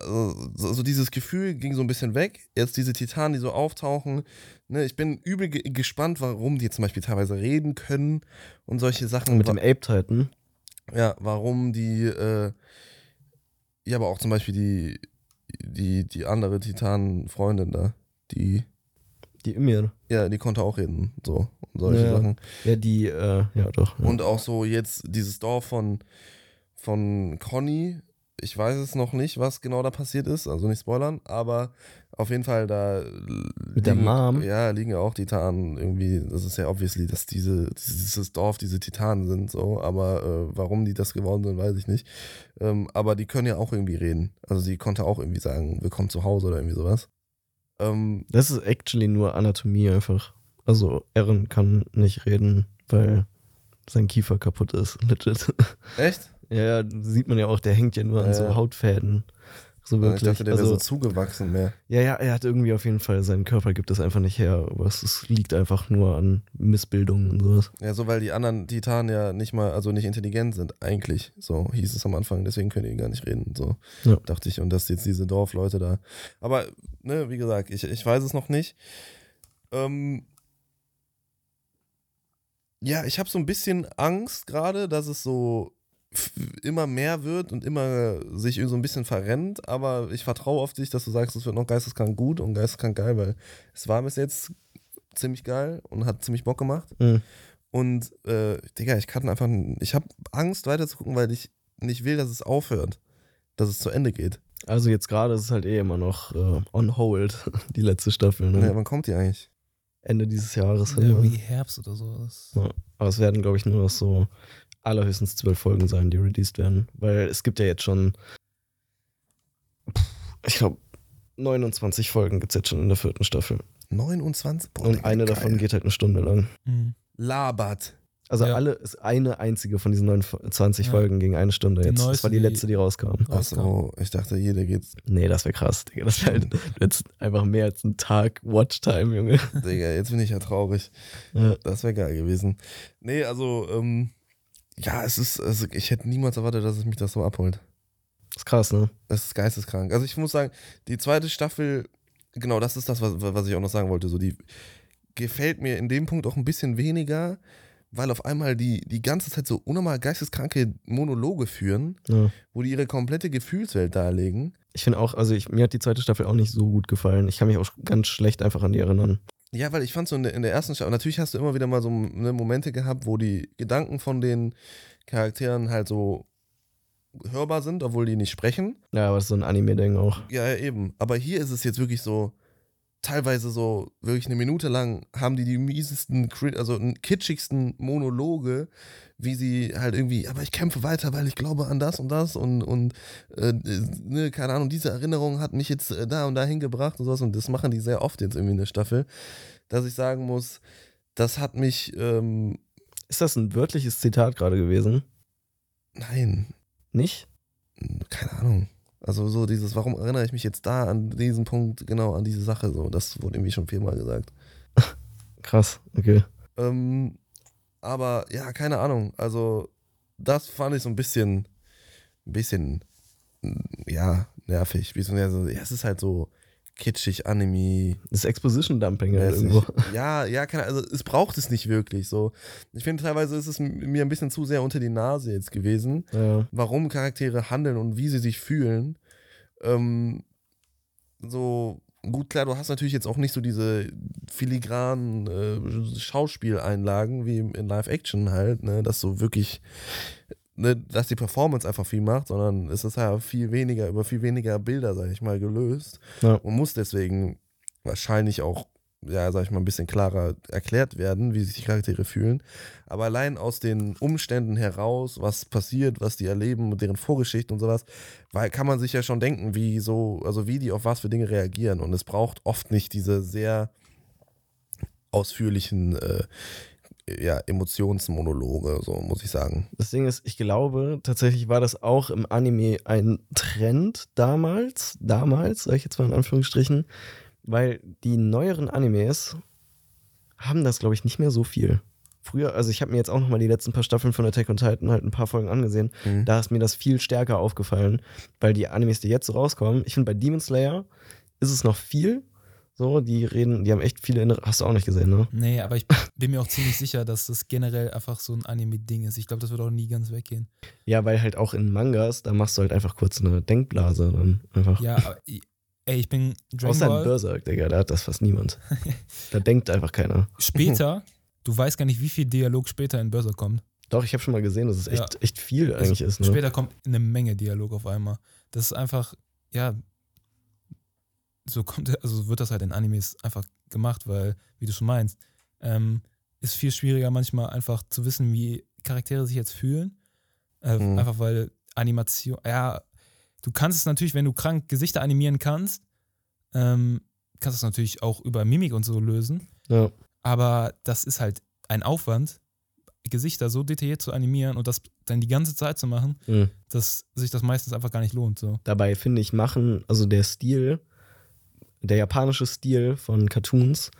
Speaker 2: so, so dieses Gefühl ging so ein bisschen weg. Jetzt diese Titanen, die so auftauchen. Ne, ich bin übel ge gespannt, warum die zum Beispiel teilweise reden können und solche Sachen.
Speaker 3: Mit dem Ape Titan.
Speaker 2: ja, warum die, äh, ja, aber auch zum Beispiel die, die, die andere Titan-Freundin da, die,
Speaker 3: Die Ymir.
Speaker 2: ja, die konnte auch reden, so, und solche
Speaker 3: Ja.
Speaker 2: Sachen.
Speaker 3: Ja, die, äh, ja doch. Ja.
Speaker 2: Und auch so jetzt dieses Dorf von, von Conny. Ich weiß es noch nicht, was genau da passiert ist, also nicht spoilern, aber auf jeden Fall da
Speaker 3: Mit der Mom.
Speaker 2: Ja, liegen ja auch Titanen irgendwie, das ist ja obviously, dass diese, dieses Dorf diese Titanen sind, so, aber äh, warum die das geworden sind, weiß ich nicht. Ähm, aber die können ja auch irgendwie reden. Also sie konnte auch irgendwie sagen, willkommen zu Hause oder irgendwie sowas. Ähm,
Speaker 3: Das ist actually nur Anatomie einfach. Also Eren kann nicht reden, weil sein Kiefer kaputt ist. Legit.
Speaker 2: echt?
Speaker 3: Ja, ja, sieht man ja auch, der hängt ja nur an
Speaker 2: Ja,
Speaker 3: so. Hautfäden. So
Speaker 2: Ich
Speaker 3: wirklich.
Speaker 2: dachte, der wäre
Speaker 3: also,
Speaker 2: so zugewachsen mehr.
Speaker 3: ja, ja, er hat irgendwie auf jeden Fall, seinen Körper gibt es einfach nicht her. Aber es liegt einfach nur an Missbildungen und sowas.
Speaker 2: Ja, so weil die anderen Titanen ja nicht mal, also nicht intelligent sind, eigentlich. So hieß es am Anfang, deswegen können die gar nicht reden. So
Speaker 3: Ja.
Speaker 2: dachte ich. Und dass jetzt diese Dorfleute da. Aber, ne, wie gesagt, ich, ich weiß es noch nicht. Ähm, ja, ich habe so ein bisschen Angst gerade, dass es so immer mehr wird und immer sich so ein bisschen verrennt, aber ich vertraue auf dich, dass du sagst, es wird noch geisteskrank gut und geisteskrank geil, weil es war bis jetzt ziemlich geil und hat ziemlich Bock gemacht.
Speaker 3: Mhm.
Speaker 2: Und, äh, Digga, ich kann einfach, ich habe Angst weiterzugucken, weil ich nicht will, dass es aufhört, dass es zu Ende geht.
Speaker 3: Also jetzt gerade ist es halt eh immer noch äh, on hold, die letzte Staffel. Ne?
Speaker 2: Ja, wann kommt die eigentlich?
Speaker 3: Ende dieses Jahres.
Speaker 4: Ja,
Speaker 3: Ja.
Speaker 4: Irgendwie Herbst oder so. Das,
Speaker 3: Ja. Aber es werden, glaube ich, nur noch so allerhöchstens zwölf Folgen sein, die released werden. Weil es gibt ja jetzt schon, ich glaube, 29 Folgen gibt es jetzt schon in der vierten Staffel.
Speaker 2: 29? Boah,
Speaker 3: Und eine
Speaker 2: geil.
Speaker 3: davon geht halt eine Stunde lang.
Speaker 4: Mhm.
Speaker 2: Labert.
Speaker 3: Also
Speaker 4: Ja.
Speaker 3: alle ist eine einzige von diesen 29
Speaker 4: Ja.
Speaker 3: Folgen gegen eine Stunde jetzt. Das
Speaker 4: neueste,
Speaker 3: war die
Speaker 4: die-
Speaker 3: letzte, die rauskam.
Speaker 2: Achso, ich dachte, jeder geht.
Speaker 3: Nee, das wäre krass, Digga. Das wäre halt jetzt einfach mehr als ein Tag Watchtime, Junge.
Speaker 2: Digga, jetzt bin ich ja traurig.
Speaker 3: Ja.
Speaker 2: Das wäre geil gewesen. Nee, also, ähm, ja, es ist, also ich hätte niemals erwartet, dass es mich das so abholt.
Speaker 3: Ist krass, ne?
Speaker 2: Das ist geisteskrank. Also ich muss sagen, die zweite Staffel, genau, das ist das, was, was ich auch noch sagen wollte. So, die gefällt mir in dem Punkt auch ein bisschen weniger, weil auf einmal die die ganze Zeit so unnormal geisteskranke Monologe führen,
Speaker 3: Ja.
Speaker 2: wo die ihre komplette Gefühlswelt darlegen.
Speaker 3: Ich finde auch, also ich, mir hat die zweite Staffel auch nicht so gut gefallen. Ich kann mich auch ganz schlecht einfach an die erinnern.
Speaker 2: Ja, weil ich fand so in der, in der ersten Staffel, natürlich hast du immer wieder mal so ne, Momente gehabt, wo die Gedanken von den Charakteren halt so hörbar sind, obwohl die nicht sprechen.
Speaker 3: Ja, aber das ist so ein Anime-Ding auch.
Speaker 2: Ja, ja, eben. Aber hier ist es jetzt wirklich so, teilweise so, wirklich eine Minute lang haben die die miesesten, also kitschigsten Monologe, wie sie halt irgendwie, aber ich kämpfe weiter, weil ich glaube an das und das und, und äh, ne, keine Ahnung, diese Erinnerung hat mich jetzt äh, da und dahin gebracht und sowas und das machen die sehr oft jetzt irgendwie in der Staffel, dass ich sagen muss, das hat mich, ähm,
Speaker 3: Ist das ein wörtliches Zitat gerade gewesen?
Speaker 2: nein,
Speaker 3: Nicht?
Speaker 2: keine Ahnung. Also so dieses, warum erinnere ich mich jetzt da an diesen Punkt, genau an diese Sache, so, das wurde irgendwie schon viermal gesagt.
Speaker 3: Krass, okay.
Speaker 2: Ähm, aber ja, keine Ahnung. Also, das fand ich so ein bisschen, ein bisschen, mm, ja, nervig. Wie so, ja, so, ja, es ist halt so kitschig, Anime.
Speaker 3: Das ist Exposition-Dumping halt irgendwo.
Speaker 2: nicht. Ja, ja, keine, also es braucht es nicht wirklich so. Ich finde, teilweise ist es mir ein bisschen zu sehr unter die Nase jetzt gewesen,
Speaker 3: Ja.
Speaker 2: warum Charaktere handeln und wie sie sich fühlen. Ähm, so, gut, klar, du hast natürlich jetzt auch nicht so diese filigranen äh, Schauspieleinlagen wie in Live-Action halt, ne, dass so wirklich, ne, dass die Performance einfach viel macht, sondern es ist ja viel weniger, über viel weniger Bilder, sag ich mal, gelöst
Speaker 3: Ja.
Speaker 2: und muss deswegen wahrscheinlich auch, ja, sag ich mal, ein bisschen klarer erklärt werden, wie sich die Charaktere fühlen. Aber allein aus den Umständen heraus, was passiert, was die erleben und deren Vorgeschichte und sowas, weil kann man sich ja schon denken, wie so, also wie die auf was für Dinge reagieren. Und es braucht oft nicht diese sehr ausführlichen äh, ja, Emotionsmonologe, so muss ich sagen.
Speaker 3: Das Ding ist, ich glaube, tatsächlich war das auch im Anime ein Trend damals, damals, sag ich jetzt mal in Anführungsstrichen, weil die neueren Animes haben das, glaube ich, nicht mehr so viel. Früher, also ich habe mir jetzt auch noch mal die letzten paar Staffeln von Attack on Titan halt ein paar Folgen angesehen.
Speaker 2: Mhm.
Speaker 3: Da ist mir das viel stärker aufgefallen, weil die Animes, die jetzt so rauskommen, ich finde bei Demon Slayer ist es noch viel. So, die reden, die haben echt viele, innere- hast du auch nicht gesehen, ne?
Speaker 4: Nee, aber ich bin mir auch ziemlich sicher, dass das generell einfach so ein Anime-Ding ist. Ich glaube, das wird auch nie ganz weggehen.
Speaker 3: Ja, weil halt auch in Mangas, da machst du halt einfach kurz eine Denkblase dann einfach.
Speaker 4: Ja, aber, ey, ich bin Dragon
Speaker 3: Außer in
Speaker 4: Ball.
Speaker 3: Berserk, Digga, da hat das fast niemand. da denkt einfach keiner.
Speaker 4: Später, du weißt gar nicht, wie viel Dialog später in Berserk kommt.
Speaker 3: Doch, ich habe schon mal gesehen, dass es echt,
Speaker 4: Ja.
Speaker 3: echt viel
Speaker 4: Also
Speaker 3: eigentlich ist. Ne?
Speaker 4: Später kommt eine Menge Dialog auf einmal. Das ist einfach, ja, so kommt, also wird das halt in Animes einfach gemacht, weil, wie du schon meinst, ähm, ist viel schwieriger manchmal einfach zu wissen, wie Charaktere sich jetzt fühlen. Äh,
Speaker 2: Mhm.
Speaker 4: Einfach weil Animation, ja, du kannst es natürlich, wenn du krank Gesichter animieren kannst, ähm, kannst das natürlich auch über Mimik und so lösen.
Speaker 3: Ja.
Speaker 4: Aber das ist halt ein Aufwand, Gesichter so detailliert zu animieren und das dann die ganze Zeit zu machen,
Speaker 3: Mhm.
Speaker 4: dass sich das meistens einfach gar nicht lohnt. So.
Speaker 3: Dabei finde ich, machen, also der Stil, der japanische Stil von Cartoons,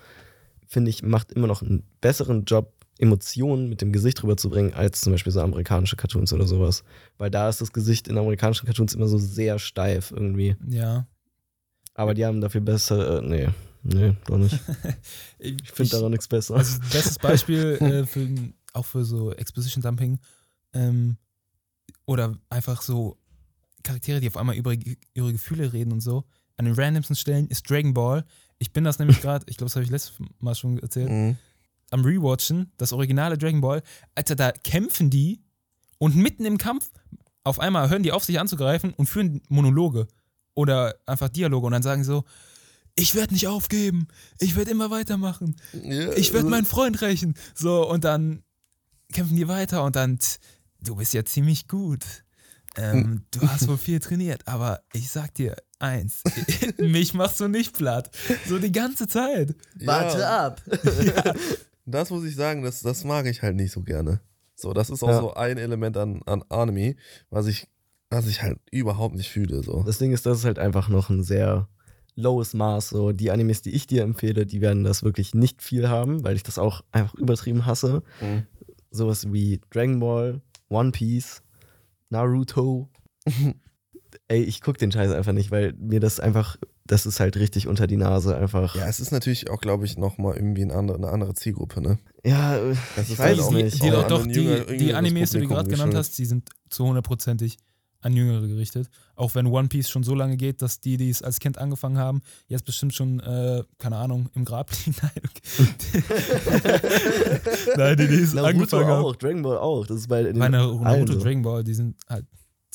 Speaker 3: finde ich, macht immer noch einen besseren Job, Emotionen mit dem Gesicht rüberzubringen, als zum Beispiel so amerikanische Cartoons oder sowas. Weil da ist das Gesicht in amerikanischen Cartoons immer so sehr steif irgendwie.
Speaker 4: Ja.
Speaker 3: Aber die haben dafür besser, äh, nee, nee, doch nicht. Ich finde da noch nichts besser.
Speaker 4: Also bestes Beispiel äh, für, auch für so Exposition Dumping ähm, oder einfach so Charaktere, die auf einmal über ihre Gefühle reden und so. An den randomsten Stellen ist Dragon Ball. Ich bin das nämlich gerade, ich glaube, das habe ich letztes Mal schon erzählt,
Speaker 2: Mhm.
Speaker 4: Am Rewatchen, das originale Dragon Ball. Alter, da kämpfen die und mitten im Kampf auf einmal hören die auf, sich anzugreifen und führen Monologe oder einfach Dialoge und dann sagen sie so, ich werde nicht aufgeben, ich werde immer weitermachen
Speaker 2: Ja,
Speaker 4: ich werde
Speaker 2: also-
Speaker 4: meinen Freund rächen. So, und dann kämpfen die weiter und dann, du bist ja ziemlich gut. Ähm, du hast wohl viel trainiert, aber ich sag dir eins, mich machst du nicht platt. So die ganze Zeit.
Speaker 2: ja,
Speaker 3: ab!
Speaker 2: Das muss ich sagen, das, das mag ich halt nicht so gerne. So, das ist auch
Speaker 3: Ja.
Speaker 2: so ein Element an, an Anime, was ich, was ich halt überhaupt nicht fühle. So.
Speaker 3: Das Ding ist, das ist halt einfach noch ein sehr lowes Maß. So, die Animes, die ich dir empfehle, die werden das wirklich nicht viel haben, weil ich das auch einfach übertrieben hasse.
Speaker 2: Mhm.
Speaker 3: Sowas wie Dragon Ball, One Piece, Naruto. Ey, ich guck den Scheiß einfach nicht, weil mir das einfach, das ist halt richtig unter die Nase einfach.
Speaker 2: Ja, es ist natürlich auch, glaube ich, nochmal irgendwie eine andere, eine andere Zielgruppe, ne?
Speaker 3: Ja,
Speaker 2: Das
Speaker 3: ich
Speaker 2: ist
Speaker 3: weiß
Speaker 2: halt auch
Speaker 4: die,
Speaker 3: nicht.
Speaker 4: die,
Speaker 2: Auch
Speaker 4: doch, die,
Speaker 2: jünger-
Speaker 4: die Animes, die du gerade genannt hast, die sind zu hundertprozentig an Jüngere gerichtet. Auch wenn One Piece schon so lange geht, dass die, die es als Kind angefangen haben, jetzt bestimmt schon, äh, keine Ahnung, im Grab liegen. Nein, okay. Nein die, die es
Speaker 3: Naruto
Speaker 4: angefangen haben.
Speaker 3: auch, Dragon Ball auch. Das ist bei den
Speaker 4: Meine Naruto,
Speaker 3: so.
Speaker 4: Dragon Ball, die sind halt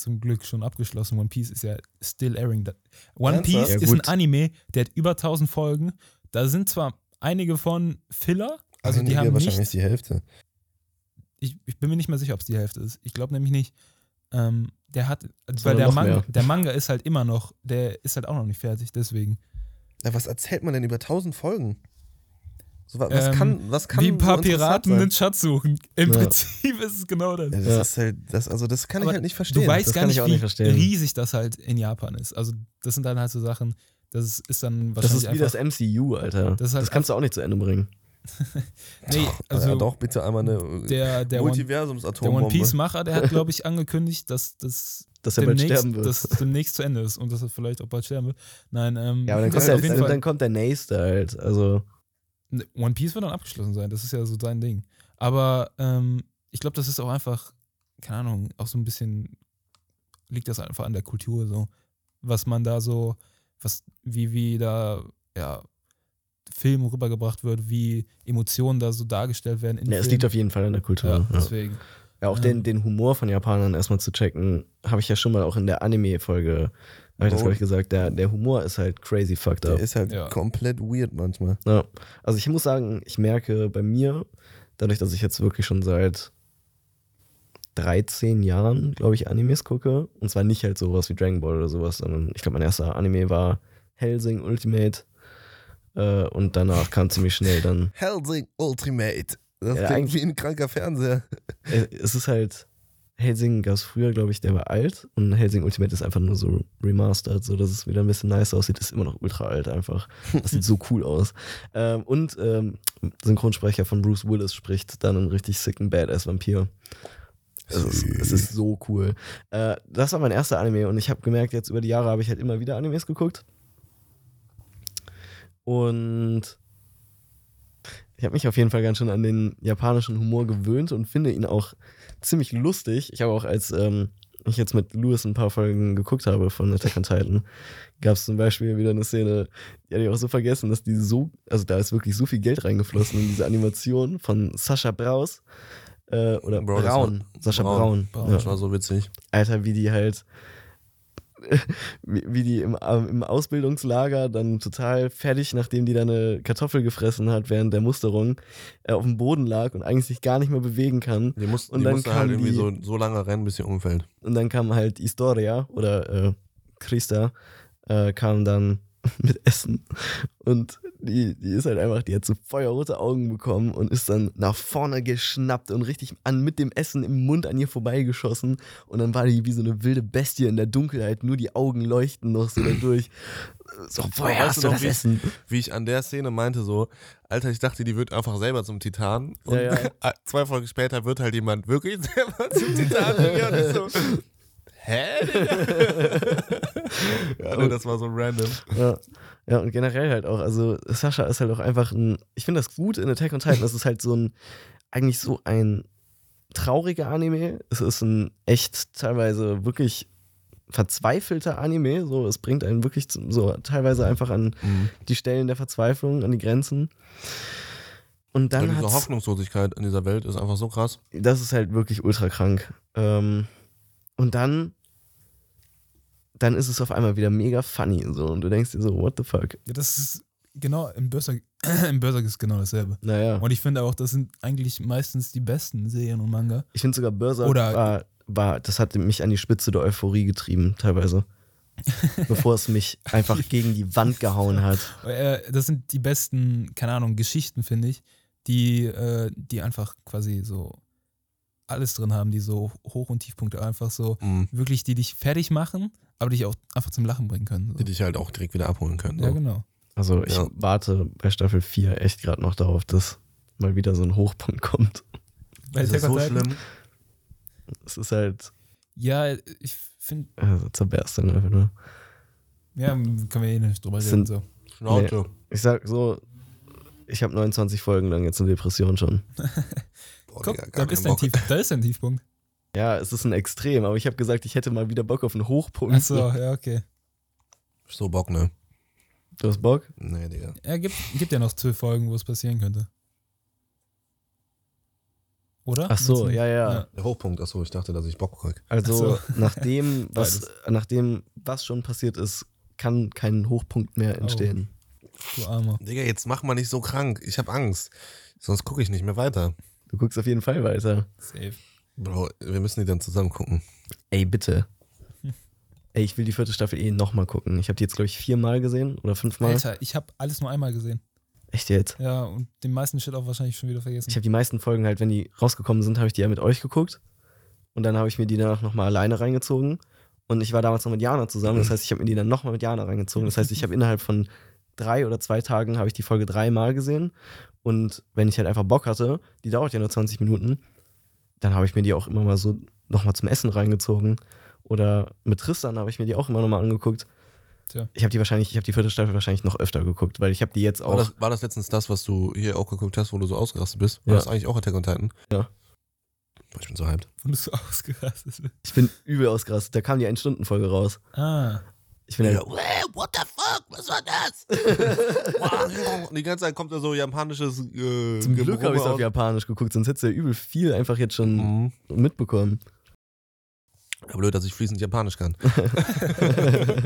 Speaker 4: zum Glück schon abgeschlossen. One Piece ist ja still airing. One
Speaker 2: Ernsthaft?
Speaker 4: Piece
Speaker 3: Ja,
Speaker 4: ist ein. Anime, der hat über 1000 Folgen. Da sind zwar einige von Filler, also die haben
Speaker 2: wahrscheinlich
Speaker 4: nicht,
Speaker 2: die Hälfte.
Speaker 4: ich, ich bin mir nicht mehr sicher, ob es die Hälfte ist. Ich glaube nämlich nicht. Ähm, der hat, weil
Speaker 3: Sondern
Speaker 4: der Manga,
Speaker 3: mehr.
Speaker 4: der Manga ist halt immer noch, der ist halt auch noch nicht fertig, deswegen.
Speaker 2: Ja, was erzählt man denn über 1000 Folgen? So, wa- was,
Speaker 4: Ähm,
Speaker 2: kann, was kann
Speaker 4: Wie ein paar
Speaker 2: so
Speaker 4: Piraten
Speaker 2: sein?
Speaker 4: einen Schatz suchen. Im
Speaker 3: Ja.
Speaker 4: Prinzip ist es genau das.
Speaker 2: Ja, das
Speaker 3: Ja.
Speaker 2: ist halt, das, also das kann
Speaker 4: Aber
Speaker 2: ich halt nicht verstehen.
Speaker 4: Du weißt
Speaker 3: das
Speaker 4: gar nicht, wie
Speaker 3: nicht verstehen.
Speaker 4: riesig das halt in Japan ist. Also das sind dann halt so Sachen, das ist, dann
Speaker 3: Das
Speaker 4: wahrscheinlich
Speaker 3: ist wie
Speaker 4: einfach,
Speaker 3: das MCU, Alter.
Speaker 4: Das
Speaker 3: Das,
Speaker 4: halt
Speaker 3: kannst du auch nicht zu Ende bringen.
Speaker 4: Nee, also
Speaker 2: ja, doch, bitte einmal eine
Speaker 4: der, der, der
Speaker 2: Multiversums-Atombombe.
Speaker 4: One Piece-Macher, der hat, glaube ich, angekündigt, dass das
Speaker 3: Dass er bald
Speaker 4: demnächst,
Speaker 3: sterben wird.
Speaker 4: dass demnächst zu Ende ist und dass er vielleicht auch bald sterben wird. Nein, ähm,
Speaker 3: ja, aber dann
Speaker 4: das
Speaker 3: kommt,
Speaker 4: ist
Speaker 3: der, dann, kommt der nächste halt. Also,
Speaker 4: One Piece wird dann abgeschlossen sein, das ist ja so sein Ding. Aber ähm, ich glaube, das ist auch einfach, keine Ahnung, auch so ein bisschen, liegt das einfach an der Kultur so, was man da so, was, wie, wie da, ja, Film rübergebracht wird, wie Emotionen da so dargestellt werden in
Speaker 3: ja, es liegt auf jeden Fall an der Kultur.
Speaker 4: ja,
Speaker 3: Ja,
Speaker 4: deswegen.
Speaker 3: Ja, auch
Speaker 4: Ja.
Speaker 3: Den, den Humor von Japanern erstmal zu checken, habe ich ja schon mal auch in der Anime-Folge, habe ich das glaube ich gesagt, der, der Humor ist halt crazy fucked
Speaker 2: Der
Speaker 3: up.
Speaker 2: ist halt
Speaker 4: Ja.
Speaker 2: komplett weird manchmal.
Speaker 3: Ja. Also ich muss sagen, ich merke bei mir, dadurch, dass ich jetzt wirklich schon seit 13 Jahren, glaube ich, Animes gucke, und zwar nicht halt sowas wie Dragon Ball oder sowas, sondern ich glaube, mein erster Anime war Helsing Ultimate äh, und danach kam ziemlich schnell dann,
Speaker 2: Helsing Ultimate. Das
Speaker 3: Ja,
Speaker 2: klingt
Speaker 3: eigentlich-
Speaker 2: wie ein kranker Fernseher.
Speaker 3: äh, es ist halt, Helsing gab es früher, glaube ich, der war alt und Helsing Ultimate ist einfach nur so remastered, so dass es wieder ein bisschen nice aussieht, ist immer noch ultra alt einfach. Das sieht so cool aus. Ähm, und ähm, Synchronsprecher von Bruce Willis spricht dann einen richtig sicken Badass-Vampir. Es ist, es ist so cool. Äh, das war mein erster Anime und ich habe gemerkt, jetzt über die Jahre habe ich halt immer wieder Animes geguckt. Und ich habe mich auf jeden Fall ganz schön an den japanischen Humor gewöhnt und finde ihn auch ziemlich lustig. Ich habe auch, als ähm, ich jetzt mit Louis ein paar Folgen geguckt habe von Attack on Titan, gab es zum Beispiel wieder eine Szene, die hatte ich auch so vergessen, dass die so, also da ist wirklich so viel Geld reingeflossen in diese Animation von Sascha Braus. Äh, oder
Speaker 2: Bro,
Speaker 3: Braun.
Speaker 2: war-
Speaker 3: Sascha
Speaker 2: Braun.
Speaker 3: Braun.
Speaker 4: Braun.
Speaker 2: Das war so witzig.
Speaker 3: Alter, wie die halt, wie, die im, ähm, im Ausbildungslager dann total fertig, nachdem die da eine Kartoffel gefressen hat während der Musterung, äh, auf dem Boden lag und eigentlich sich gar nicht mehr bewegen kann.
Speaker 2: Die, muss,
Speaker 3: Und
Speaker 2: die
Speaker 3: dann
Speaker 2: musste halt irgendwie
Speaker 3: die-
Speaker 2: so, so lange rennen, bis sie umfällt.
Speaker 3: Und dann kam halt Historia oder äh, Christa, äh, kam dann mit Essen. Und die, die ist halt einfach, die hat so feuerrote Augen bekommen und ist dann nach vorne geschnappt und richtig an mit dem Essen im Mund an ihr vorbeigeschossen. Und dann war die wie so eine wilde Bestie in der Dunkelheit, nur die Augen leuchten noch so dadurch. So, woher
Speaker 2: Weißt
Speaker 3: hast
Speaker 2: du
Speaker 3: du
Speaker 2: noch,
Speaker 3: das
Speaker 2: wie-
Speaker 3: Essen?
Speaker 2: Wie ich an der Szene meinte, so, Alter, ich dachte, die wird einfach selber zum Titan. Und
Speaker 3: Ja, ja.
Speaker 2: zwei Folgen später wird halt jemand wirklich selber zum Titan. und ich so, hä? ja, nee, das war so random.
Speaker 3: Ja. ja, und generell halt auch, also Sascha ist halt auch einfach ein, ich finde das gut in Attack on Titan, das ist halt so ein, eigentlich so ein trauriger Anime. Es ist ein echt teilweise wirklich verzweifelter Anime, so, es bringt einen wirklich zum, so teilweise einfach an die Stellen der Verzweiflung, an die Grenzen. Und dann
Speaker 2: diese
Speaker 3: hat's-
Speaker 2: Hoffnungslosigkeit in dieser Welt ist einfach so krass.
Speaker 3: das ist halt wirklich ultra krank. Ähm, und dann, dann ist es auf einmal wieder mega funny so und du denkst dir so, what the fuck?
Speaker 4: Ja, das ist genau, im Berserk, im Berserk ist genau dasselbe.
Speaker 3: Naja.
Speaker 4: Und ich finde auch, das sind eigentlich meistens die besten Serien und Manga.
Speaker 3: Ich finde sogar Berserk
Speaker 4: Oder-
Speaker 3: war, war, das hat mich an die Spitze der Euphorie getrieben, teilweise. bevor es mich einfach gegen die Wand gehauen hat.
Speaker 4: Äh, Das sind die besten, keine Ahnung, Geschichten, finde ich, die, äh, die einfach quasi so alles drin haben, die so Hoch- und Tiefpunkte einfach so
Speaker 2: Mhm.
Speaker 4: wirklich, die dich fertig machen, aber dich auch einfach zum Lachen bringen können.
Speaker 2: Die
Speaker 4: So.
Speaker 2: dich halt auch direkt wieder abholen können.
Speaker 4: Ja,
Speaker 2: So.
Speaker 4: genau.
Speaker 3: Also ich
Speaker 2: Ja.
Speaker 3: warte bei Staffel 4 echt gerade noch darauf, dass mal wieder so ein Hochpunkt kommt.
Speaker 2: Ist das
Speaker 4: Attack on
Speaker 2: so schlimm?
Speaker 3: Es ist halt
Speaker 4: Ja, ich finde,
Speaker 3: also zerberst dann einfach nur.
Speaker 4: ja, können wir eh nicht drüber reden. So.
Speaker 2: Schnauze.
Speaker 3: Ich sag so, ich habe 29 Folgen lang jetzt eine Depression schon.
Speaker 2: Boah,
Speaker 4: Guck,
Speaker 2: Digga,
Speaker 4: da ist,
Speaker 2: Bock.
Speaker 4: Tief, da ist dein Tiefpunkt.
Speaker 3: Ja, es ist ein Extrem, aber ich habe gesagt, ich hätte mal wieder Bock auf einen Hochpunkt.
Speaker 4: Achso, ja, okay.
Speaker 2: So Bock, ne?
Speaker 3: Du hast Bock?
Speaker 2: Nee, Digga.
Speaker 4: Ja, gibt, gibt ja noch zwölf Folgen, wo es passieren könnte. Oder?
Speaker 3: Ach so,
Speaker 4: du?
Speaker 3: ja, ja.
Speaker 2: Der Hochpunkt, achso, ich dachte, dass ich Bock krieg.
Speaker 3: Also
Speaker 4: Ach
Speaker 3: nachdem, was, nachdem was schon passiert ist, kann kein Hochpunkt mehr entstehen.
Speaker 4: Du Armer.
Speaker 2: Digga, jetzt mach mal nicht so krank. Ich hab Angst. Sonst gucke ich nicht mehr weiter.
Speaker 3: Du guckst auf jeden Fall weiter.
Speaker 4: Safe.
Speaker 2: Bro, wir müssen die dann zusammen gucken.
Speaker 3: Ey, bitte. Ey, ich will die vierte Staffel eh nochmal gucken. Ich habe die jetzt, glaube ich, viermal gesehen oder fünfmal.
Speaker 4: Alter, ich habe alles nur einmal gesehen.
Speaker 3: Echt jetzt?
Speaker 4: Ja, und den meisten Shit auch wahrscheinlich schon wieder vergessen.
Speaker 3: Ich habe die meisten Folgen halt, wenn die rausgekommen sind, habe ich die ja mit euch geguckt. Und dann habe ich mir die danach nochmal alleine reingezogen. Und ich war damals noch mit Jana zusammen. Das heißt, ich habe mir die dann nochmal mit Jana reingezogen. Das heißt, ich habe innerhalb von drei oder zwei Tagen habe ich die Folge dreimal gesehen. Und wenn ich halt einfach Bock hatte, die dauert ja nur 20 Minuten, dann habe ich mir die auch immer mal so nochmal zum Essen reingezogen. Oder mit Tristan habe ich mir die auch immer nochmal angeguckt.
Speaker 4: Tja.
Speaker 3: Ich habe die wahrscheinlich, ich habe die vierte Staffel wahrscheinlich noch öfter geguckt, weil ich habe die jetzt
Speaker 2: War
Speaker 3: auch.
Speaker 2: das, war das letztens das, was du hier auch geguckt hast, wo du so ausgerastet bist? War
Speaker 3: Ja.
Speaker 2: das eigentlich auch Attack on Titan?
Speaker 3: Ja.
Speaker 2: Ich bin so hyped.
Speaker 4: Und du so ausgerastet bist.
Speaker 3: Ich bin übel ausgerastet. Da kam die Ein-Stunden-Folge raus.
Speaker 4: Ah.
Speaker 3: Ich bin
Speaker 2: Ja, "Wow, what the fuck, was war das? Wow. Die ganze Zeit kommt da so japanisches äh,
Speaker 3: Zum Glück habe ich es auf. Japanisch geguckt, sonst hättest du ja übel viel einfach jetzt schon
Speaker 2: Mhm.
Speaker 3: mitbekommen.
Speaker 2: Ja, blöd, dass ich fließend Japanisch kann.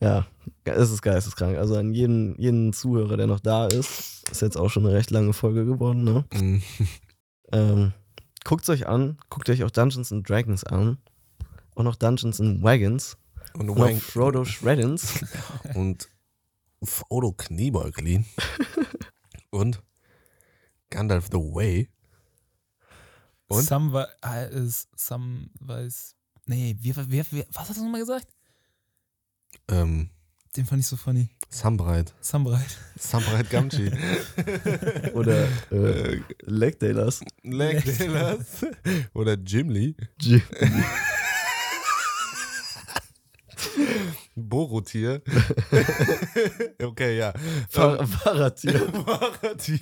Speaker 3: ja, es ist geisteskrank. Also an jeden, jeden Zuhörer, der noch da ist, ist jetzt auch schon eine recht lange Folge geworden, ne?
Speaker 2: Mhm.
Speaker 3: Ähm, guckt euch an, guckt euch auch Dungeons and Dragons an. Und auch Dungeons and Wagons.
Speaker 2: Und, Wang-
Speaker 3: Frodo Shreddens.
Speaker 2: und Frodo Kniebeugli. und Gandalf the Way. Und?
Speaker 4: Some äh, ist Some weiß. Nee, wie, wie, wie, was hast du nochmal gesagt?
Speaker 2: Ähm,
Speaker 4: Den fand ich so funny.
Speaker 2: Sambreit.
Speaker 4: Sambreit.
Speaker 2: Sambreit Gamchi.
Speaker 3: Oder äh, Legdailers.
Speaker 2: Leg Taylors. Oder Jimly.
Speaker 3: Jim.
Speaker 2: Borotier. okay, ja.
Speaker 3: Fahr
Speaker 2: Ähm,
Speaker 3: Fahrradtier.
Speaker 2: Fahrradtier.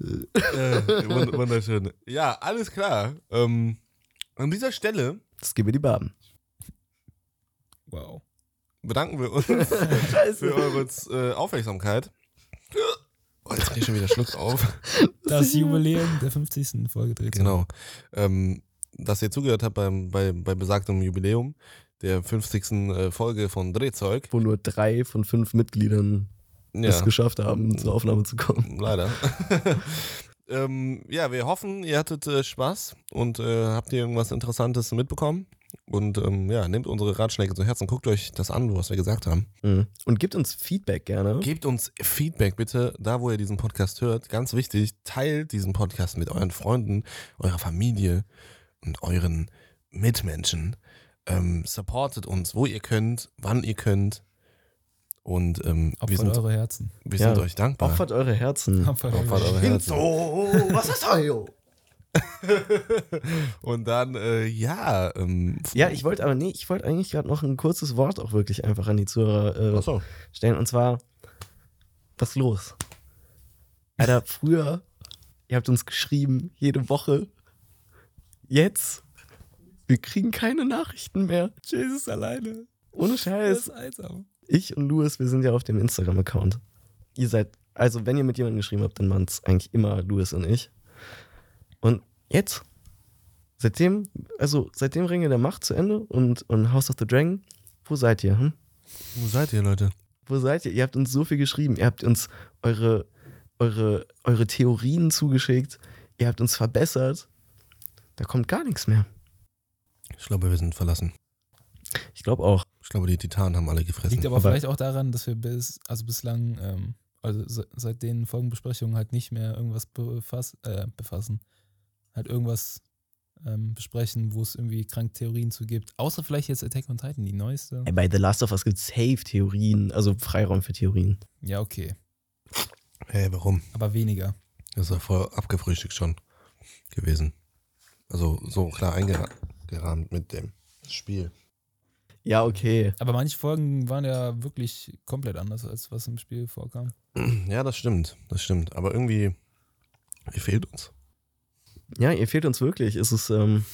Speaker 2: äh, wund- wunderschön. Ja, alles klar. Ähm, an dieser Stelle
Speaker 3: Das gebe die Baben.
Speaker 4: Wow.
Speaker 2: bedanken wir uns für eure äh, Aufmerksamkeit. Oh, jetzt krieg ich schon wieder Schluck auf.
Speaker 4: Das Jubiläum der 50. Folge dreht sich.
Speaker 2: Genau. Ähm, dass ihr zugehört habt beim, bei, bei besagtem Jubiläum der 50. äh, Folge von Drehzeug.
Speaker 3: Wo nur drei von fünf Mitgliedern es
Speaker 2: Ja,
Speaker 3: geschafft haben, zur Aufnahme zu kommen.
Speaker 2: leider. ähm, ja, wir hoffen, ihr hattet äh, Spaß und äh, habt ihr irgendwas Interessantes mitbekommen. Und ähm, ja, nehmt unsere Ratschläge zu Herzen, guckt euch das an, was wir gesagt haben.
Speaker 3: Mhm. Und gebt uns Feedback gerne.
Speaker 2: Gebt uns Feedback bitte, da wo ihr diesen Podcast hört. Ganz wichtig, teilt diesen Podcast mit euren Freunden, eurer Familie und euren Mitmenschen. Ähm, supportet uns, wo ihr könnt, wann ihr könnt. Und ähm, wir,
Speaker 4: Opfert
Speaker 2: sind,
Speaker 4: eure Herzen.
Speaker 2: wir
Speaker 3: Ja.
Speaker 2: sind euch dankbar.
Speaker 3: Opfert eure Herzen.
Speaker 4: Opfert
Speaker 2: Opfert
Speaker 4: eure
Speaker 2: Herzen.
Speaker 3: was ist da hier?
Speaker 2: Und dann, äh, ja, ähm,
Speaker 3: Ja, ich wollte aber, nee, ich wollte eigentlich gerade noch ein kurzes Wort auch wirklich einfach an die Zuhörer äh,
Speaker 2: Achso.
Speaker 3: stellen. Und zwar, was ist los? Alter, früher, ihr habt uns geschrieben, jede Woche. Jetzt, wir kriegen keine Nachrichten mehr.
Speaker 4: Jesus alleine.
Speaker 3: Ohne Scheiß. Ich und Louis, wir sind ja auf dem Instagram-Account. Ihr seid, also wenn ihr mit jemandem geschrieben habt, dann waren es eigentlich immer Louis und ich. Und jetzt, seitdem, also seitdem Ringe der Macht zu Ende und, und House of the Dragon, wo seid ihr? Hm?
Speaker 2: Wo seid ihr, Leute?
Speaker 3: Wo seid ihr? Ihr habt uns so viel geschrieben. Ihr habt uns eure, eure, eure Theorien zugeschickt. Ihr habt uns verbessert. Da kommt gar nichts mehr.
Speaker 2: Ich glaube, wir sind verlassen.
Speaker 3: Ich glaube auch.
Speaker 2: Ich glaube, die Titanen haben alle gefressen.
Speaker 4: Liegt aber,
Speaker 3: Aber-
Speaker 4: vielleicht auch daran, dass wir bis, also bislang, ähm, also se- seit den Folgenbesprechungen halt nicht mehr irgendwas befass, äh, befassen. Halt irgendwas ähm, besprechen, wo es irgendwie krank Theorien zu gibt. Außer vielleicht jetzt Attack on Titan, die neueste.
Speaker 3: Ey, bei The Last of Us gibt es Safe-Theorien, also Freiraum für Theorien.
Speaker 4: Ja, okay.
Speaker 2: Hey, warum?
Speaker 4: Aber weniger.
Speaker 2: Das ist ja voll abgefrühstückt schon gewesen. Also so klar eingerahmt mit dem Spiel.
Speaker 3: Ja, okay.
Speaker 4: Aber manche Folgen waren ja wirklich komplett anders, als was im Spiel vorkam.
Speaker 2: Ja, das stimmt. Das stimmt. Aber irgendwie, ihr fehlt uns.
Speaker 3: Ja, ihr fehlt uns wirklich. Es ist, ähm,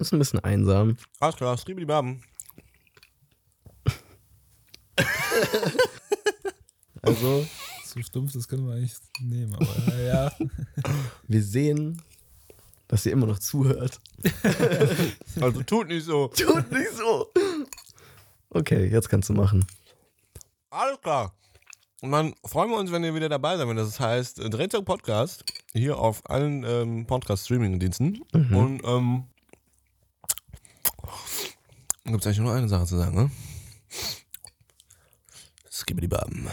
Speaker 3: ist ein bisschen einsam.
Speaker 2: Alles klar, Stribidi Baben.
Speaker 3: Also,
Speaker 4: So stumpf, das können wir eigentlich nehmen. Aber äh, ja,
Speaker 3: wir sehen, dass ihr immer noch zuhört.
Speaker 2: Also tut nicht so.
Speaker 3: Tut nicht so. Okay, jetzt kannst du machen.
Speaker 2: Alles klar. Und dann freuen wir uns, wenn ihr wieder dabei seid, wenn das heißt äh, Drehzeug Podcast hier auf allen ähm, Podcast-Streaming-Diensten.
Speaker 3: Mhm.
Speaker 2: Und ähm, gibt es eigentlich nur eine Sache zu sagen, ne? Skibidi Baben.